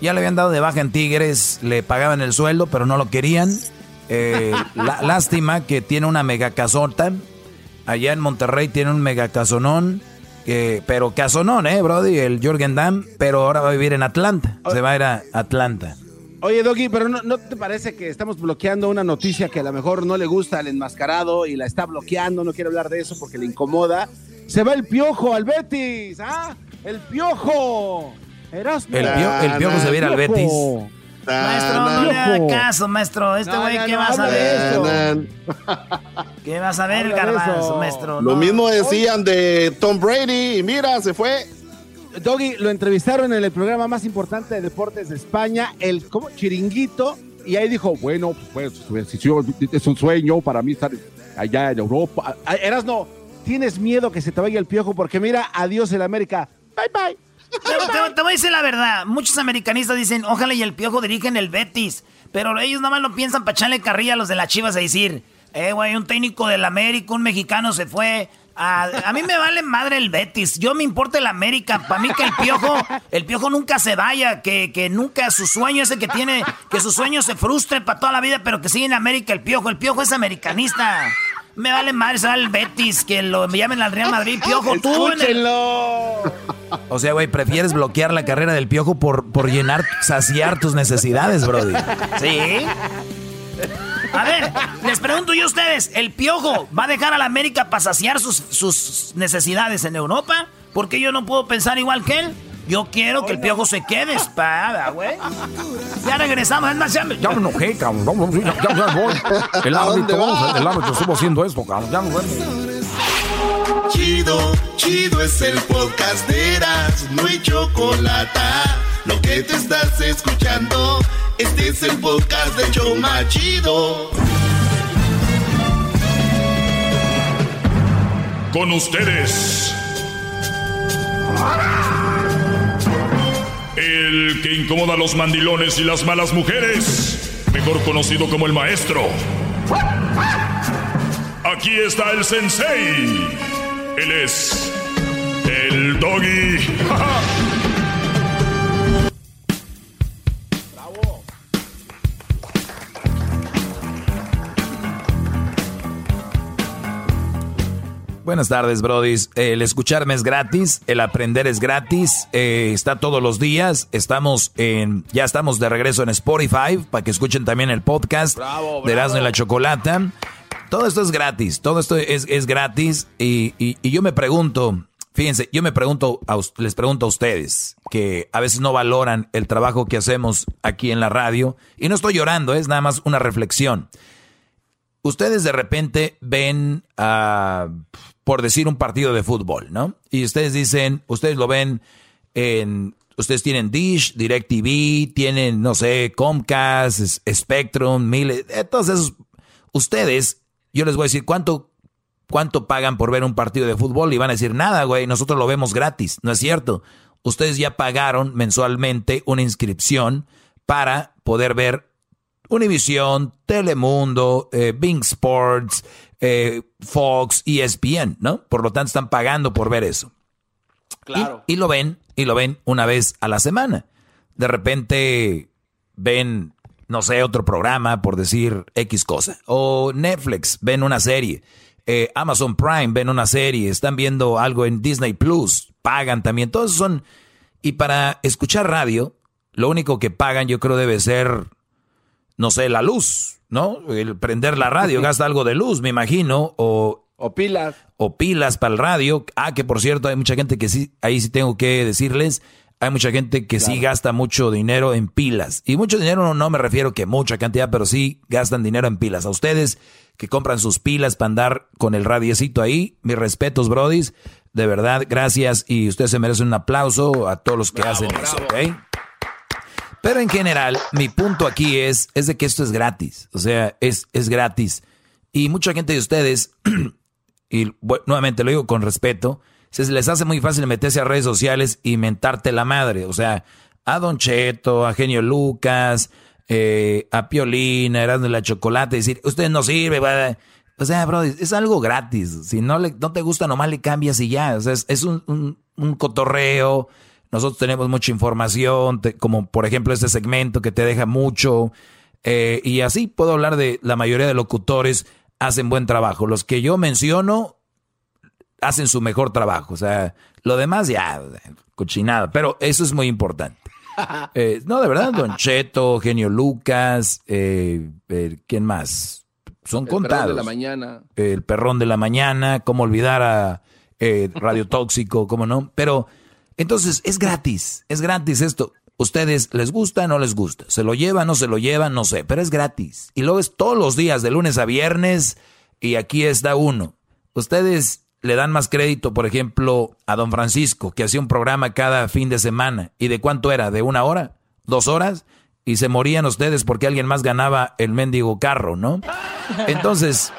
Ya le habían dado de baja en Tigres, le pagaban el sueldo, pero no lo querían. Eh, lástima que tiene una mega casota. Allá en Monterrey tiene un mega casonón. pero casonón, ¿eh, Brody? El Jürgen Damm. Pero ahora va a vivir en Atlanta. Se va a ir a Atlanta. Oye, Doggy, pero no, no, te parece que estamos bloqueando una noticia que a lo mejor no le gusta al enmascarado y la está bloqueando? No quiero hablar de eso porque le incomoda. Se va el piojo al Betis, ¿ah? ¡El piojo! El, piojo se viera al Betis. Maestro, no le haga caso, maestro. Este güey, ¿qué va a saber? ¿Qué va a el garbanzo, maestro? Lo mismo decían de Tom Brady y mira, se fue. Doggy, lo entrevistaron en el programa más importante de deportes de España, el ¿cómo? Chiringuito, y ahí dijo, bueno, pues, pues es un sueño para mí estar allá en Europa. Ah, Eras no, tienes miedo que se te vaya el piojo porque mira, adiós el América. Bye bye. Te, voy a decir la verdad. Muchos americanistas dicen, ojalá y el piojo dirigen el Betis. Pero ellos nada más lo piensan para echarle carrilla a los de las chivas a decir, eh, güey, un técnico del América, un mexicano se fue. A, mí me vale madre el Betis. Yo me importa el América. Para mí que el piojo, el piojo nunca se vaya, que, que nunca su sueño ese que tiene, que su sueño se frustre para toda la vida, pero que sigue en América el piojo. El piojo es americanista. Me vale madre, será el Betis, que lo llamen al Real Madrid, Piojo, tú. O sea, güey, prefieres bloquear la carrera del Piojo por, por llenar, saciar tus necesidades, Brody. Sí. A ver, les pregunto yo a ustedes, ¿el Piojo va a dejar a la América para saciar sus, sus necesidades en Europa? Porque yo no puedo pensar igual que él. Yo quiero que el piojo se quede espada, güey. Ya regresamos, es más, ya me... Ya me enojé, cabrón. Ya, ya, ya voy. El árbitro, vamos, el árbitro estuvo haciendo esto, cabrón. Ya nos vemos. Chido, chido es el podcast de Eras, no hay chocolate. Lo que te estás escuchando, este es el de Choma Chido. Con ustedes. El que incomoda a los mandilones y las malas mujeres, mejor conocido como el maestro. Aquí está el sensei. Él es el doggy. Buenas tardes, brodis. El escucharme es gratis, el aprender es gratis, eh, está todos los días. Estamos en, ya estamos de regreso en Spotify para que escuchen también el podcast de Erasmo y la Chocolata. Todo esto es gratis, todo esto es, es gratis y, y, y, yo me pregunto, fíjense, yo me pregunto, a, les pregunto a ustedes que a veces no valoran el trabajo que hacemos aquí en la radio y no estoy llorando, es nada más una reflexión. Ustedes de repente ven a por decir un partido de fútbol, ¿no? Y ustedes dicen, ustedes lo ven en, ustedes tienen Dish, DirecTV, tienen, no sé, Comcast, Spectrum, Mille, eh, todos esos. Ustedes, yo les voy a decir, ¿cuánto, ¿cuánto pagan por ver un partido de fútbol? Y van a decir, nada, güey, nosotros lo vemos gratis. No es cierto. Ustedes ya pagaron mensualmente una inscripción para poder ver Univision, Telemundo, eh, Bing Sports, eh, Fox, ESPN, ¿no? Por lo tanto, están pagando por ver eso. Claro. Y, lo ven, y lo ven una vez a la semana. De repente ven, no sé, otro programa, por decir X cosa. O Netflix, ven una serie. Eh, Amazon Prime, ven una serie. Están viendo algo en Disney Plus, pagan también. Todos son. Y para escuchar radio, lo único que pagan, yo creo, debe ser, no sé, la luz ¿no? El prender la radio gasta algo de luz, me imagino, o... O pilas. O pilas para el radio. Ah, que por cierto, hay mucha gente que sí, ahí sí tengo que decirles, hay mucha gente que sí gasta mucho dinero en pilas. Y mucho dinero no, no me refiero que mucha cantidad, pero sí gastan dinero en pilas. A ustedes que compran sus pilas para andar con el radiecito ahí, mis respetos, brodis. De verdad, gracias. Y ustedes se merecen un aplauso a todos los que hacen eso, ¿ok? Pero en general, mi punto aquí es, es de que esto es gratis. O sea, es, es gratis. Y mucha gente de ustedes, y nuevamente lo digo con respeto, se les hace muy fácil meterse a redes sociales y mentarte la madre. O sea, a Don Cheto, a Genio Lucas, eh, a Piolín, a Erasmo la Chocolate, decir, usted no sirve, O sea, bro, es algo gratis. Si no, le, no te gusta, nomás le cambias y ya. O sea, es, un, un cotorreo nosotros tenemos mucha información, como por ejemplo este segmento que te deja mucho. Eh, y así puedo hablar de la mayoría de locutores hacen buen trabajo. Los que yo menciono hacen su mejor trabajo. O sea, lo demás ya, cochinada. Pero eso es muy importante. Eh, no, de verdad, Don Cheto, Genio Lucas, eh, ¿quién más? Son contados. El perrón de la mañana. El perrón de la mañana, cómo olvidar a Radio Tóxico, cómo no. Pero entonces, es gratis, es gratis esto. ¿Ustedes les gusta no les gusta? ¿Se lo llevan o no se lo llevan? No sé, pero es gratis. Y luego es todos los días, de lunes a viernes, y aquí está uno. Ustedes le dan más crédito, por ejemplo, a don Francisco, que hacía un programa cada fin de semana. ¿Y de cuánto era? ¿De una hora? ¿Dos horas? Y se morían ustedes porque alguien más ganaba el mendigo carro, ¿no? Entonces,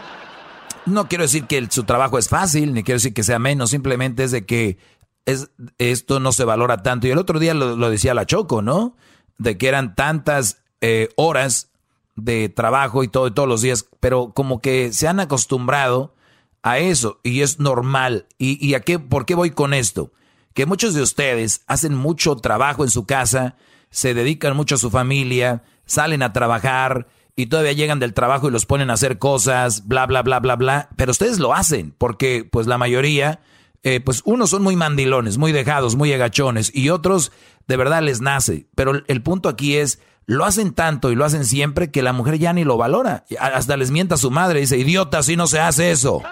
no quiero decir que su trabajo es fácil, ni quiero decir que sea menos, simplemente es de que es, esto no se valora tanto. Y el otro día lo, decía la Choco, ¿no? De que eran tantas eh, horas de trabajo y todo, todos los días, pero como que se han acostumbrado a eso y es normal. ¿Y, y a qué, por qué voy con esto? Que muchos de ustedes hacen mucho trabajo en su casa, se dedican mucho a su familia, salen a trabajar y todavía llegan del trabajo y los ponen a hacer cosas, bla, bla, bla, bla, bla. Pero ustedes lo hacen porque pues la mayoría, eh, pues unos son muy mandilones, muy dejados, muy agachones y otros de verdad les nace. Pero el punto aquí es, lo hacen tanto y lo hacen siempre que la mujer ya ni lo valora. Hasta les mienta a su madre y dice, idiota, si no se hace eso.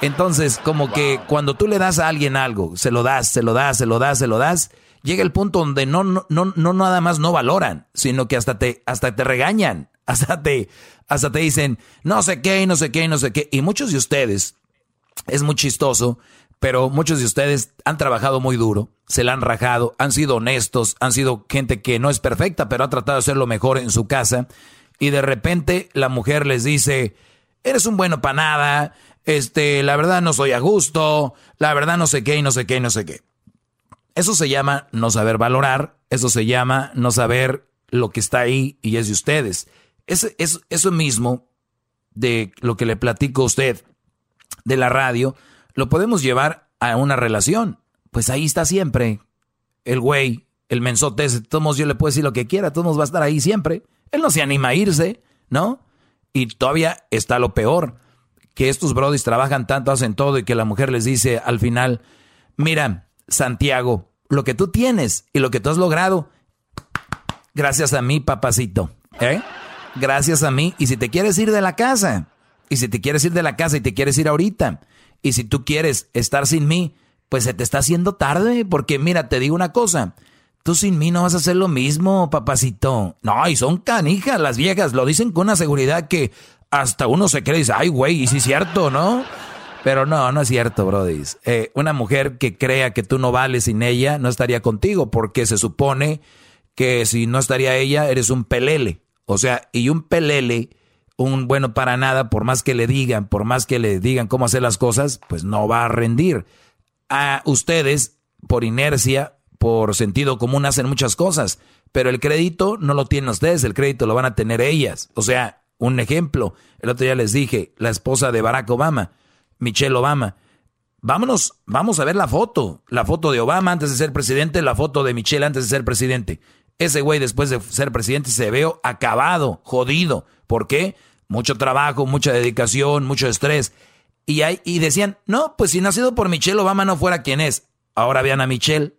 Entonces, como que cuando tú le das a alguien algo, se lo das, se lo das, se lo das, se lo das, llega el punto donde no, no, no, no nada más no valoran, sino que hasta te, hasta te regañan, hasta te, hasta te dicen, no sé qué, no sé qué, no sé qué. Y muchos de ustedes, es muy chistoso, pero muchos de ustedes han trabajado muy duro, se la han rajado, han sido honestos, han sido gente que no es perfecta, pero ha tratado de hacer lo mejor en su casa. Y de repente la mujer les dice, eres un bueno para nada, este, la verdad no soy a gusto, la verdad no sé qué y no sé qué y no sé qué. Eso se llama no saber valorar, eso se llama no saber lo que está ahí y es de ustedes. Es, es, eso mismo de lo que le platico a usted de la radio, lo podemos llevar a una relación. Pues ahí está siempre el güey, el mensote todos yo le puedo decir lo que quiera, todos va a estar ahí siempre. Él no se anima a irse, ¿no? Y todavía está lo peor que estos brodis trabajan tanto, hacen todo y que la mujer les dice al final, mira, Santiago, lo que tú tienes y lo que tú has logrado, gracias a mí, papacito, ¿eh? Gracias a mí. Y si te quieres ir de la casa, y si te quieres ir de la casa y te quieres ir ahorita, y si tú quieres estar sin mí, pues se te está haciendo tarde, porque mira, te digo una cosa, tú sin mí no vas a hacer lo mismo, papacito. No, y son canijas las viejas, lo dicen con una seguridad que hasta uno se cree y dice, ay, güey, y sí es cierto, ¿no? Pero no, no es cierto, Brody. Eh, una mujer que crea que tú no vales sin ella no estaría contigo porque se supone que si no estaría ella eres un pelele. O sea, y un pelele, un bueno para nada, por más que le digan, por más que le digan cómo hacer las cosas, pues no va a rendir. A ustedes, por inercia, por sentido común, hacen muchas cosas, pero el crédito no lo tienen ustedes, el crédito lo van a tener ellas. O sea, un ejemplo, el otro día les dije, la esposa de Barack Obama, Michelle Obama. Vámonos, vamos a ver la foto, la foto de Obama antes de ser presidente, la foto de Michelle antes de ser presidente. Ese güey después de ser presidente se veo acabado, jodido. ¿Por qué? Mucho trabajo, mucha dedicación, mucho estrés. Y, hay, y decían, no, pues si no ha sido por Michelle Obama no fuera quien es. Ahora vean a Michelle,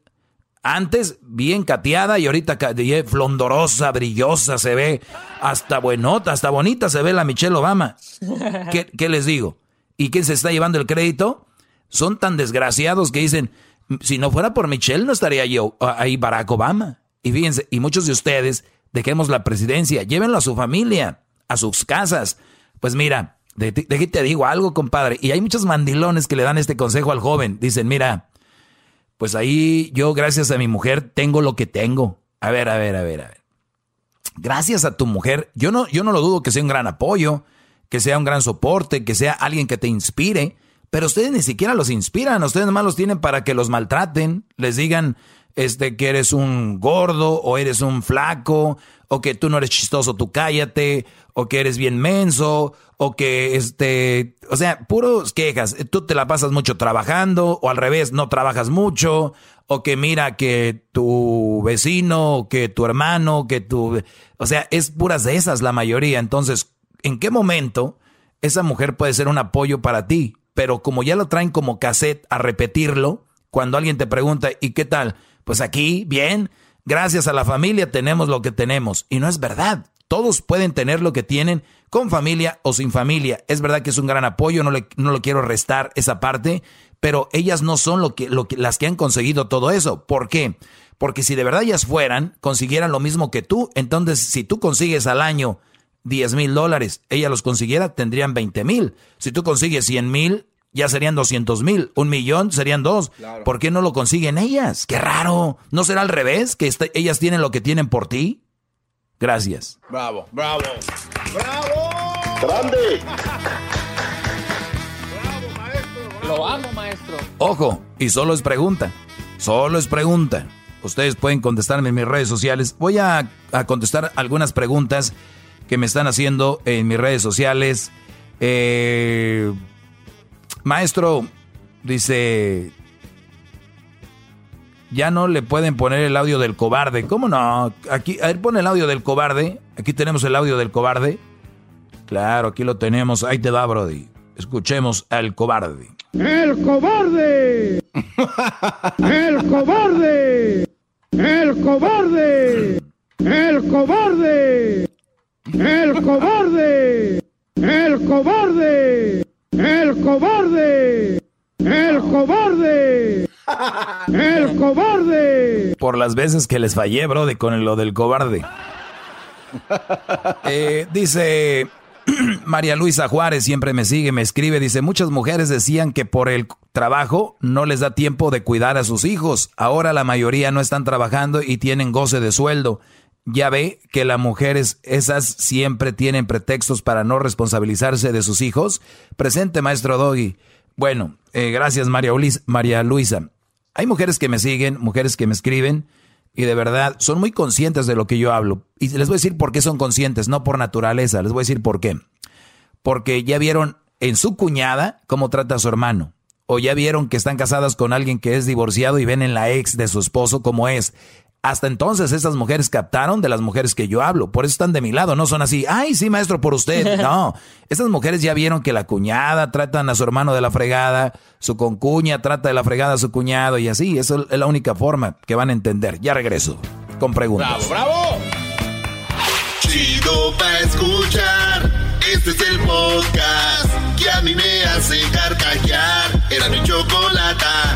antes bien cateada y ahorita flondorosa, brillosa, se ve hasta buenota, hasta bonita se ve la Michelle Obama. ¿Qué, les digo? ¿Y quién se está llevando el crédito? Son tan desgraciados que dicen, si no fuera por Michelle no estaría yo ahí Barack Obama. Y fíjense, y muchos de ustedes, dejemos la presidencia, llévenlo a su familia, a sus casas. Pues mira, de, de, te digo algo, compadre. Y hay muchos mandilones que le dan este consejo al joven. Dicen, mira, pues ahí yo, gracias a mi mujer, tengo lo que tengo. A ver, a ver, a ver, a ver. Gracias a tu mujer, yo no, yo no lo dudo que sea un gran apoyo, que sea un gran soporte, que sea alguien que te inspire, pero ustedes ni siquiera los inspiran, ustedes nomás los tienen para que los maltraten, les digan este, que eres un gordo o eres un flaco, o que tú no eres chistoso, tú cállate, o que eres bien menso, o que este, o sea, puros quejas. Tú te la pasas mucho trabajando, o al revés, no trabajas mucho, o que mira que tu vecino, que tu hermano, que tu, o sea, es puras de esas la mayoría. Entonces, ¿en qué momento esa mujer puede ser un apoyo para ti? Pero como ya lo traen como cassette a repetirlo, cuando alguien te pregunta, ¿y qué tal? Pues aquí, bien, gracias a la familia tenemos lo que tenemos. Y no es verdad. Todos pueden tener lo que tienen con familia o sin familia. Es verdad que es un gran apoyo, no, le, no lo quiero restar esa parte, pero ellas no son lo que, lo que, las que han conseguido todo eso. ¿Por qué? Porque si de verdad ellas fueran, consiguieran lo mismo que tú, entonces si tú consigues al año 10 mil dólares, ella los consiguiera, tendrían 20 mil. Si tú consigues 100 mil, ya serían 200 mil. Un millón serían dos. ¿Por qué no lo consiguen ellas? Qué raro. ¿No será al revés? ¿Que este, ellas tienen lo que tienen por ti? Gracias. Bravo, bravo. Bravo. Grande. Bravo, maestro. Lo amo, maestro. Ojo, y solo es pregunta. Solo es pregunta. Ustedes pueden contestarme en mis redes sociales. Voy a, a contestar algunas preguntas que me están haciendo en mis redes sociales. Eh, Maestro, dice, ya no le pueden poner el audio del cobarde. ¿Cómo no? Aquí, a ver, pone el audio del cobarde. Aquí tenemos el audio del cobarde. Claro, aquí lo tenemos. Ahí te va, Brody. Escuchemos al cobarde. ¡El cobarde! ¡El cobarde! ¡El cobarde! ¡El cobarde! ¡El cobarde! ¡El cobarde! ¡El cobarde! ¡El cobarde! ¡El cobarde! Por las veces que les fallé, Brody, con lo del cobarde. Eh, dice María Luisa Juárez, siempre me sigue, me escribe, dice, muchas mujeres decían que por el trabajo no les da tiempo de cuidar a sus hijos. Ahora la mayoría no están trabajando y tienen goce de sueldo. Ya ve que las mujeres esas siempre tienen pretextos para no responsabilizarse de sus hijos. Presente, maestro Doggy. Bueno, eh, gracias María, María Luisa. Hay mujeres que me siguen, mujeres que me escriben y de verdad son muy conscientes de lo que yo hablo. Y les voy a decir por qué son conscientes, no por naturaleza, les voy a decir por qué. Porque ya vieron en su cuñada cómo trata a su hermano. O ya vieron que están casadas con alguien que es divorciado y ven en la ex de su esposo como es. Hasta entonces esas mujeres captaron de las mujeres que yo hablo. Por eso están de mi lado. No son así, ay, sí, maestro, por usted. No, estas mujeres ya vieron que la cuñada tratan a su hermano de la fregada, su concuña trata de la fregada a su cuñado y así. Eso es la única forma que van a entender. Ya regreso con preguntas. ¡Bravo, bravo! Chido pa' escuchar. Este es el podcast que a mí me hace carcajear. Era mi chocolata.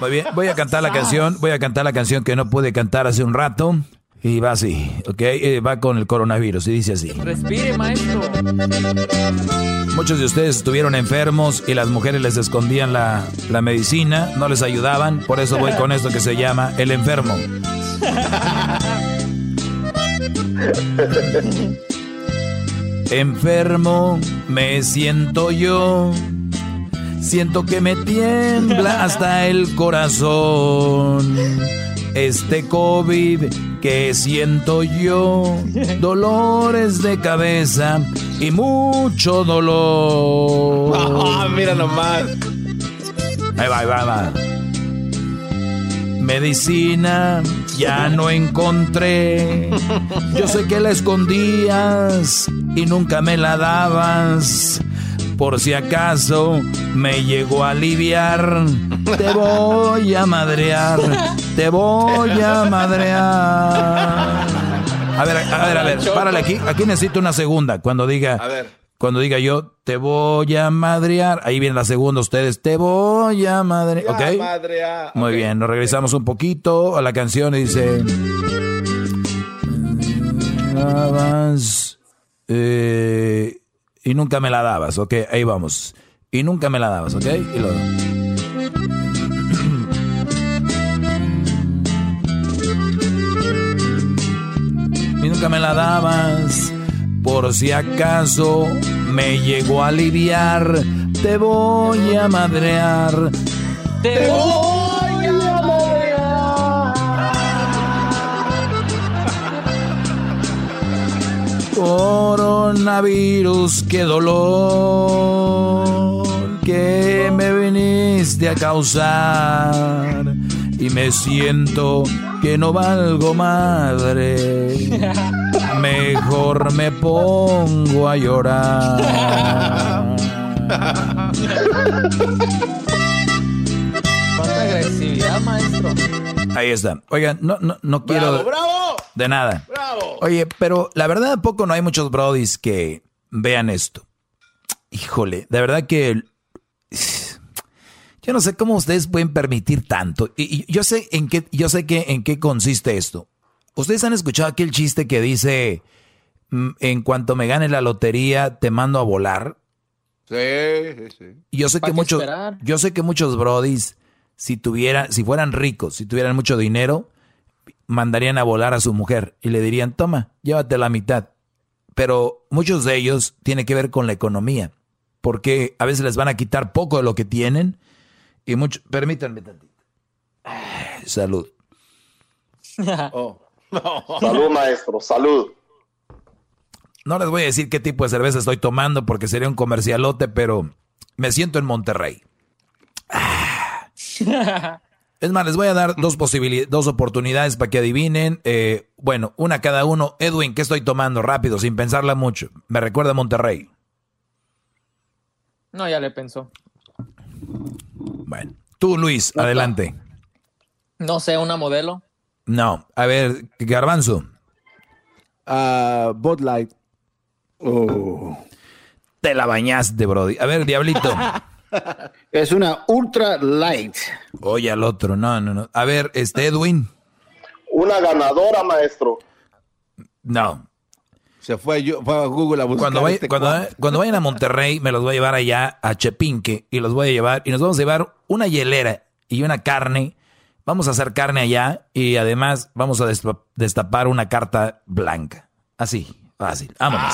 Muy bien, voy a cantar la canción, voy a cantar la canción que no pude cantar hace un rato. Y va así, ¿ok? Eh, va con el coronavirus y dice así. Respire, maestro. Muchos de ustedes estuvieron enfermos y las mujeres les escondían la, la medicina, no les ayudaban, por eso voy con esto que se llama el enfermo. Enfermo me siento yo Siento que me tiembla hasta el corazón. Este COVID que siento yo, dolores de cabeza y mucho dolor. Ah, mira nomás. Ahí va, ahí va, ahí va. Medicina ya no encontré. Yo sé que la escondías y nunca me la dabas por si acaso me llegó a aliviar. Te voy a madrear, te voy a madrear. A ver, a ver, a ver, párale aquí. Aquí necesito una segunda. Cuando diga, cuando diga yo, te voy a madrear. Ahí viene la segunda, ustedes, te voy a madrear. ¿Ok? Muy bien, nos regresamos un poquito a la canción y dice. Eh, y nunca me la dabas, ok, ahí vamos. Y nunca me la dabas, ok. Y, lo... y nunca me la dabas. Por si acaso me llegó a aliviar, te voy a madrear. Te voy Coronavirus, qué dolor que me viniste a causar. Y me siento que no valgo madre. Mejor me pongo a llorar. Cuánta agresividad, maestro. Ahí está. Oigan, no, no, no quiero. ¡Bravo! De nada. Oye, pero la verdad, ¿a poco no hay muchos brodis que vean esto? Híjole, de verdad que. Yo no sé cómo ustedes pueden permitir tanto. Y, yo sé en qué, yo sé que en qué consiste esto. Ustedes han escuchado aquel chiste que dice mm, en cuanto me gane la lotería, te mando a volar. Sí, sí, sí. Yo sé que muchos, yo sé que muchos brodis si tuvieran, si fueran ricos, si tuvieran mucho dinero, mandarían a volar a su mujer y le dirían, toma, llévate la mitad. Pero muchos de ellos tienen que ver con la economía, porque a veces les van a quitar poco de lo que tienen y mucho, permítanme tantito. Salud. Oh. Salud, maestro, salud. No les voy a decir qué tipo de cerveza estoy tomando porque sería un comercialote, pero me siento en Monterrey. Es más, les voy a dar dos posibilidades, dos oportunidades para que adivinen. Eh, bueno, una cada uno. Edwin, ¿qué estoy tomando? Rápido, sin pensarla mucho. Me recuerda a Monterrey. No, ya le pensó. Bueno, tú, Luis, adelante. No sé, una modelo. No, a ver, Garbanzo. Uh, Bud Light. Oh. Te la bañaste, Brody. A ver, Diablito. es una Ultra Light. Oye, al otro, no, no, no. A ver, este Edwin. Una ganadora, maestro. No. Se fue, yo, fue a Google a buscar. Cuando, este cuando, cuando, vayan a Monterrey, me los voy a llevar allá a Chepinque y los voy a llevar y nos vamos a llevar una hielera y una carne. Vamos a hacer carne allá y además vamos a destapar una carta blanca. Así, fácil. Vámonos.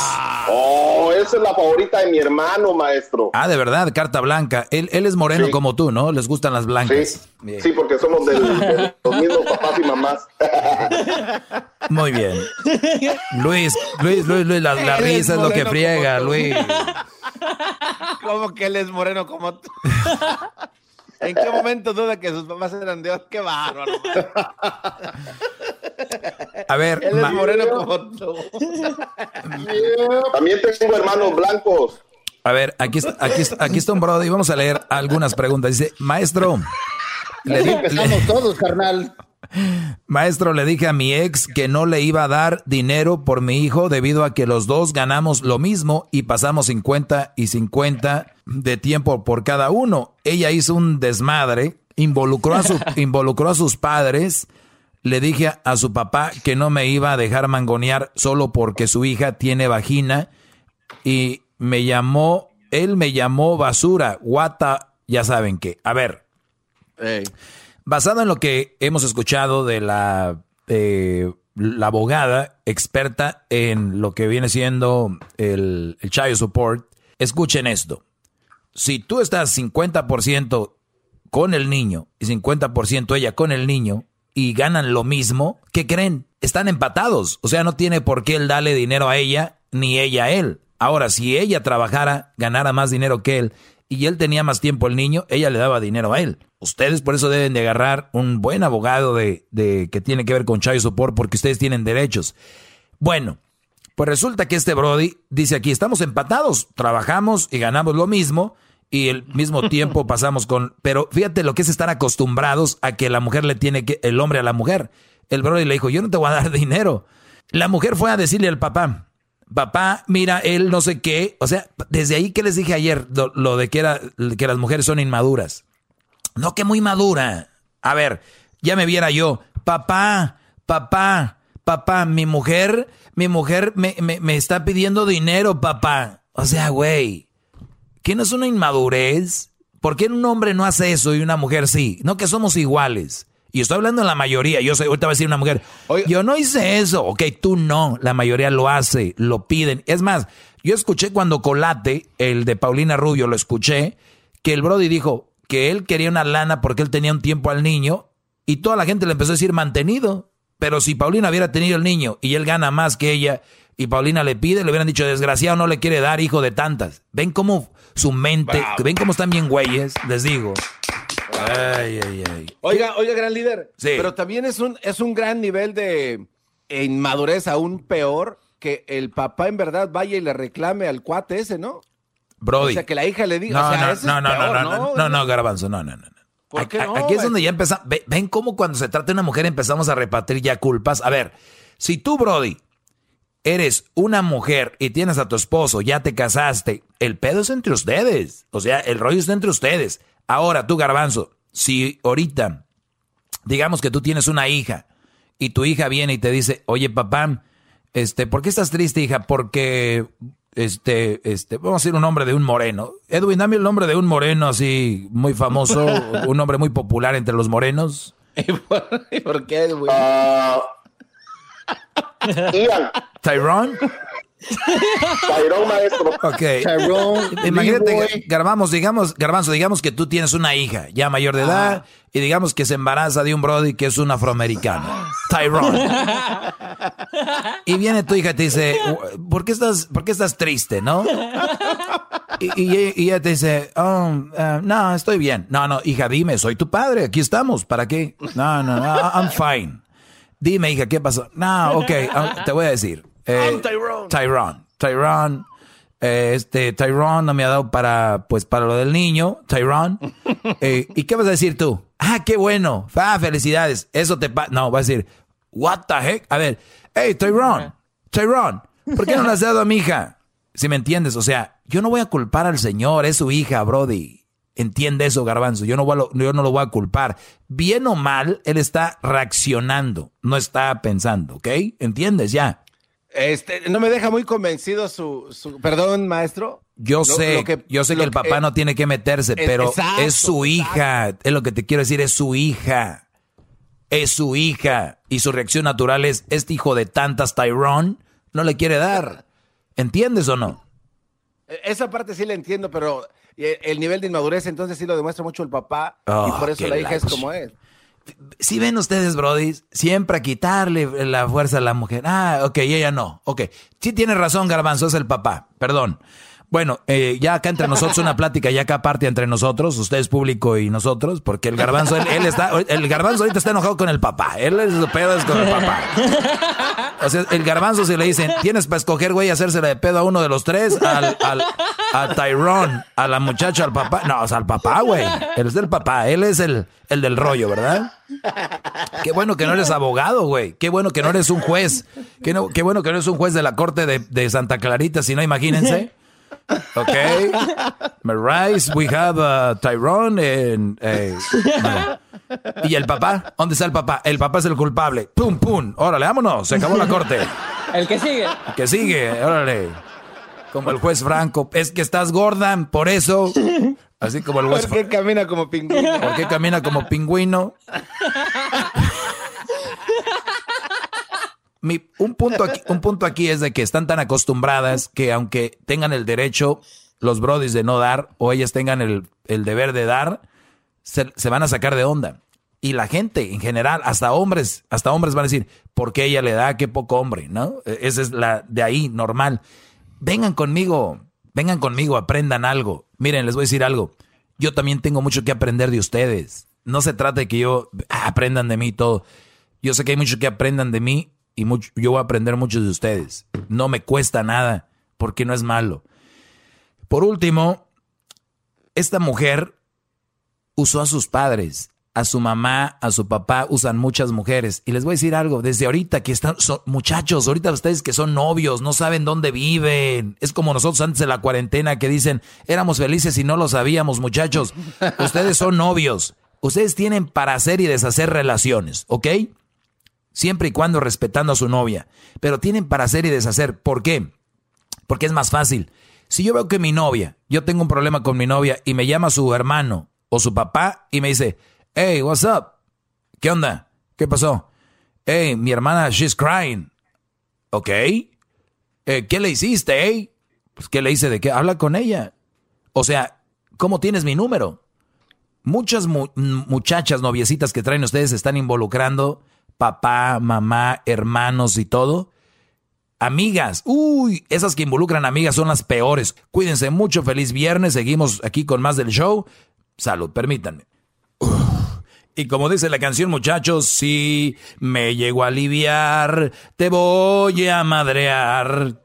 Oh, esa es la favorita de mi hermano, maestro. Ah, de verdad, carta blanca. Él, él es moreno como tú, ¿no? Les gustan las blancas. Sí, sí porque somos de los mismos papás y mamás. Muy bien. Luis, Luis, Luis, Luis, la, la risa es lo que friega, Luis. ¿Cómo que él es moreno como tú? ¿En qué momento duda que sus papás eran de ¡Qué bárbaro! A ver, él es moreno como tú. También tengo hermanos blancos. A ver, aquí está, aquí está, aquí está un brother y vamos a leer algunas preguntas. Dice, maestro. Le empezamos todos, carnal. Maestro, le dije a mi ex que no le iba a dar dinero por mi hijo debido a que los dos ganamos lo mismo y pasamos 50 y 50 de tiempo por cada uno. Ella hizo un desmadre, involucró a, su, involucró a sus padres. Le dije a su papá que no me iba a dejar mangonear solo porque su hija tiene vagina y me llamó, él me llamó basura, guata, ya saben qué. A ver. Basado en lo que hemos escuchado de la, la abogada experta en lo que viene siendo el, el child support, escuchen esto. Si tú estás 50% con el niño y 50% ella con el niño y ganan lo mismo, ¿qué creen? Están empatados. O sea, no tiene por qué él darle dinero a ella ni ella a él. Ahora, si ella trabajara, ganara más dinero que él y él tenía más tiempo el niño, ella le daba dinero a él. Ustedes por eso deben de agarrar un buen abogado de, de que tiene que ver con child support porque ustedes tienen derechos. Bueno, pues resulta que este Brody dice aquí, estamos empatados, trabajamos y ganamos lo mismo y el mismo tiempo pasamos con... Pero fíjate lo que es estar acostumbrados a que la mujer le tiene que... El hombre a la mujer. El Brody le dijo, yo no te voy a dar dinero. La mujer fue a decirle al papá, papá, mira, él no sé qué. O sea, desde ahí que les dije ayer, lo, de que, era, que las mujeres son inmaduras. No, que muy madura. A ver, ya me viera yo. Papá, papá, papá, mi mujer, mi mujer me, me, está pidiendo dinero, papá. O sea, güey, ¿qué no es una inmadurez? ¿Por qué un hombre no hace eso y una mujer sí? No que somos iguales. Y estoy hablando de la mayoría. Yo sé, ahorita va a decir una mujer, yo no hice eso. Ok, tú no. La mayoría lo hace, lo piden. Es más, yo escuché cuando Colate, el de Paulina Rubio, lo escuché, que el Brody dijo que él quería una lana porque él tenía un tiempo al niño y toda la gente le empezó a decir mantenido. Pero si Paulina hubiera tenido el niño y él gana más que ella y Paulina le pide, le hubieran dicho, desgraciado, no le quiere dar hijo de tantas. Ven cómo su mente, ven cómo están bien güeyes, les digo. Ay, ay, ay. Oiga, oiga, gran líder. Sí. Pero también es un, es un gran nivel de inmadurez, aún peor, que el papá en verdad vaya y le reclame al cuate ese, ¿no? Brody. O sea, que la hija le diga. No, o sea, no, ese no, es no, peor, no, no, no, no, Garbanzo, no, no, no. ¿Por qué no, Aquí es donde ya empezamos. Ven cómo cuando se trata de una mujer empezamos a repartir ya culpas. A ver, si tú, Brody, eres una mujer y tienes a tu esposo, ya te casaste, el pedo es entre ustedes. O sea, el rollo está entre ustedes. Ahora, tú, Garbanzo, si ahorita, digamos que tú tienes una hija y tu hija viene y te dice, oye papá, este, ¿por qué estás triste, hija? Porque, este, este, vamos a decir un nombre de un moreno. Edwin, dame el nombre de un moreno así muy famoso, un nombre muy popular entre los morenos. ¿Y por qué, Edwin? Uh, Ian. ¿Tyrone? Tyrone, maestro. Ok. Imagínate, Garbanzo, digamos, Garbanzo, digamos que tú tienes una hija ya mayor de edad y digamos que se embaraza de un brody que es un afroamericano. Tyrone. y viene tu hija y te dice, ¿por qué estás, por qué estás triste, no? Y, ella te dice, oh, uh, no, estoy bien. No, no, hija, dime, soy tu padre, aquí estamos, ¿para qué? No, no, no, I'm fine. Dime, hija, ¿qué pasó? No, ok, te voy a decir. Eh, Tyrone. Tyrone. Tyrone. Eh, este, Tyrone no me ha dado para, pues, para lo del niño, Tyrone. Eh, ¿Y qué vas a decir tú? Ah, qué bueno. Ah, felicidades. Eso te pasa. No, vas a decir, what the heck? A ver, hey, Tyrone, Tyrone, ¿por qué no le has dado a mi hija? Si me entiendes, o sea, yo no voy a culpar al Señor, es su hija, Brody. Entiende eso, Garbanzo. Yo no, voy yo no lo voy a culpar. Bien o mal, él está reaccionando, no está pensando, ¿ok? ¿Entiendes ya? Este, no me deja muy convencido su, su perdón, maestro. Yo sé, que, yo sé que el papá no tiene que meterse, pero es su hija. Es lo que te quiero decir, es su hija. Es su hija. Y su reacción natural es, este hijo de tantas Tyrone no le quiere dar. ¿Entiendes o no? E, esa parte sí la entiendo, pero el nivel de inmadurez entonces sí lo demuestra mucho el papá y oh, por eso la hija es como es. Si ven ustedes, Brody, siempre a quitarle la fuerza a la mujer. Ah, ok, ella no. Ok. Sí tiene razón, Garbanzo, es el papá. Perdón. Bueno, eh, ya acá entre nosotros una plática, ya acá aparte entre nosotros, ustedes público y nosotros, porque el garbanzo, él, está, el garbanzo ahorita está enojado con el papá, él es su pedo es con el papá. O sea, el garbanzo si le dicen, tienes para escoger, güey, hacérsela de pedo a uno de los tres, al, al, a Tyrone, a la muchacha, al papá, no, o sea, al papá, güey, él es del papá, él es el, el del rollo, ¿verdad? Qué bueno que no eres abogado, güey, qué bueno que no eres un juez, qué, qué bueno que no eres un juez de la corte de, de Santa Clarita, si no, imagínense. Okay. Marais, we have uh, Tyrone and, eh, ¿Y el papá? ¿Dónde está el papá? El papá es el culpable. Pum, pum. Órale, vámonos. Se acabó la corte. El que sigue. El que sigue. Órale. Como el juez Franco. Es que estás gorda, por eso. Así como el juez. ¿Por qué camina como pingüino? ¿Por qué camina como pingüino? Un, punto aquí, un punto aquí es de que están tan acostumbradas que aunque tengan el derecho los brodis de no dar o ellas tengan el, deber de dar, se, van a sacar de onda. Y la gente en general, hasta hombres, hasta hombres van a decir, ¿por qué ella le da? Qué poco hombre, ¿no? E, esa es la de ahí, normal. Vengan conmigo, vengan conmigo, aprendan algo. Miren, les voy a decir algo. Yo también tengo mucho que aprender de ustedes. No se trata de que yo aprendan de mí todo. Yo sé que hay mucho que aprendan de mí y mucho, yo voy a aprender mucho de ustedes. No me cuesta nada, porque no es malo. Por último, esta mujer usó a sus padres, a su mamá, a su papá, usan muchas mujeres. Y les voy a decir algo, desde ahorita que están, muchachos, ahorita ustedes que son novios, no saben dónde viven. Es como nosotros antes de la cuarentena que dicen, éramos felices y no lo sabíamos, muchachos. Ustedes son novios. Ustedes tienen para hacer y deshacer relaciones, ¿ok? Siempre y cuando respetando a su novia. Pero tienen para hacer y deshacer. ¿Por qué? Porque es más fácil. Si yo veo que mi novia, yo tengo un problema con mi novia y me llama su hermano o su papá y me dice, hey, what's up? ¿Qué onda? ¿Qué pasó? Hey, mi hermana, she's crying. Ok. Eh, ¿Qué le hiciste, eh? Pues, ¿qué le hice de qué? Habla con ella. O sea, ¿cómo tienes mi número? Muchas muchachas noviecitas que traen ustedes están involucrando papá, mamá, hermanos y todo. Amigas, uy, esas que involucran amigas son las peores. Cuídense mucho, feliz viernes, seguimos aquí con más del show. Salud, permítanme. Y como dice la canción, muchachos, si me llego a aliviar, te voy a madrear.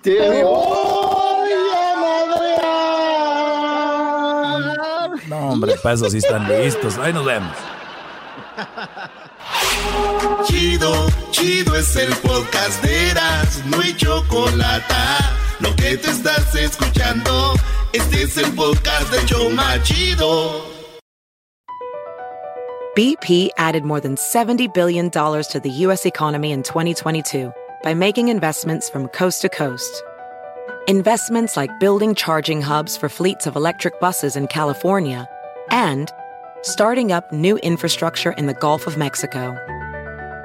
Te voy a madrear. No, hombre, para eso sí están listos. Ahí nos vemos. Chido, chido es el podcast de Eras, no hay chocolate. Lo que te estás escuchando, este es el podcast de Choma Chido. BP added more than $70 billion to the U.S. economy in 2022 by making investments from coast to coast. Investments like building charging hubs for fleets of electric buses in California and starting up new infrastructure in the Gulf of Mexico.